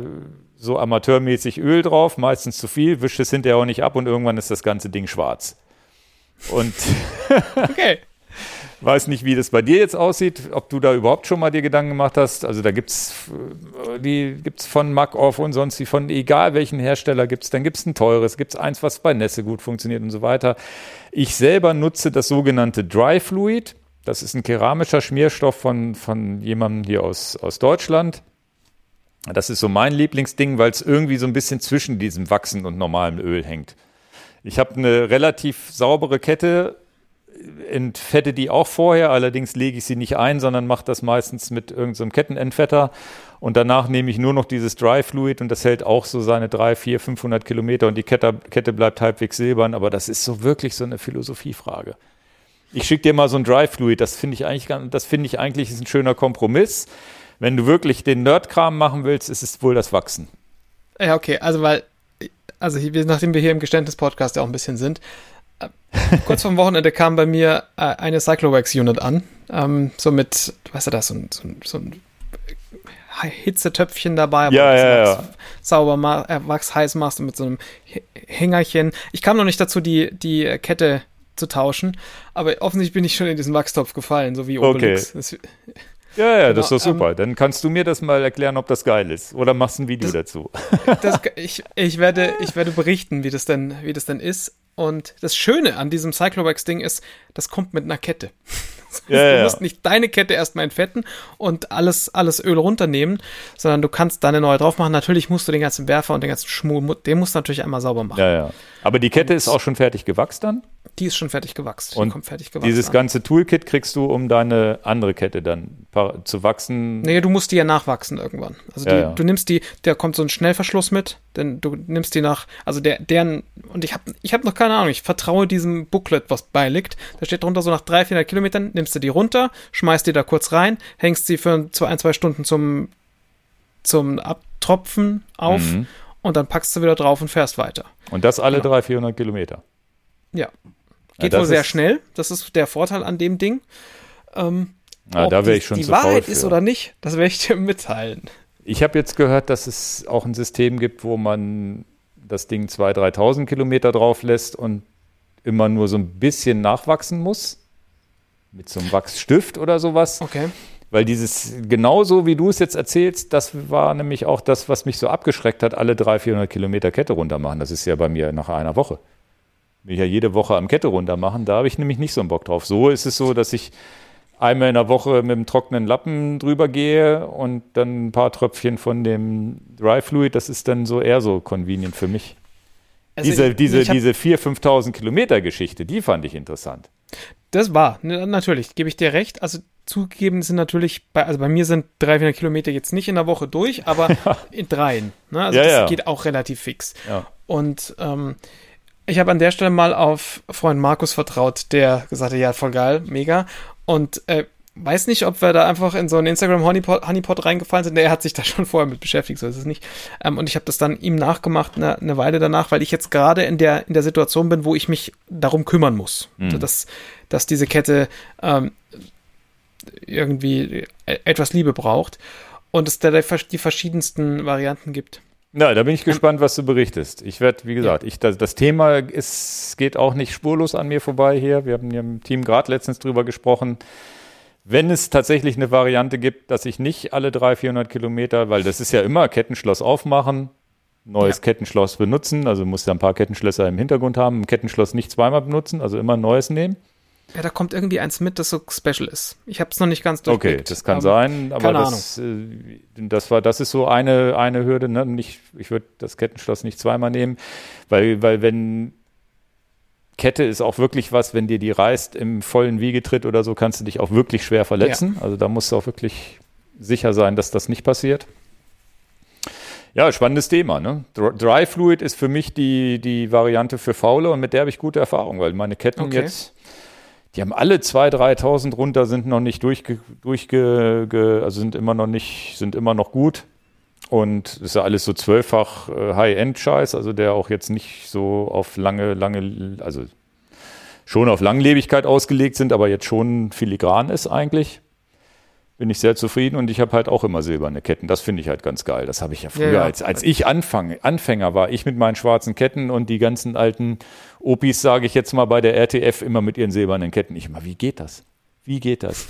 so amateurmäßig Öl drauf, meistens zu viel, wischt es hinterher auch nicht ab und irgendwann ist das ganze Ding schwarz. Und okay. Weiß nicht, wie das bei dir jetzt aussieht, ob du da überhaupt schon mal dir Gedanken gemacht hast. Also da gibt's die gibt's von Mac-Off und sonst wie von egal welchen Hersteller gibt's, dann gibt's ein teures, gibt's eins, was bei Nässe gut funktioniert und so weiter. Ich selber nutze das sogenannte Dry Fluid. Das ist ein keramischer Schmierstoff von, von jemandem hier aus, aus Deutschland. Das ist so mein Lieblingsding, weil es irgendwie so ein bisschen zwischen diesem Wachsen und normalem Öl hängt. Ich habe eine relativ saubere Kette, entfette die auch vorher, allerdings lege ich sie nicht ein, sondern mache das meistens mit irgendeinem so Kettenentfetter und danach nehme ich nur noch dieses Dry Fluid und das hält auch so seine drei, vier, 500 Kilometer und die Kette, Kette bleibt halbwegs silbern, aber das ist so wirklich so eine Philosophiefrage. Ich schicke dir mal so ein Dry Fluid, das finde ich eigentlich, das finde ich eigentlich ist ein schöner Kompromiss. Wenn du wirklich den Nerdkram machen willst, ist es wohl das Wachsen. Ja, okay, also weil, also hier, nachdem wir hier im Geständnis-Podcast ja auch ein bisschen sind, kurz vor dem Wochenende kam bei mir äh, eine Cyclowax-Unit an, ähm, so mit, weißt du das, so, so, so ein Hitzetöpfchen dabei, aber ja, ja, ja. sauber ma äh, Wachs heiß machst und mit so einem Hängerchen. Ich kam noch nicht dazu, die, die Kette zu tauschen, aber offensichtlich bin ich schon in diesen Wachstopf gefallen, so wie Obelix. Okay. Das, ja, ja, genau, das ist doch super. Ähm, Dann kannst du mir das mal erklären, ob das geil ist. Oder machst ein Video das, dazu. Das, ich, ich, werde, ich werde berichten, wie das, denn, wie das denn ist. Und das Schöne an diesem Cyclowax-Ding ist, das kommt mit einer Kette. Das heißt, ja, du musst nicht deine Kette erstmal entfetten und alles, alles Öl runternehmen, sondern du kannst deine neue drauf machen. Natürlich musst du den ganzen Werfer und den ganzen Schmuh, den musst du natürlich einmal sauber machen. Ja, ja. Aber die Kette und, ist auch schon fertig gewachst dann? Die ist schon fertig gewachsen. Und kommt fertig gewachsen dieses an. ganze Toolkit kriegst du, um deine andere Kette dann zu wachsen? Nee, du musst die ja nachwachsen irgendwann. Also die, ja, ja. du nimmst die, da kommt so ein Schnellverschluss mit, denn du nimmst die nach, also der, deren, und ich habe ich hab noch keine Ahnung, ich vertraue diesem Booklet, was beiliegt. Da steht drunter so nach 300, 400 Kilometern, nimmst du die runter, schmeißt die da kurz rein, hängst sie für zwei, ein, zwei Stunden zum, zum Abtropfen auf mhm. und dann packst du wieder drauf und fährst weiter. Und das alle genau. 300, 400 Kilometer? Ja. Geht ja, wohl sehr schnell. Das ist der Vorteil an dem Ding. Ähm, ja, da wäre ich schon die zu Wahrheit ist oder nicht, das werde ich dir mitteilen. Ich habe jetzt gehört, dass es auch ein System gibt, wo man das Ding 2.000, 3.000 Kilometer drauf lässt und immer nur so ein bisschen nachwachsen muss. Mit so einem Wachsstift oder sowas. Okay. Weil dieses, genauso wie du es jetzt erzählst, das war nämlich auch das, was mich so abgeschreckt hat, alle 300, 400 Kilometer Kette runter machen. Das ist ja bei mir nach einer Woche will ich ja jede Woche am Kette runter machen. Da habe ich nämlich nicht so einen Bock drauf. So ist es so, dass ich einmal in der Woche mit einem trockenen Lappen drüber gehe und dann ein paar Tröpfchen von dem Dry Fluid. Das ist dann so eher so convenient für mich. Also diese, ich, diese, ich diese 4.000, 5.000 Kilometer Geschichte, die fand ich interessant. Das war, natürlich, gebe ich dir recht. Also zugegeben sind natürlich, bei, also bei mir sind 300 Kilometer jetzt nicht in der Woche durch, aber ja. in dreien. Ne? Also ja, das ja. geht auch relativ fix. Und ähm, ich habe an der Stelle mal auf Freund Markus vertraut, der gesagt hat, ja, voll geil, mega. Und äh, weiß nicht, ob wir da einfach in so einen Instagram Honeypot, Honeypot reingefallen sind. Er hat sich da schon vorher mit beschäftigt, so ist es nicht. Ähm, und ich habe das dann ihm nachgemacht, eine, eine Weile danach, weil ich jetzt gerade in der, in der Situation bin, wo ich mich darum kümmern muss. Mhm. Dass, dass diese Kette ähm, irgendwie e-, etwas Liebe braucht. Und es da die verschiedensten Varianten gibt. Na, da bin ich gespannt, was du berichtest. Ich werde, wie gesagt, ich, das, das, Thema ist, geht auch nicht spurlos an mir vorbei hier. Wir haben hier im Team gerade letztens drüber gesprochen. Wenn es tatsächlich eine Variante gibt, dass ich nicht alle 300, 400 Kilometer, weil das ist ja immer Kettenschloss aufmachen, neues ja. Kettenschloss benutzen, also muss ja ein paar Kettenschlösser im Hintergrund haben, ein Kettenschloss nicht zweimal benutzen, also immer ein neues nehmen. Ja, da kommt irgendwie eins mit, das so special ist. Ich habe es noch nicht ganz durchblickt. Okay, das kann aber sein, aber das, äh, das war, das ist so eine, eine Hürde. Ne? Nicht, ich würde das Kettenschloss nicht zweimal nehmen, weil, weil wenn Kette ist auch wirklich was, wenn dir die reißt im vollen Wiegetritt oder so, kannst du dich auch wirklich schwer verletzen. Ja. Also da musst du auch wirklich sicher sein, dass das nicht passiert. Ja, spannendes Thema. Ne? Dry Fluid ist für mich die, die Variante für Faule und mit der habe ich gute Erfahrungen, weil meine Ketten okay. jetzt die haben alle 2.000, 3.000 runter, sind noch nicht durchge, durchge also sind immer noch nicht, sind immer noch gut. Und ist ja alles so zwölffach äh, High-End-Scheiß, also der auch jetzt nicht so auf lange, lange, also schon auf Langlebigkeit ausgelegt sind, aber jetzt schon filigran ist eigentlich. Bin ich sehr zufrieden und ich habe halt auch immer silberne Ketten. Das finde ich halt ganz geil. Das habe ich ja früher, ja, ja. Als, als ich Anfang, Anfänger war, ich mit meinen schwarzen Ketten und die ganzen alten Opis, sage ich jetzt mal bei der RTF, immer mit ihren silbernen Ketten. Ich immer, wie geht das? Wie geht das?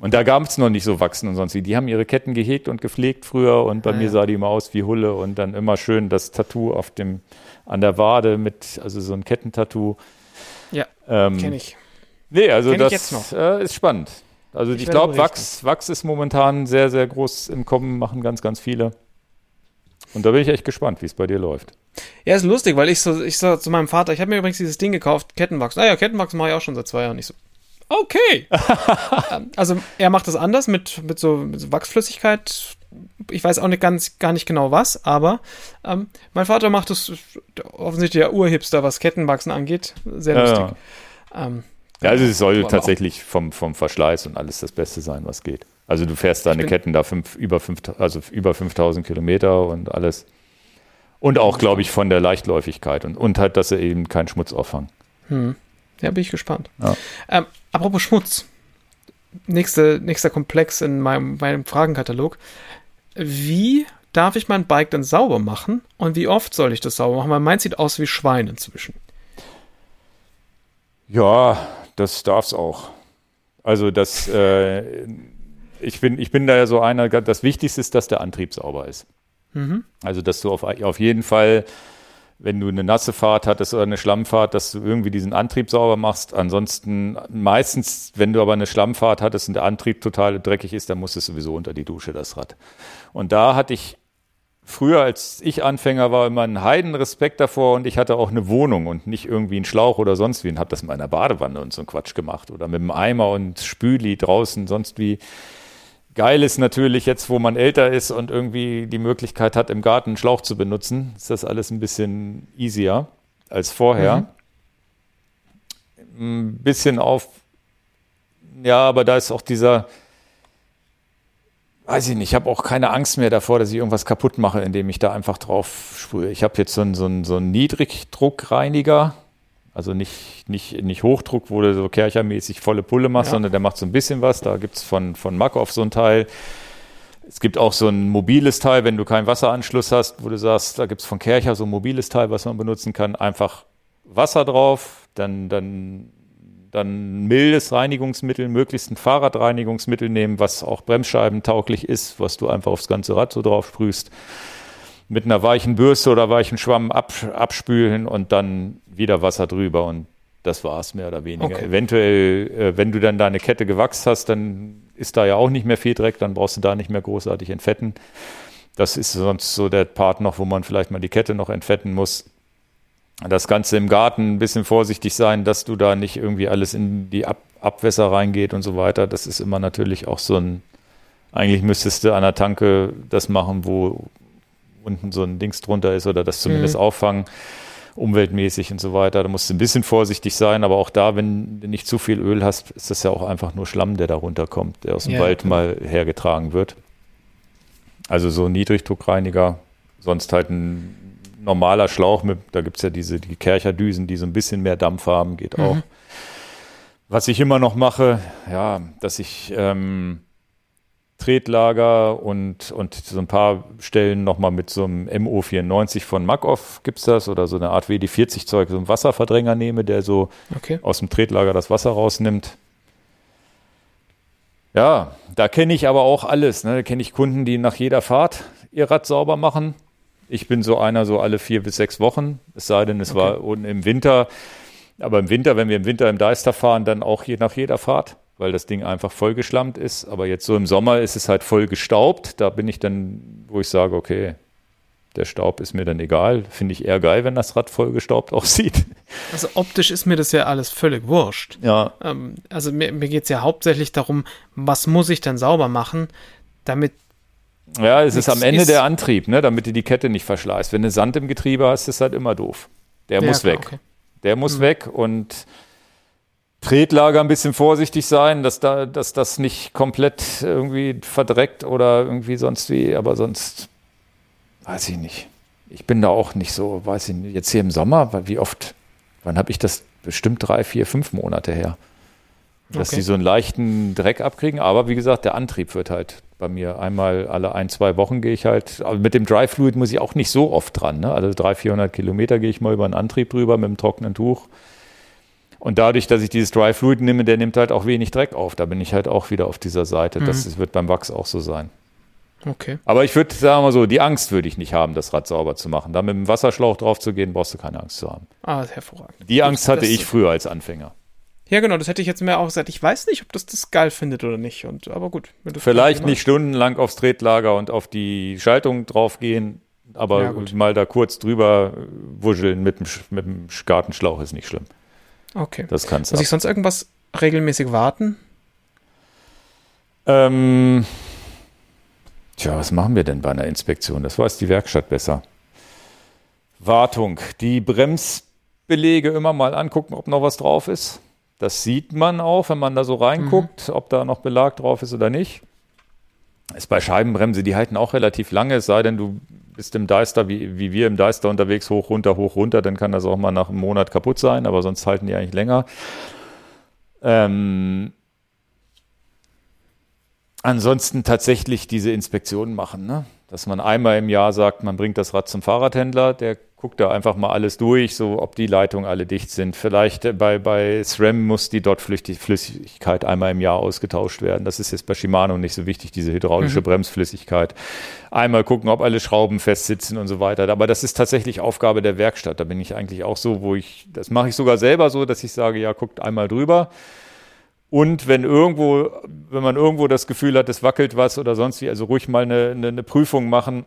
Und da gab es noch nicht so Wachsen und sonst wie. Die haben ihre Ketten gehegt und gepflegt früher und bei ja, mir sah die immer aus wie Hulle und dann immer schön das Tattoo auf dem, an der Wade mit, also so ein Kettentattoo. Ja, ähm, kenne ich. Nee, also kenn das äh, ist spannend. Also ich, ich glaube, Wachs, Wachs ist momentan sehr, sehr groß im Kommen, machen ganz, ganz viele. Und da bin ich echt gespannt, wie es bei dir läuft. Ja, ist lustig, weil ich so, ich so zu meinem Vater, ich habe mir übrigens dieses Ding gekauft, Kettenwachs. Naja, Kettenwachs mache ich auch schon seit zwei Jahren. Ich so, okay. Ähm, also er macht das anders mit, mit, so, mit so Wachsflüssigkeit. Ich weiß auch nicht ganz, gar nicht genau was, aber ähm, mein Vater macht das offensichtlich der Urhipster, was Kettenwachsen angeht. Sehr lustig. Ja, ja. Ähm, ja also es soll tatsächlich vom, vom Verschleiß und alles das Beste sein, was geht. Also du fährst deine Ketten da fünf, über, fünf, also über 5000 Kilometer und alles. Und auch, glaube ich, von der Leichtläufigkeit und, und halt, dass er eben keinen Schmutz auffangen. Hm. Ja, bin ich gespannt. Ja. Ähm, apropos Schmutz. Nächste, nächster Komplex in meinem, meinem Fragenkatalog. Wie darf ich mein Bike denn sauber machen und wie oft soll ich das sauber machen? Weil meins sieht aus wie Schwein inzwischen. Ja, das darf es auch. Also das, äh, ich, bin, ich bin da ja so einer, das Wichtigste ist, dass der Antrieb sauber ist. Mhm. Also dass du auf, auf jeden Fall, wenn du eine nasse Fahrt hattest oder eine Schlammfahrt, dass du irgendwie diesen Antrieb sauber machst. Ansonsten meistens, wenn du aber eine Schlammfahrt hattest und der Antrieb total dreckig ist, dann muss es sowieso unter die Dusche, das Rad. Und da hatte ich früher, als ich Anfänger war, immer einen Heidenrespekt davor und ich hatte auch eine Wohnung und nicht irgendwie einen Schlauch oder sonst wie und habe das in meiner Badewanne und so einen Quatsch gemacht oder mit einem Eimer und Spüli draußen, sonst wie. Geil ist natürlich jetzt, wo man älter ist und irgendwie die Möglichkeit hat, im Garten einen Schlauch zu benutzen, ist das alles ein bisschen easier als vorher. Mhm. Ein bisschen auf, ja, aber da ist auch dieser, weiß ich nicht, ich habe auch keine Angst mehr davor, dass ich irgendwas kaputt mache, indem ich da einfach drauf sprühe. Ich habe jetzt so einen, so einen, so einen Niedrigdruckreiniger, also nicht, nicht, nicht Hochdruck, wo du so kerchermäßig volle Pulle machst, ja. sondern der macht so ein bisschen was. Da gibt es von, von Makov so ein Teil. Es gibt auch so ein mobiles Teil, wenn du keinen Wasseranschluss hast, wo du sagst, da gibt es von Kercher so ein mobiles Teil, was man benutzen kann. Einfach Wasser drauf, dann, dann dann mildes Reinigungsmittel, möglichst ein Fahrradreinigungsmittel nehmen, was auch bremsscheibentauglich ist, was du einfach aufs ganze Rad so drauf sprühst. Mit einer weichen Bürste oder weichen Schwamm abspülen und dann wieder Wasser drüber und das war es mehr oder weniger. Okay. Eventuell, äh, wenn du dann deine Kette gewachst hast, dann ist da ja auch nicht mehr viel Dreck, dann brauchst du da nicht mehr großartig entfetten. Das ist sonst so der Part noch, wo man vielleicht mal die Kette noch entfetten muss das Ganze im Garten ein bisschen vorsichtig sein, dass du da nicht irgendwie alles in die Ab Abwässer reingeht und so weiter. Das ist immer natürlich auch so ein, eigentlich müsstest du an der Tanke das machen, wo unten so ein Dings drunter ist oder das zumindest mhm. auffangen, umweltmäßig und so weiter. Da musst du ein bisschen vorsichtig sein, aber auch da, wenn du nicht zu viel Öl hast, ist das ja auch einfach nur Schlamm, der da runterkommt, der aus dem ja, Wald mal hergetragen wird. Also so ein Niedrigdruckreiniger, sonst halt ein normaler Schlauch, mit, da gibt es ja diese die Kercherdüsen, die so ein bisschen mehr Dampf haben, geht auch. Mhm. Was ich immer noch mache, ja, dass ich ähm, Tretlager und, und so ein paar Stellen nochmal mit so einem MO94 von Makov gibt es das oder so eine Art WD40-Zeug, so einen Wasserverdränger nehme, der so okay. aus dem Tretlager das Wasser rausnimmt. Ja, da kenne ich aber auch alles. Ne? Da kenne ich Kunden, die nach jeder Fahrt ihr Rad sauber machen. Ich bin so einer so alle vier bis sechs Wochen, es sei denn, es okay. war unten im Winter. Aber im Winter, wenn wir im Winter im Deister fahren, dann auch je nach jeder Fahrt, weil das Ding einfach vollgeschlammt ist. Aber jetzt so im Sommer ist es halt voll gestaubt. Da bin ich dann, wo ich sage, okay, der Staub ist mir dann egal. Finde ich eher geil, wenn das Rad vollgestaubt aussieht. Also optisch ist mir das ja alles völlig wurscht. Ja. Ähm, also mir, mir geht es ja hauptsächlich darum, was muss ich denn sauber machen, damit ja, es ist am Ende ist der Antrieb, ne, damit du die Kette nicht verschleißt. Wenn du Sand im Getriebe hast, ist das halt immer doof. Der ja, muss klar, weg. Okay. Der muss mhm. weg und Tretlager ein bisschen vorsichtig sein, dass da, dass das nicht komplett irgendwie verdreckt oder irgendwie sonst wie, aber sonst weiß ich nicht. Ich bin da auch nicht so, weiß ich nicht, jetzt hier im Sommer, weil wie oft, wann habe ich das bestimmt drei, vier, fünf Monate her? Dass Okay. die so einen leichten Dreck abkriegen, aber wie gesagt, der Antrieb wird halt bei mir einmal alle ein, zwei Wochen gehe ich halt, aber mit dem Dry Fluid muss ich auch nicht so oft dran, ne? Also 300, 400 Kilometer gehe ich mal über einen Antrieb drüber mit dem trockenen Tuch. Und dadurch, dass ich dieses Dry Fluid nehme, der nimmt halt auch wenig Dreck auf. Da bin ich halt auch wieder auf dieser Seite. Das wird beim Wachs auch so sein. Okay. Aber ich würde, sagen mal so, die Angst würde ich nicht haben, das Rad sauber zu machen. Da mit dem Wasserschlauch drauf zu gehen, brauchst du keine Angst zu haben. Ah, hervorragend. Die Angst hatte ich früher als Anfänger. Ja, genau, das hätte ich jetzt mehr auch gesagt. Ich weiß nicht, ob das das geil findet oder nicht. Und, aber gut. Vielleicht nicht stundenlang aufs Tretlager und auf die Schaltung drauf gehen, aber Ja, gut. mal da kurz drüber wuscheln mit dem, mit dem Sch- Gartenschlauch ist nicht schlimm. Okay. Das kannst du. Muss ich sonst irgendwas regelmäßig warten? Ähm, tja, was machen wir denn bei einer Inspektion? Das weiß die Werkstatt besser. Wartung. Die Bremsbelege immer mal angucken, ob noch was drauf ist. Das sieht man auch, wenn man da so reinguckt, ob da noch Belag drauf ist oder nicht. Ist bei Scheibenbremse, die halten auch relativ lange, es sei denn, du bist im Deister, wie, wie wir im Deister unterwegs, hoch, runter, hoch, runter, dann kann das auch mal nach einem Monat kaputt sein, aber sonst halten die eigentlich länger. Ähm, ansonsten tatsächlich diese Inspektionen machen, ne? dass man einmal im Jahr sagt, man bringt das Rad zum Fahrradhändler, der guckt da einfach mal alles durch, so ob die Leitungen alle dicht sind. Vielleicht äh, bei, bei SRAM muss die dort Flüssigkeit einmal im Jahr ausgetauscht werden. Das ist jetzt bei Shimano nicht so wichtig, diese hydraulische Bremsflüssigkeit. Einmal gucken, ob alle Schrauben fest sitzen und so weiter. Aber das ist tatsächlich Aufgabe der Werkstatt. Da bin ich eigentlich auch so, wo ich, das mache ich sogar selber so, dass ich sage, ja, guckt einmal drüber. Und wenn irgendwo, wenn man irgendwo das Gefühl hat, es wackelt was oder sonst wie, also ruhig mal eine, eine, eine Prüfung machen,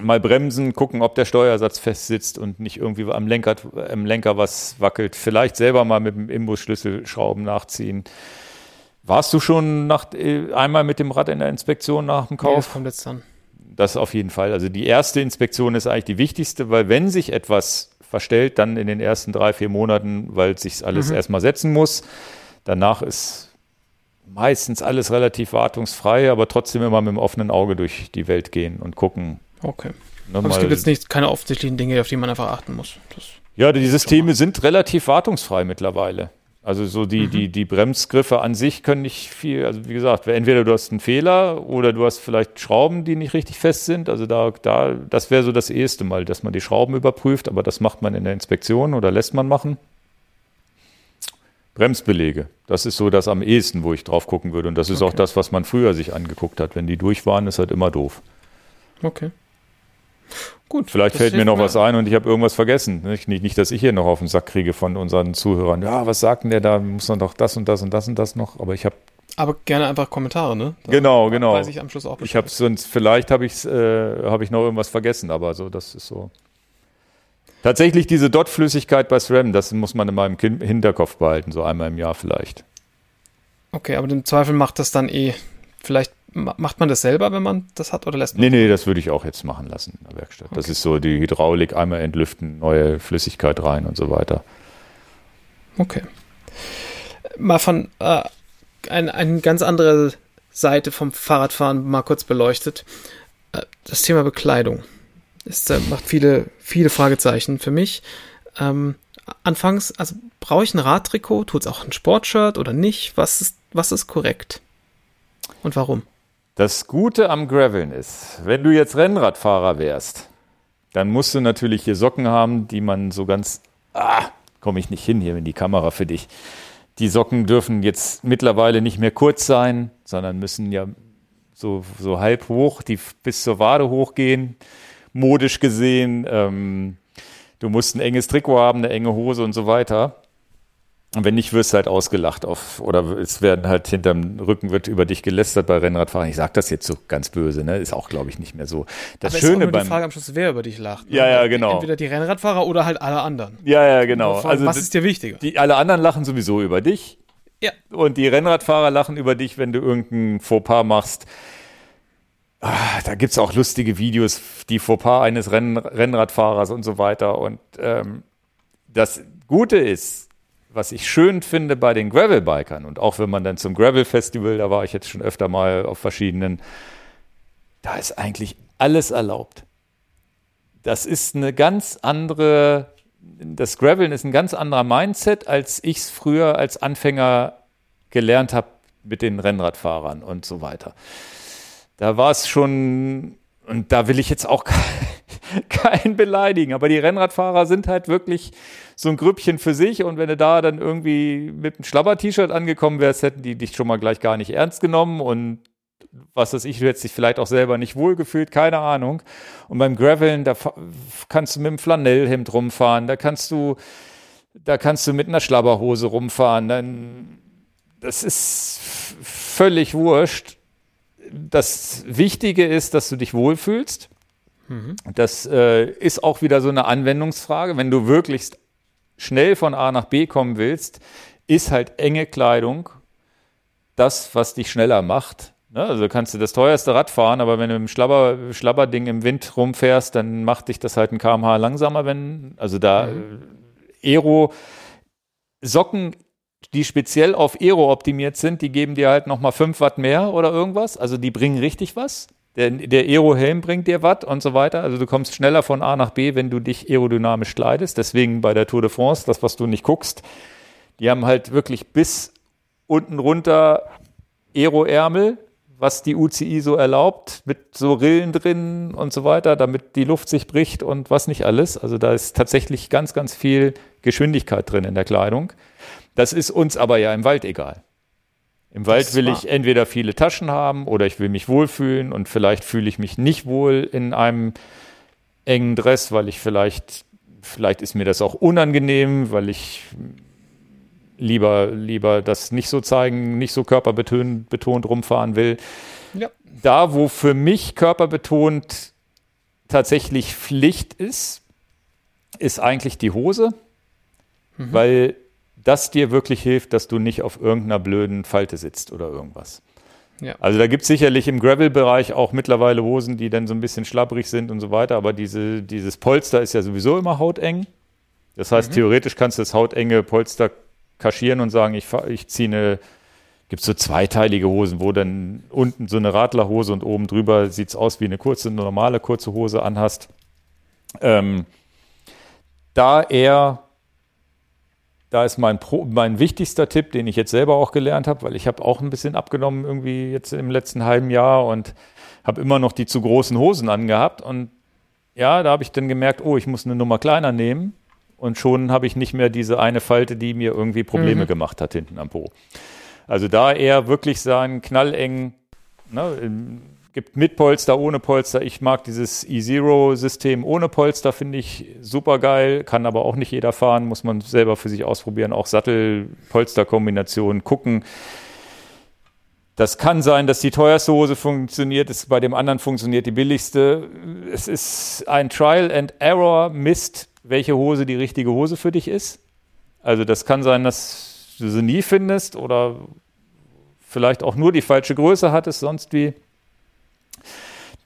mal bremsen, gucken, ob der Steuersatz fest sitzt und nicht irgendwie am Lenker, am Lenker was wackelt. Vielleicht selber mal mit dem Imbusschlüssel Schrauben nachziehen. Warst du schon nach, äh, einmal mit dem Rad in der Inspektion nach dem Nee, das Kauf? kommt jetzt dann. Das auf jeden Fall. Also die erste Inspektion ist eigentlich die wichtigste, weil wenn sich etwas verstellt, dann in den ersten drei, vier Monaten, weil sich alles erstmal setzen muss. Danach ist meistens alles relativ wartungsfrei, aber trotzdem immer mit dem offenen Auge durch die Welt gehen und gucken. Okay. Ne, Aber es gibt jetzt nicht keine offensichtlichen Dinge, auf die man einfach achten muss. Das, ja, die Systeme sind relativ wartungsfrei mittlerweile. Also so die, die, die Bremsgriffe an sich können nicht viel, also wie gesagt, entweder du hast einen Fehler oder du hast vielleicht Schrauben, die nicht richtig fest sind. Also da, da, das wäre so das erste Mal, dass man die Schrauben überprüft, aber das macht man in der Inspektion oder lässt man machen. Bremsbelege, das ist so das am ehesten, wo ich drauf gucken würde. Und das ist auch Okay. das, was man früher sich angeguckt hat. Wenn die durch waren, ist halt immer doof. okay. Gut. Vielleicht das fällt mir noch was ein und ich habe irgendwas vergessen. Nicht, nicht, nicht, dass ich hier noch auf den Sack kriege von unseren Zuhörern. Ja, was sagt denn der da? Muss man doch das und das und das und das noch. Aber ich habe Aber gerne einfach Kommentare, ne? Da Genau, genau. Weiß ich am Schluss auch ich habe sonst vielleicht habe ich äh, habe ich noch irgendwas vergessen, aber so das ist so. Tatsächlich diese Dot-Flüssigkeit bei SRAM, das muss man in meinem Hinterkopf behalten, so einmal im Jahr vielleicht. Okay, aber im Zweifel macht das dann eh. Vielleicht macht man das selber, wenn man das hat, oder lässt man Nee, nee, das würde ich auch jetzt machen lassen in der Werkstatt. Das ist so die Hydraulik, einmal entlüften, neue Flüssigkeit rein und so weiter. Okay. Mal von äh, ein, eine ganz andere Seite vom Fahrradfahren mal kurz beleuchtet. Äh, das Thema Bekleidung. Es äh, macht viele, viele Fragezeichen für mich. Ähm, anfangs, also brauche ich ein Radtrikot? Tut es auch ein Sportshirt oder nicht? Was ist, was ist korrekt? Und warum? Das Gute am Graveln ist, wenn du jetzt Rennradfahrer wärst, dann musst du natürlich hier Socken haben, die man so ganz, ah, komme ich nicht hin hier in die Kamera für dich. Die Socken dürfen jetzt mittlerweile nicht mehr kurz sein, sondern müssen ja so, so halb hoch, die bis zur Wade hochgehen, modisch gesehen. Ähm, du musst ein enges Trikot haben, eine enge Hose und so weiter. Und wenn nicht, wirst du halt ausgelacht auf, oder es werden halt hinterm Rücken wird über dich gelästert bei Rennradfahrern. Ich sage das jetzt so ganz böse, ne? Ist auch, glaube ich, nicht mehr so. Das Aber ist auch Schöne nur die beim. Frage am Schluss, wer über dich lacht. ne? Ja, ja, genau. Entweder die Rennradfahrer oder halt alle anderen. ja, ja, genau. Fragen, Also was ist dir wichtiger? die, alle anderen lachen sowieso über dich. Ja. Und die Rennradfahrer lachen über dich, wenn du irgendein Fauxpas machst. Ah, da gibt's auch lustige Videos, die Fauxpas eines Renn Rennradfahrers und so weiter. Und ähm, das Gute ist, was ich schön finde bei den Gravel-Bikern und auch wenn man dann zum Gravel-Festival, da war ich jetzt schon öfter mal auf verschiedenen, da ist eigentlich alles erlaubt. Das ist eine ganz andere, das Graveln ist ein ganz anderer Mindset, als ich es früher als Anfänger gelernt habe mit den Rennradfahrern und so weiter. Da war es schon, und da will ich jetzt auch keinen beleidigen, aber die Rennradfahrer sind halt wirklich so ein Grüppchen für sich. Und wenn du da dann irgendwie mit einem Schlabber-T-Shirt angekommen wärst, hätten die dich schon mal gleich gar nicht ernst genommen. Und was weiß ich, du hättest dich vielleicht auch selber nicht wohlgefühlt, keine Ahnung. Und beim Graveln, da kannst du mit einem Flanellhemd rumfahren, da kannst du, da kannst du mit einer Schlabberhose rumfahren, dann, das ist völlig wurscht. Das Wichtige ist, dass du dich wohlfühlst. Mhm. Das äh, ist auch wieder so eine Anwendungsfrage. Wenn du wirklich schnell von A nach B kommen willst, ist halt enge Kleidung das, was dich schneller macht. Ne? Also kannst du das teuerste Rad fahren, aber wenn du im Schlabber, Schlabberding im Wind rumfährst, dann macht dich das halt ein kmh langsamer, wenn, also da mhm. Aero Socken, die speziell auf Aero optimiert sind, die geben dir halt nochmal 5 Watt mehr oder irgendwas. Also die bringen richtig was. Der, der Aero-Helm bringt dir Watt und so weiter. Also du kommst schneller von A nach B, wenn du dich aerodynamisch kleidest. Deswegen bei der Tour de France, das, was du nicht guckst, die haben halt wirklich bis unten runter Aero-Ärmel, was die UCI so erlaubt, mit so Rillen drin und so weiter, damit die Luft sich bricht und was nicht alles. Also da ist tatsächlich ganz, ganz viel Geschwindigkeit drin in der Kleidung. Das ist uns aber ja im Wald egal. Im Wald will ich entweder viele Taschen haben oder ich will mich wohlfühlen und vielleicht fühle ich mich nicht wohl in einem engen Dress, weil ich vielleicht, vielleicht ist mir das auch unangenehm, weil ich lieber, lieber das nicht so zeigen, nicht so körperbetont betont rumfahren will. Ja. Da, wo für mich körperbetont tatsächlich Pflicht ist, ist eigentlich die Hose, mhm. weil das dir wirklich hilft, dass du nicht auf irgendeiner blöden Falte sitzt oder irgendwas. Ja. Also da gibt es sicherlich im Gravel-Bereich auch mittlerweile Hosen, die dann so ein bisschen schlabbrig sind und so weiter, aber diese, dieses Polster ist ja sowieso immer hauteng. Das heißt, mhm. theoretisch kannst du das hautenge Polster kaschieren und sagen, ich, ich ziehe eine, gibt so zweiteilige Hosen, wo dann unten so eine Radlerhose und oben drüber sieht es aus wie eine kurze, normale kurze Hose anhast. Ähm, da eher, da ist mein, Pro, mein wichtigster Tipp, den ich jetzt selber auch gelernt habe, weil ich habe auch ein bisschen abgenommen irgendwie jetzt im letzten halben Jahr und habe immer noch die zu großen Hosen angehabt und ja, da habe ich dann gemerkt, oh, ich muss eine Nummer kleiner nehmen und schon habe ich nicht mehr diese eine Falte, die mir irgendwie Probleme mhm. gemacht hat hinten am Po. Also da eher wirklich sagen, knalleng, ne, gibt mit Polster, ohne Polster. Ich mag dieses E-Zero-System ohne Polster, finde ich super geil, kann aber auch nicht jeder fahren, muss man selber für sich ausprobieren. Auch Sattel-Polster-Kombination gucken. Das kann sein, dass die teuerste Hose funktioniert, ist bei dem anderen funktioniert die billigste. Es ist ein Trial and Error Mist welche Hose die richtige Hose für dich ist. Also das kann sein, dass du sie nie findest oder vielleicht auch nur die falsche Größe hattest, sonst wie.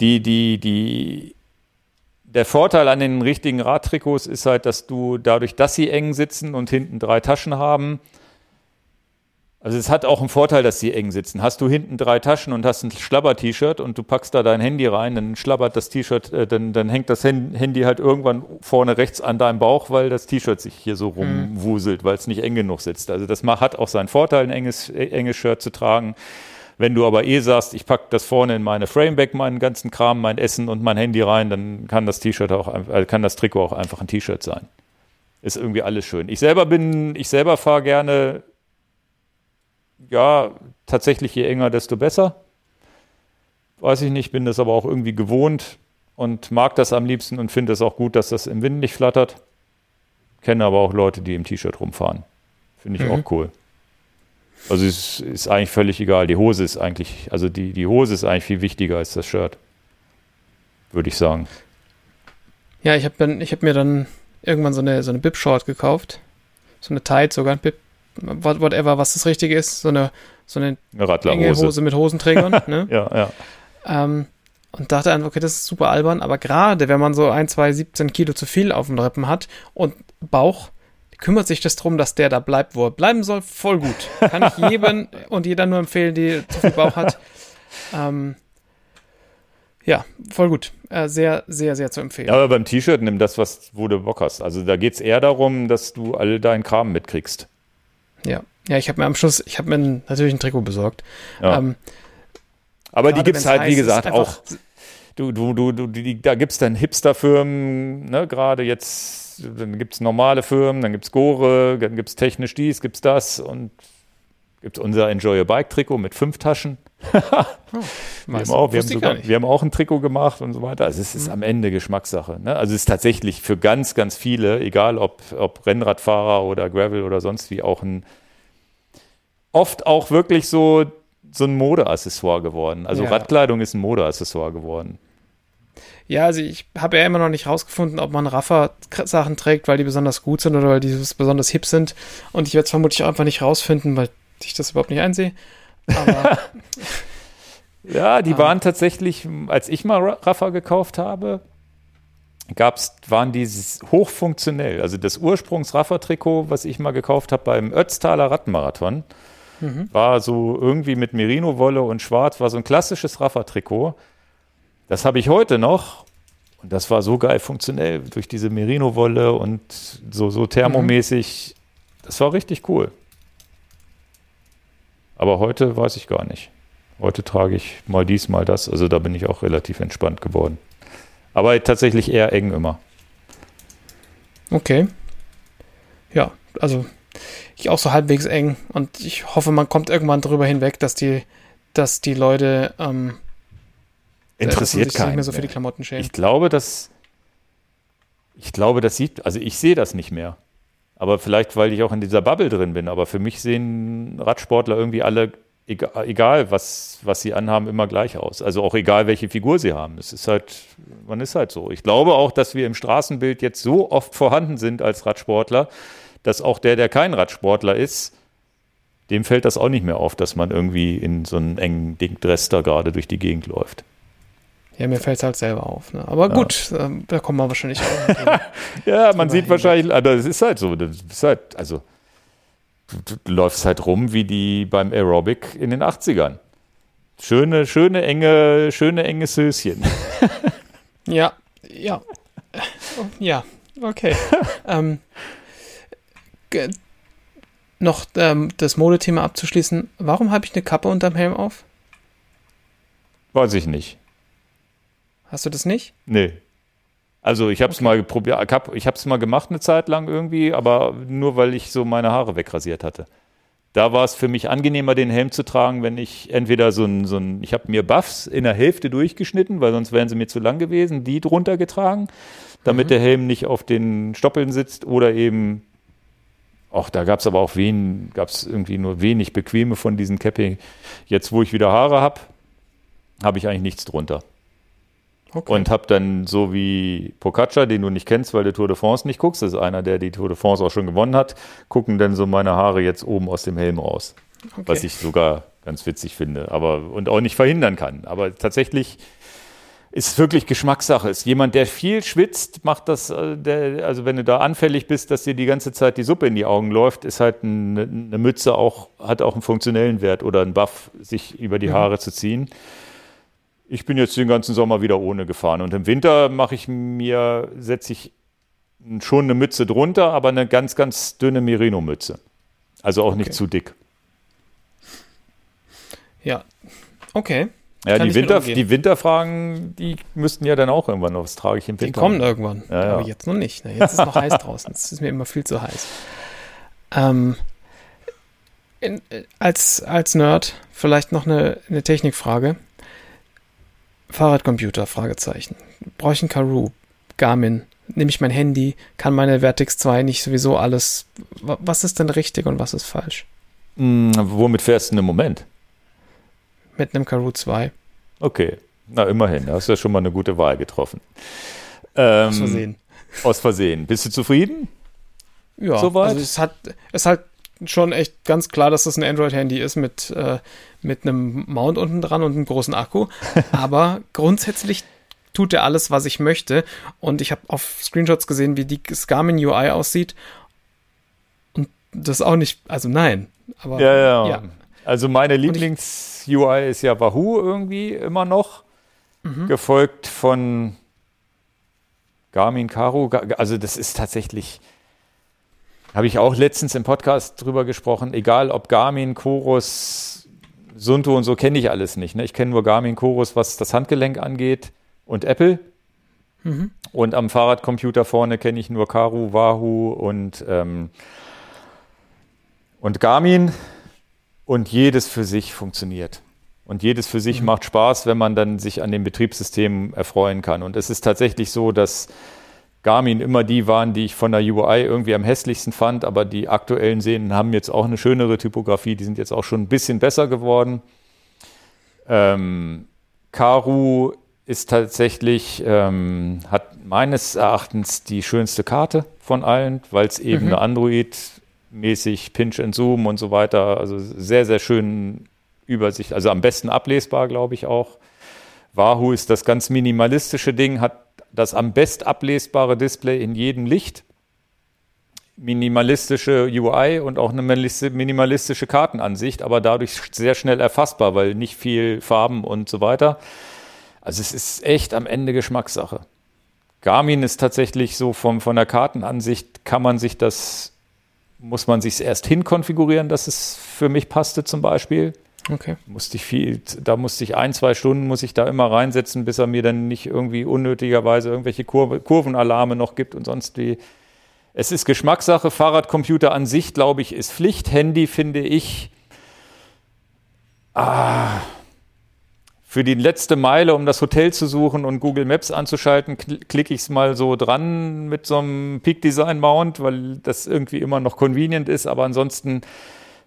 Die, die, die, der Vorteil an den richtigen Radtrikots ist halt, dass du dadurch, dass sie eng sitzen und hinten drei Taschen haben, also es hat auch einen Vorteil, dass sie eng sitzen. Hast du hinten drei Taschen und hast ein Schlabber-T-Shirt und du packst da dein Handy rein, dann schlabbert das T-Shirt, äh, dann, dann hängt das Handy halt irgendwann vorne rechts an deinem Bauch, weil das T-Shirt sich hier so mhm. rumwuselt, weil es nicht eng genug sitzt. Also das hat auch seinen Vorteil, ein enges, enges Shirt zu tragen. Wenn du aber eh sagst, ich packe das vorne in meine Frameback, meinen ganzen Kram, mein Essen und mein Handy rein, dann kann das T-Shirt auch, äh, kann das Trikot auch einfach ein T-Shirt sein. Ist irgendwie alles schön. Ich selber bin, ich selber fahre gerne ja, tatsächlich je enger, desto besser. Weiß ich nicht, bin das aber auch irgendwie gewohnt und mag das am liebsten und finde es auch gut, dass das im Wind nicht flattert. Kenne aber auch Leute, die im T-Shirt rumfahren. Finde ich mhm. auch cool. Also es ist eigentlich völlig egal. Die Hose ist eigentlich, also die, die Hose ist eigentlich viel wichtiger als das Shirt. Würde ich sagen. Ja, ich habe hab mir dann irgendwann so eine, so eine Bib-Short gekauft. So eine Tight, sogar ein Bib, whatever, was das Richtige ist, so eine, so eine, eine enge Hose mit Hosenträgern. ne? ja, ja. Ähm, und dachte einfach, okay, das ist super albern, aber gerade wenn man so ein, zwei, 17 Kilo zu viel auf dem Rippen hat und Bauch, kümmert sich das drum, dass der da bleibt, wo er bleiben soll, voll gut. Kann ich jedem und jeder nur empfehlen, die zu viel Bauch hat. Ähm, ja, voll gut. Äh, sehr, sehr, sehr zu empfehlen. Ja, aber beim T-Shirt nimm das, was, wo du Bock hast. Also da geht es eher darum, dass du all deinen Kram mitkriegst. Ja, ja, ich habe mir am Schluss, ich habe mir natürlich ein Trikot besorgt. Ja. Ähm, aber die gibt es halt, wie gesagt, auch. Du, du, du, du die, da gibt es dann Hipster-Firmen, ne, gerade jetzt, dann gibt es normale Firmen, dann gibt es Gore, dann gibt es technisch dies, gibt es das und gibt es unser Enjoy Your Bike Trikot mit fünf Taschen. oh, wir, haben auch, wir, haben sogar, wir haben auch ein Trikot gemacht und so weiter. Also es ist mhm. am Ende Geschmackssache. Ne? Also es ist tatsächlich für ganz, ganz viele, egal ob, ob Rennradfahrer oder Gravel oder sonst wie, auch ein oft auch wirklich so, so ein Modeaccessoire geworden. Also ja. Radkleidung ist ein Modeaccessoire geworden. Ja, also ich habe ja immer noch nicht rausgefunden, ob man Raffer-Sachen trägt, weil die besonders gut sind oder weil die besonders hip sind. Und ich werde es vermutlich auch einfach nicht rausfinden, weil ich das überhaupt nicht einsehe. Aber. ja, die um, waren tatsächlich, als ich mal Raffer gekauft habe, gab's, waren die hochfunktionell. Also das Ursprungs-Raffer-Trikot, was ich mal gekauft habe beim Ötztaler Radmarathon, Mhm. War so irgendwie mit Merino-Wolle und Schwarz, war so ein klassisches Raffer-Trikot. Das habe ich heute noch. Und das war so geil funktionell durch diese Merino-Wolle und so, so thermomäßig. Mhm. Das war richtig cool. Aber heute weiß ich gar nicht. Heute trage ich mal dies, mal das. Also da bin ich auch relativ entspannt geworden. Aber tatsächlich eher eng immer. Okay. Ja, also ich auch so halbwegs eng und ich hoffe, man kommt irgendwann drüber hinweg, dass die, dass die Leute ähm, interessiert keinen nicht mehr so für die Klamotten schämen. Ich glaube, dass ich glaube, das sieht, also ich sehe das nicht mehr. Aber vielleicht, weil ich auch in dieser Bubble drin bin. Aber für mich sehen Radsportler irgendwie alle, egal, egal was, was sie anhaben, immer gleich aus. Also auch egal, welche Figur sie haben. Es ist halt, man ist halt so. Ich glaube auch, dass wir im Straßenbild jetzt so oft vorhanden sind als Radsportler, dass auch der, der kein Radsportler ist, dem fällt das auch nicht mehr auf, dass man irgendwie in so einem engen Ding-Dress da gerade durch die Gegend läuft. Ja, mir fällt es halt selber auf. Ne? Aber ja. gut, ähm, da kommen wir wahrscheinlich auch. ja, man sieht wahrscheinlich, aber es ist halt so. Das ist halt, also, du, du, läufst halt rum wie die beim Aerobic in den 80ern. Schöne, schöne, enge, schöne, enge Söschen. ja, ja. Ja, okay. ähm, noch ähm, das Modethema abzuschließen, warum habe ich eine Kappe unterm Helm auf? Weiß ich nicht. Hast du das nicht? Nee. Also ich habe es okay. mal probiert, ich habe es mal gemacht eine Zeit lang irgendwie, aber nur weil ich so meine Haare wegrasiert hatte. Da war es für mich angenehmer, den Helm zu tragen, wenn ich entweder so ein, so ein ich habe mir Buffs in der Hälfte durchgeschnitten, weil sonst wären sie mir zu lang gewesen, die drunter getragen, damit mhm. der Helm nicht auf den Stoppeln sitzt oder eben auch da gab es aber auch wen, gab es irgendwie nur wenig bequeme von diesen Capping. Jetzt, wo ich wieder Haare habe, habe ich eigentlich nichts drunter. Okay. Und habe dann so wie Pocaccia, den du nicht kennst, weil du Tour de France nicht guckst, das ist einer, der die Tour de France auch schon gewonnen hat, gucken dann so meine Haare jetzt oben aus dem Helm raus. Okay. Was ich sogar ganz witzig finde, aber und auch nicht verhindern kann. Aber tatsächlich ist wirklich Geschmackssache. Ist jemand, der viel schwitzt, macht das, äh, der, also wenn du da anfällig bist, dass dir die ganze Zeit die Suppe in die Augen läuft, ist halt eine, eine Mütze auch, hat auch einen funktionellen Wert oder ein Buff, sich über die Haare ja. zu ziehen. Ich bin jetzt den ganzen Sommer wieder ohne gefahren und im Winter mache ich mir, setze ich schon eine Mütze drunter, aber eine ganz, ganz dünne Merino-Mütze. Also auch okay. nicht zu dick. Ja, okay. Ja, die, Winter, die Winterfragen, die müssten ja dann auch irgendwann noch. Was trage ich im Winter? Die kommen irgendwann. Ja, ja. Aber jetzt noch nicht. Ne? Jetzt ist es noch heiß draußen. Es ist mir immer viel zu heiß. Ähm, in, als, als Nerd vielleicht noch eine, eine Technikfrage. Fahrradcomputer, Fragezeichen. Brauche ich einen Karoo? Garmin? Nehme ich mein Handy? Kann meine Vertex 2 nicht sowieso alles? Was ist denn richtig und was ist falsch? Hm, womit fährst du im Moment? mit einem Karoo 2. Okay, na immerhin, da hast du ja schon mal eine gute Wahl getroffen. Ähm, aus Versehen. Aus Versehen. Bist du zufrieden? Ja, Soweit? also es hat, es halt schon echt ganz klar, dass das ein Android-Handy ist mit, äh, mit einem Mount unten dran und einem großen Akku. Aber grundsätzlich tut er alles, was ich möchte. Und ich habe auf Screenshots gesehen, wie die Garmin UI aussieht. das auch nicht, also nein. Aber, ja, ja, ja. Also meine Lieblings-UI ist ja Wahoo irgendwie immer noch, mhm. gefolgt von Garmin Caro. Also das ist tatsächlich, habe ich auch letztens im Podcast drüber gesprochen, egal ob Garmin, Chorus, Sunto und so kenne ich alles nicht. Ne? Ich kenne nur Garmin, Chorus, was das Handgelenk angeht und Apple. Mhm. Und am Fahrradcomputer vorne kenne ich nur Karu, Wahoo und, ähm, und Garmin. Und jedes für sich funktioniert. Und jedes für sich mhm. macht Spaß, wenn man dann sich an dem Betriebssystem erfreuen kann. Und es ist tatsächlich so, dass Garmin immer die waren, die ich von der UI irgendwie am hässlichsten fand, aber die aktuellen Sehnen haben jetzt auch eine schönere Typografie, die sind jetzt auch schon ein bisschen besser geworden. Ähm, Karu ist tatsächlich, ähm, hat meines Erachtens die schönste Karte von allen, weil es eben mhm. eine Android-mäßig Pinch and Zoom und so weiter, also sehr, sehr schön Übersicht, also am besten ablesbar, glaube ich auch. Wahoo ist das ganz minimalistische Ding, hat das am best ablesbare Display in jedem Licht, minimalistische UI und auch eine minimalistische Kartenansicht, aber dadurch sehr schnell erfassbar, weil nicht viel Farben und so weiter. Also es ist echt am Ende Geschmackssache. Garmin ist tatsächlich so vom, von der Kartenansicht kann man sich das, muss man sich erst hinkonfigurieren, dass es für mich passte zum Beispiel. Okay. Musste ich viel, da musste ich ein, zwei Stunden muss ich da immer reinsetzen, bis er mir dann nicht irgendwie unnötigerweise irgendwelche Kur Kurvenalarme noch gibt und sonst wie. Es ist Geschmackssache. Fahrradcomputer an sich, glaube ich, ist Pflicht. Handy finde ich. Ah, für die letzte Meile, um das Hotel zu suchen und Google Maps anzuschalten, klicke ich es mal so dran mit so einem Peak Design Mount, weil das irgendwie immer noch convenient ist. Aber ansonsten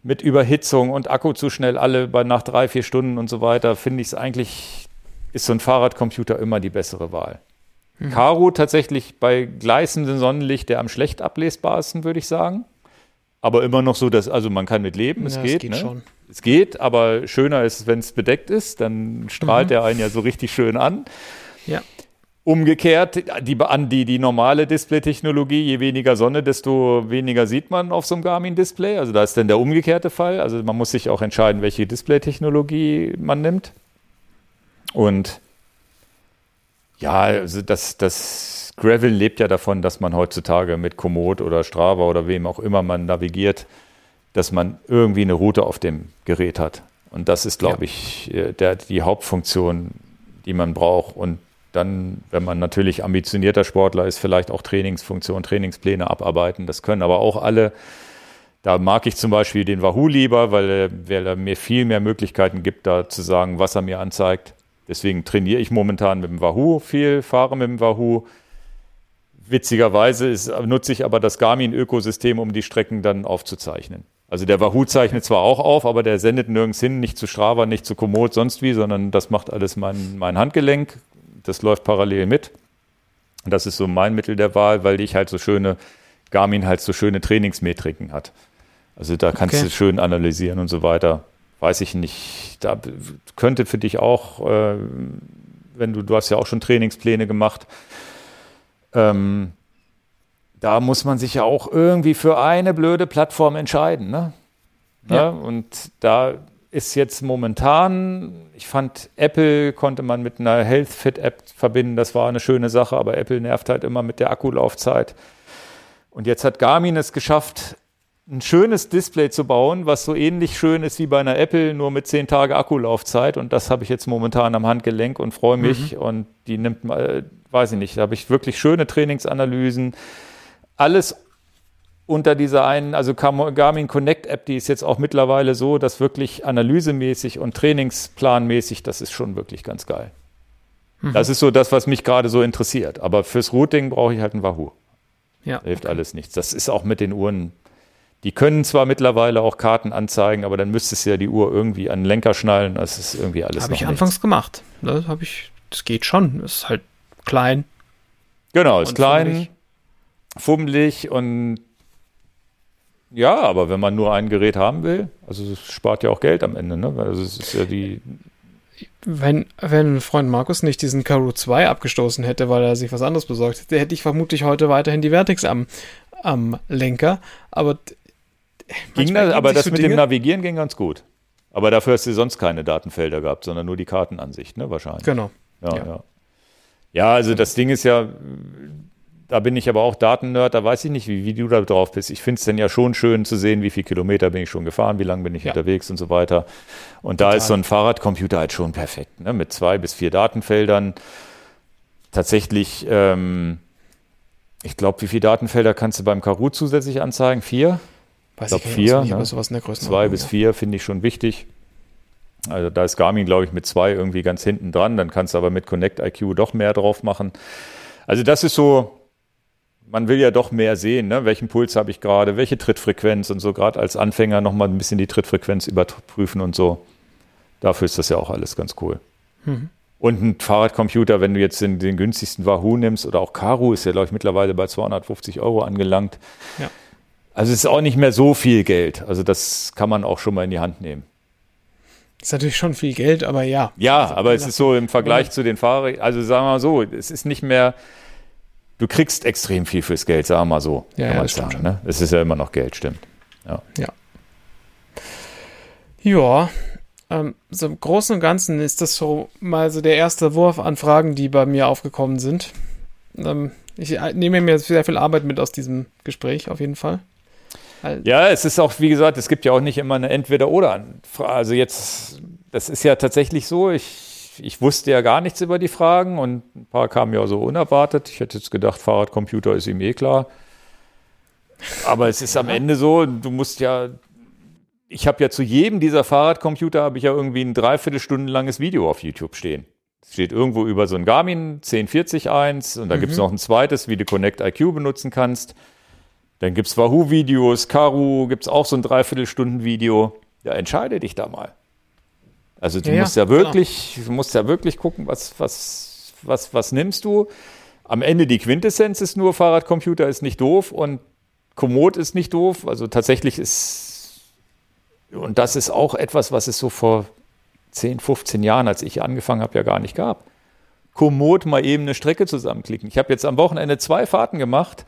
mit Überhitzung und Akku zu schnell alle bei nach drei, vier Stunden und so weiter, finde ich es eigentlich, ist so ein Fahrradcomputer immer die bessere Wahl. Mhm. Karo tatsächlich bei gleißendem Sonnenlicht der am schlecht ablesbarsten, würde ich sagen. Aber immer noch so, dass, also man kann mit leben, es ja, geht. Es geht ne? schon. Es geht, aber schöner ist, wenn es bedeckt ist, dann strahlt mhm. er einen ja so richtig schön an. Ja. Umgekehrt, die, an die, die normale Display-Technologie, je weniger Sonne, desto weniger sieht man auf so einem Garmin-Display. Also da ist dann der umgekehrte Fall. Also man muss sich auch entscheiden, welche Display-Technologie man nimmt. Und ja, also das, das Gravel lebt ja davon, dass man heutzutage mit Komoot oder Strava oder wem auch immer man navigiert, dass man irgendwie eine Route auf dem Gerät hat. Und das ist, glaube ja. ich, äh, der, die Hauptfunktion, die man braucht. Und dann, wenn man natürlich ambitionierter Sportler ist, vielleicht auch Trainingsfunktion, Trainingspläne abarbeiten. Das können aber auch alle. Da mag ich zum Beispiel den Wahoo lieber, weil er, weil er mir viel mehr Möglichkeiten gibt, da zu sagen, was er mir anzeigt. Deswegen trainiere ich momentan mit dem Wahoo viel, fahre mit dem Wahoo. Witzigerweise ist, nutze ich aber das Garmin-Ökosystem, um die Strecken dann aufzuzeichnen. Also der Wahoo zeichnet zwar auch auf, aber der sendet nirgends hin, nicht zu Strava, nicht zu Komoot, sonst wie, sondern das macht alles mein, mein Handgelenk das läuft parallel mit. Und das ist so mein Mittel der Wahl, weil ich halt so schöne, Garmin halt so schöne Trainingsmetriken hat. Also da kannst okay. du schön analysieren und so weiter. Weiß ich nicht. Da könnte für dich auch, äh, wenn du, du hast ja auch schon Trainingspläne gemacht, ähm, da muss man sich ja auch irgendwie für eine blöde Plattform entscheiden. Ne? Ja. ja. Und da ist jetzt momentan, ich fand, Apple konnte man mit einer Health Fit App verbinden, das war eine schöne Sache, aber Apple nervt halt immer mit der Akkulaufzeit. Und jetzt hat Garmin es geschafft, ein schönes Display zu bauen, was so ähnlich schön ist wie bei einer Apple, nur mit 10 Tage Akkulaufzeit. Und das habe ich jetzt momentan am Handgelenk und freue mich. Mhm. Und die nimmt mal, weiß ich nicht, da habe ich wirklich schöne Trainingsanalysen. Alles unter dieser einen, also Garmin Connect App, die ist jetzt auch mittlerweile so, dass wirklich analysemäßig und trainingsplanmäßig, das ist schon wirklich ganz geil. Mhm. Das ist so das, was mich gerade so interessiert. Aber fürs Routing brauche ich halt ein Wahoo. Ja. Da hilft okay. alles nichts. Das ist auch mit den Uhren. Die können zwar mittlerweile auch Karten anzeigen, aber dann müsstest du ja die Uhr irgendwie an den Lenker schnallen. Das ist irgendwie alles. Habe ich nichts. anfangs gemacht. Das habe ich. Das geht schon. Das ist halt klein. Genau, ist klein, fummelig. fummelig und ja, aber wenn man nur ein Gerät haben will, also es spart ja auch Geld am Ende, ne? Also es ist ja die. Wenn, wenn Freund Markus nicht diesen Karoo 2 abgestoßen hätte, weil er sich was anderes besorgt hätte, hätte ich vermutlich heute weiterhin die Vertex am, am Lenker. Aber Ging das, aber das so mit Dinge? dem Navigieren ging ganz gut. Aber dafür hast du sonst keine Datenfelder gehabt, sondern nur die Kartenansicht, ne, wahrscheinlich. Genau. Ja, ja. ja. ja also das Ding ist ja, da bin ich aber auch Datennerd, da weiß ich nicht, wie, wie du da drauf bist. Ich finde es denn ja schon schön zu sehen, wie viele Kilometer bin ich schon gefahren, wie lange bin ich ja. unterwegs und so weiter. Und Total. da ist so ein Fahrradcomputer halt schon perfekt, ne? mit zwei bis vier Datenfeldern. Tatsächlich, ähm, ich glaube, wie viele Datenfelder kannst du beim Karoo zusätzlich anzeigen? Vier? Weiß ich glaube vier. Nicht, ne? sowas in der Zwei bis vier finde ich schon wichtig. Also da ist Garmin, glaube ich, mit zwei irgendwie ganz hinten dran. Dann kannst du aber mit Connect IQ doch mehr drauf machen. Also das ist so, man will ja doch mehr sehen, ne? welchen Puls habe ich gerade, welche Trittfrequenz und so, gerade als Anfänger nochmal ein bisschen die Trittfrequenz überprüfen und so. Dafür ist das ja auch alles ganz cool. Mhm. Und ein Fahrradcomputer, wenn du jetzt den, den günstigsten Wahoo nimmst oder auch Karu, ist ja, glaube ich, mittlerweile bei 250 Euro angelangt. Ja. Also es ist auch nicht mehr so viel Geld. Also das kann man auch schon mal in die Hand nehmen. Ist natürlich schon viel Geld, aber ja. Ja, also, aber es ist so im Vergleich zu den Fahrrädern, also sagen wir mal so, es ist nicht mehr, du kriegst extrem viel fürs Geld, sagen wir mal so. Ja, kann ja, man sagen, ne? Es ist ja immer noch Geld, stimmt. Ja. Ja, ja ähm, so im Großen und Ganzen ist das so mal so der erste Wurf an Fragen, die bei mir aufgekommen sind. Ähm, ich äh, nehme mir sehr viel Arbeit mit aus diesem Gespräch, auf jeden Fall. Ja, es ist auch, wie gesagt, es gibt ja auch nicht immer eine Entweder-Oder. Also jetzt, das ist ja tatsächlich so, ich, ich wusste ja gar nichts über die Fragen und ein paar kamen ja so unerwartet. Ich hätte jetzt gedacht, Fahrradcomputer ist ihm eh klar. Aber es ist am Ende so, du musst ja, ich habe ja zu jedem dieser Fahrradcomputer habe ich ja irgendwie ein dreiviertelstunden langes Video auf YouTube stehen. Es steht irgendwo über so ein Garmin 1040.1 und da mhm. gibt es noch ein zweites, wie du Connect IQ benutzen kannst. Dann gibt es Wahoo-Videos, Karu gibt es auch so ein Dreiviertelstunden-Video. Ja, entscheide dich da mal. Also du ja, musst ja, wirklich, du musst ja wirklich gucken, was, was, was, was nimmst du. Am Ende die Quintessenz ist nur, Fahrradcomputer ist nicht doof und Komoot ist nicht doof. Also tatsächlich ist, und das ist auch etwas, was es so vor 10, 15 Jahren, als ich angefangen habe, ja gar nicht gab. Komoot mal eben eine Strecke zusammenklicken. Ich habe jetzt am Wochenende zwei Fahrten gemacht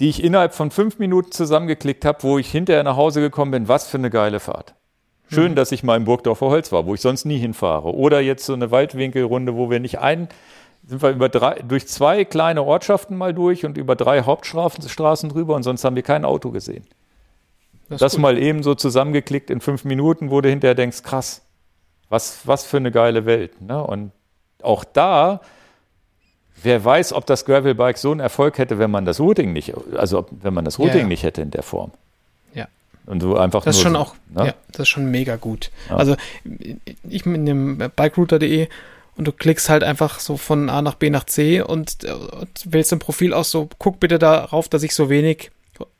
die ich innerhalb von fünf Minuten zusammengeklickt habe, wo ich hinterher nach Hause gekommen bin. Was für eine geile Fahrt. Schön, mhm. dass ich mal im Burgdorfer Holz war, wo ich sonst nie hinfahre. Oder jetzt so eine Waldwinkelrunde, wo wir nicht ein, sind wir über drei, durch zwei kleine Ortschaften mal durch und über drei Hauptstraßen drüber und sonst haben wir kein Auto gesehen. Das, das mal eben so zusammengeklickt in fünf Minuten, wo du hinterher denkst, krass, was, was für eine geile Welt. Ne? Und auch da wer weiß, ob das Gravelbike so einen Erfolg hätte, wenn man das Routing nicht, also wenn man das Routing ja. nicht hätte in der Form. Und du einfach Das ist schon so, auch, ne? ja, das ist schon mega gut. Ja. Also ich mit dem bikerouter.de und du klickst halt einfach so von A nach B nach C und, und wählst im Profil aus so, guck bitte darauf, dass ich so wenig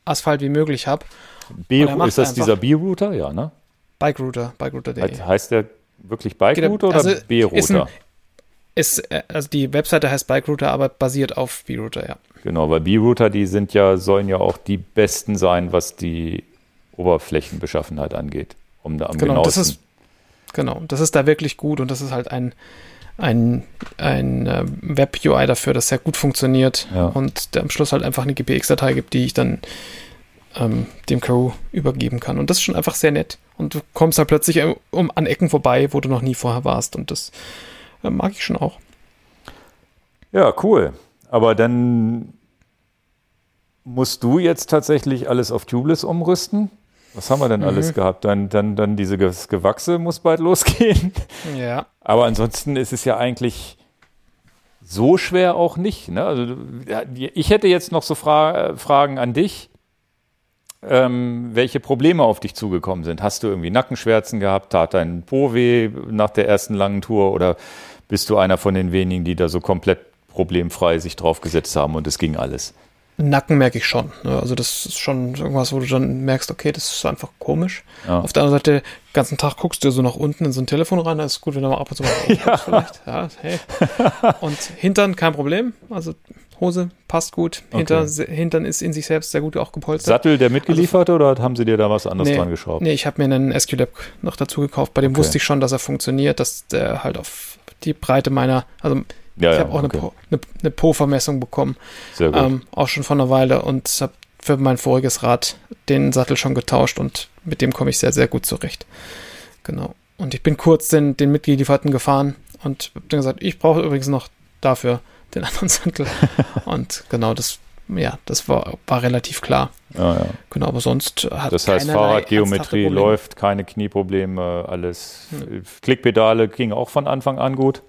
Asphalt wie möglich habe. Ist das dieser B-Router? Ja, ne? Bikerouter, bikerouter.de. Heißt der wirklich Bike-Router oder also B-Router? Ist, äh, also die Webseite heißt BikeRouter, aber basiert auf B-Router, ja. Genau, weil B-Router, die sind ja, sollen ja auch die besten sein, was die Oberflächenbeschaffenheit angeht. Um da am genau, das ist, genau, das ist da wirklich gut und das ist halt ein, ein, ein äh, Web-UI dafür, das sehr gut funktioniert ja. und der am Schluss halt einfach eine GPX-Datei gibt, die ich dann ähm, dem Crew übergeben kann. Und das ist schon einfach sehr nett. Und du kommst halt plötzlich äh, um, an Ecken vorbei, wo du noch nie vorher warst. Und das mag ich schon auch. Ja, cool. Aber dann musst du jetzt tatsächlich alles auf Tubeless umrüsten? Was haben wir denn mhm. alles gehabt? Dann, dann, dann diese Gewachse muss bald losgehen. Ja. Aber ansonsten ist es ja eigentlich so schwer auch nicht. Ne? Also ich hätte jetzt noch so Fra Fragen an dich ähm, welche Probleme auf dich zugekommen sind. Hast du irgendwie Nackenschmerzen gehabt? Tat dein Po weh nach der ersten langen Tour? Oder bist du einer von den wenigen, die da so komplett problemfrei sich draufgesetzt haben und es ging alles? Nacken merke ich schon. Ne? Also das ist schon irgendwas, wo du dann merkst, okay, das ist einfach komisch. Ja. Auf der anderen Seite, den ganzen Tag guckst du so nach unten in so ein Telefon rein, da ist gut, wenn du mal ab und zu mal ja. vielleicht. Ja, hey. Und Hintern kein Problem. Also Hose passt gut. Hinter, okay. Hintern ist in sich selbst sehr gut auch gepolstert. Sattel der mitgeliefert also, oder haben sie dir da was anderes nee, dran geschraubt? Nee, ich habe mir einen SQLab noch dazu gekauft. Bei dem okay. wusste ich schon, dass er funktioniert, dass der halt auf die Breite meiner, also ja, ich habe auch okay. eine, eine, eine Po-Vermessung bekommen. Sehr gut. Ähm, auch schon vor einer Weile und habe für mein voriges Rad den Sattel schon getauscht und mit dem komme ich sehr, sehr gut zurecht. Genau. Und ich bin kurz den, den mitgelieferten gefahren und habe dann gesagt, ich brauche übrigens noch dafür den anderen Sattel. und genau, das, ja, das war, war relativ klar. Ja, ja. Genau, aber sonst hat Das heißt, Fahrradgeometrie läuft, keine Knieprobleme, alles. Klickpedale ging auch von Anfang an gut.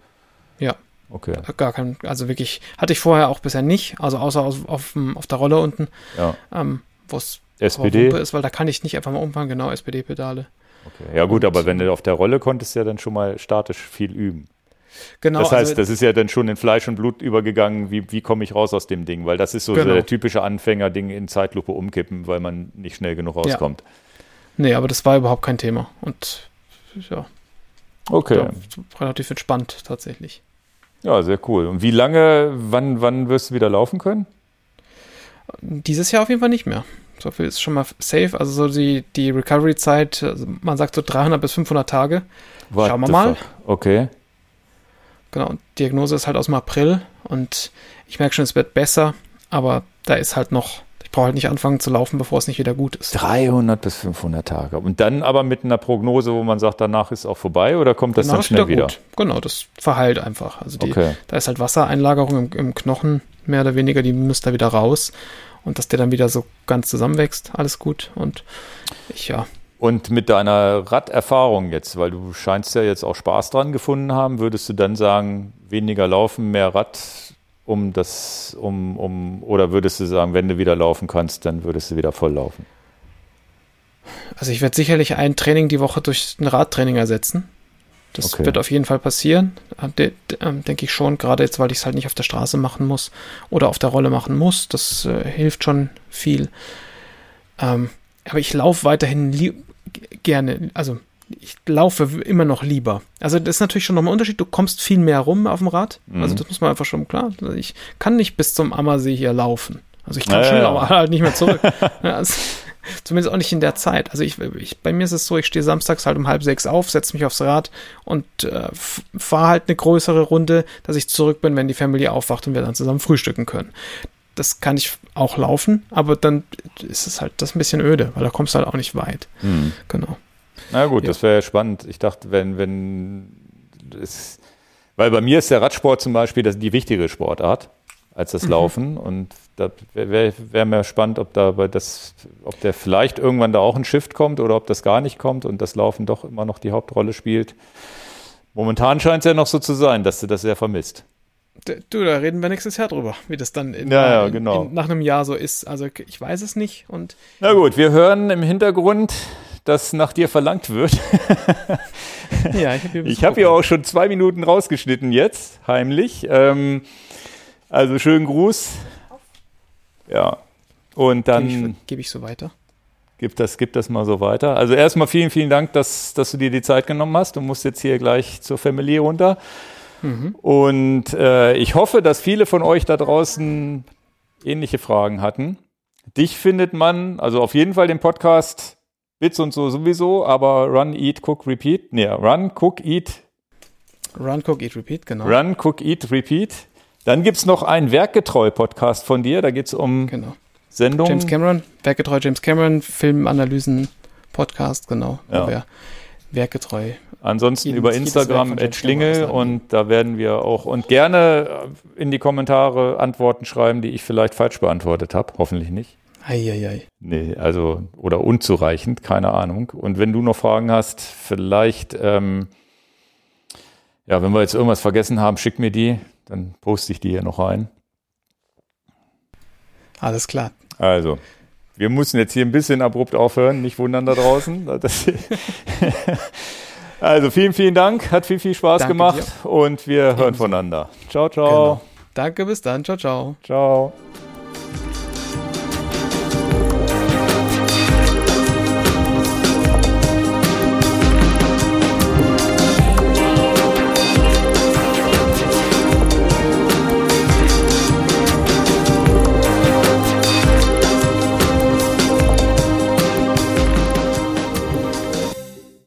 Ja. Okay. Gar kein, also wirklich, hatte ich vorher auch bisher nicht, also außer auf, dem- auf der Rolle unten, Ja. ähm, wo es SPD. ist, weil da kann ich nicht einfach mal umfahren, genau, SPD-Pedale. Okay. Ja gut, Und- aber wenn du auf der Rolle konntest, ja dann schon mal statisch viel üben. Genau, das heißt, also, das ist ja dann schon in Fleisch und Blut übergegangen, wie, wie komme ich raus aus dem Ding? Weil das ist so, Genau. der typische Anfänger-Ding in Zeitlupe umkippen, weil man nicht schnell genug rauskommt. nee, aber das war überhaupt kein Thema und ja, Okay. ja, relativ entspannt tatsächlich. Ja, sehr cool. Und wie lange, wann, wann wirst du wieder laufen können? Dieses Jahr auf jeden Fall nicht mehr. So viel ist schon mal safe. Also so die, die Recovery-Zeit, also man sagt so 300 bis 500 Tage. What Schauen wir mal. fuck? Okay. Genau, und Diagnose ist halt aus dem April und ich merke schon, es wird besser, aber da ist halt noch, ich brauche halt nicht anfangen zu laufen, bevor es nicht wieder gut ist. 300 bis 500 Tage. Und dann aber mit einer Prognose, wo man sagt, danach ist auch vorbei oder kommt das Danach dann schnell wieder? gut. Genau, das verheilt einfach. Also die, Okay. da ist halt Wassereinlagerung im, im Knochen, mehr oder weniger, die muss da wieder raus. Und dass der dann wieder so ganz zusammenwächst, alles gut. Und ich, ja, Und mit deiner Raderfahrung jetzt, weil du scheinst ja jetzt auch Spaß dran gefunden haben, würdest du dann sagen, weniger laufen, mehr Rad, um das, um, um, oder würdest du sagen, wenn du wieder laufen kannst, dann würdest du wieder voll laufen? Also ich werde sicherlich ein Training die Woche durch ein Radtraining ersetzen. Das Okay. wird auf jeden Fall passieren, äh, ähm, denke ich schon, gerade jetzt, weil ich es halt nicht auf der Straße machen muss oder auf der Rolle machen muss. Das äh, hilft schon viel. Ähm, aber ich laufe weiterhin gerne, also ich laufe immer noch lieber. Also das ist natürlich schon nochmal ein Unterschied. Du kommst viel mehr rum auf dem Rad. Also Mhm. das muss man einfach schon klar. Also ich kann nicht bis zum Ammersee hier laufen. Also ich kann Ja, schon, ja, aber halt nicht mehr zurück. Also, zumindest auch nicht in der Zeit. Also ich, ich, bei mir ist es so, ich stehe samstags halt um halb sechs auf, setze mich aufs Rad und äh, fahre halt eine größere Runde, dass ich zurück bin, wenn die Familie aufwacht und wir dann zusammen frühstücken können. Das kann ich auch laufen, aber dann ist es halt das ein bisschen öde, weil da kommst du halt auch nicht weit. Genau. Na gut, Ja. das wäre spannend. Ich dachte, wenn, wenn es, weil bei mir ist der Radsport zum Beispiel das, die wichtigere Sportart als Mhm. das Laufen und da wäre wär, mir spannend, ob da bei das, ob der vielleicht irgendwann da auch ein Shift kommt oder ob das gar nicht kommt und das Laufen doch immer noch die Hauptrolle spielt. Momentan scheint es ja noch so zu sein, dass du das sehr vermisst. Du, da reden wir nächstes Jahr drüber, wie das dann in, Ja, ja, genau. in, nach einem Jahr so ist. Also ich weiß es nicht und Na gut, wir hören im Hintergrund, dass nach dir verlangt wird. ja, ich habe hier, ja auch schon zwei Minuten rausgeschnitten jetzt, heimlich. Ähm, also schönen Gruß. Ja. Und Gebe ich, dann geb ich so weiter. gib das, gib das mal so weiter. Also erstmal vielen, vielen Dank, dass, dass du dir die Zeit genommen hast. Du musst jetzt hier gleich zur Familie runter. Und äh, ich hoffe, dass viele von euch da draußen ähnliche Fragen hatten. Dich findet man, also auf jeden Fall den Podcast Bits und so sowieso, aber Run, Eat, Cook, Repeat. Nee, Run, Cook, Eat, Run, Cook, Eat, Repeat, genau. Run, Cook, Eat, Repeat. Dann gibt es noch einen Werkgetreu-Podcast von dir. Da geht es um Genau. Sendungen. James Cameron, werkgetreu James Cameron, Filmanalysen, Podcast, genau. Ja. werkgetreu. Ansonsten Jeden- über Instagram Schlingel und da werden wir auch und gerne in die Kommentare Antworten schreiben, die ich vielleicht falsch beantwortet habe. Hoffentlich nicht. Eieiei. Nee, also oder unzureichend, keine Ahnung. Und wenn du noch Fragen hast, vielleicht, ähm, ja, wenn wir jetzt irgendwas vergessen haben, schick mir die, dann poste ich die hier noch rein. Alles klar. Also, wir müssen jetzt hier ein bisschen abrupt aufhören, nicht wundern da draußen. Also, vielen, vielen Dank, hat viel, viel Spaß Danke gemacht und wir hören Ebenso. voneinander. Ciao, ciao. Genau. Danke, bis dann. Ciao, ciao. Ciao.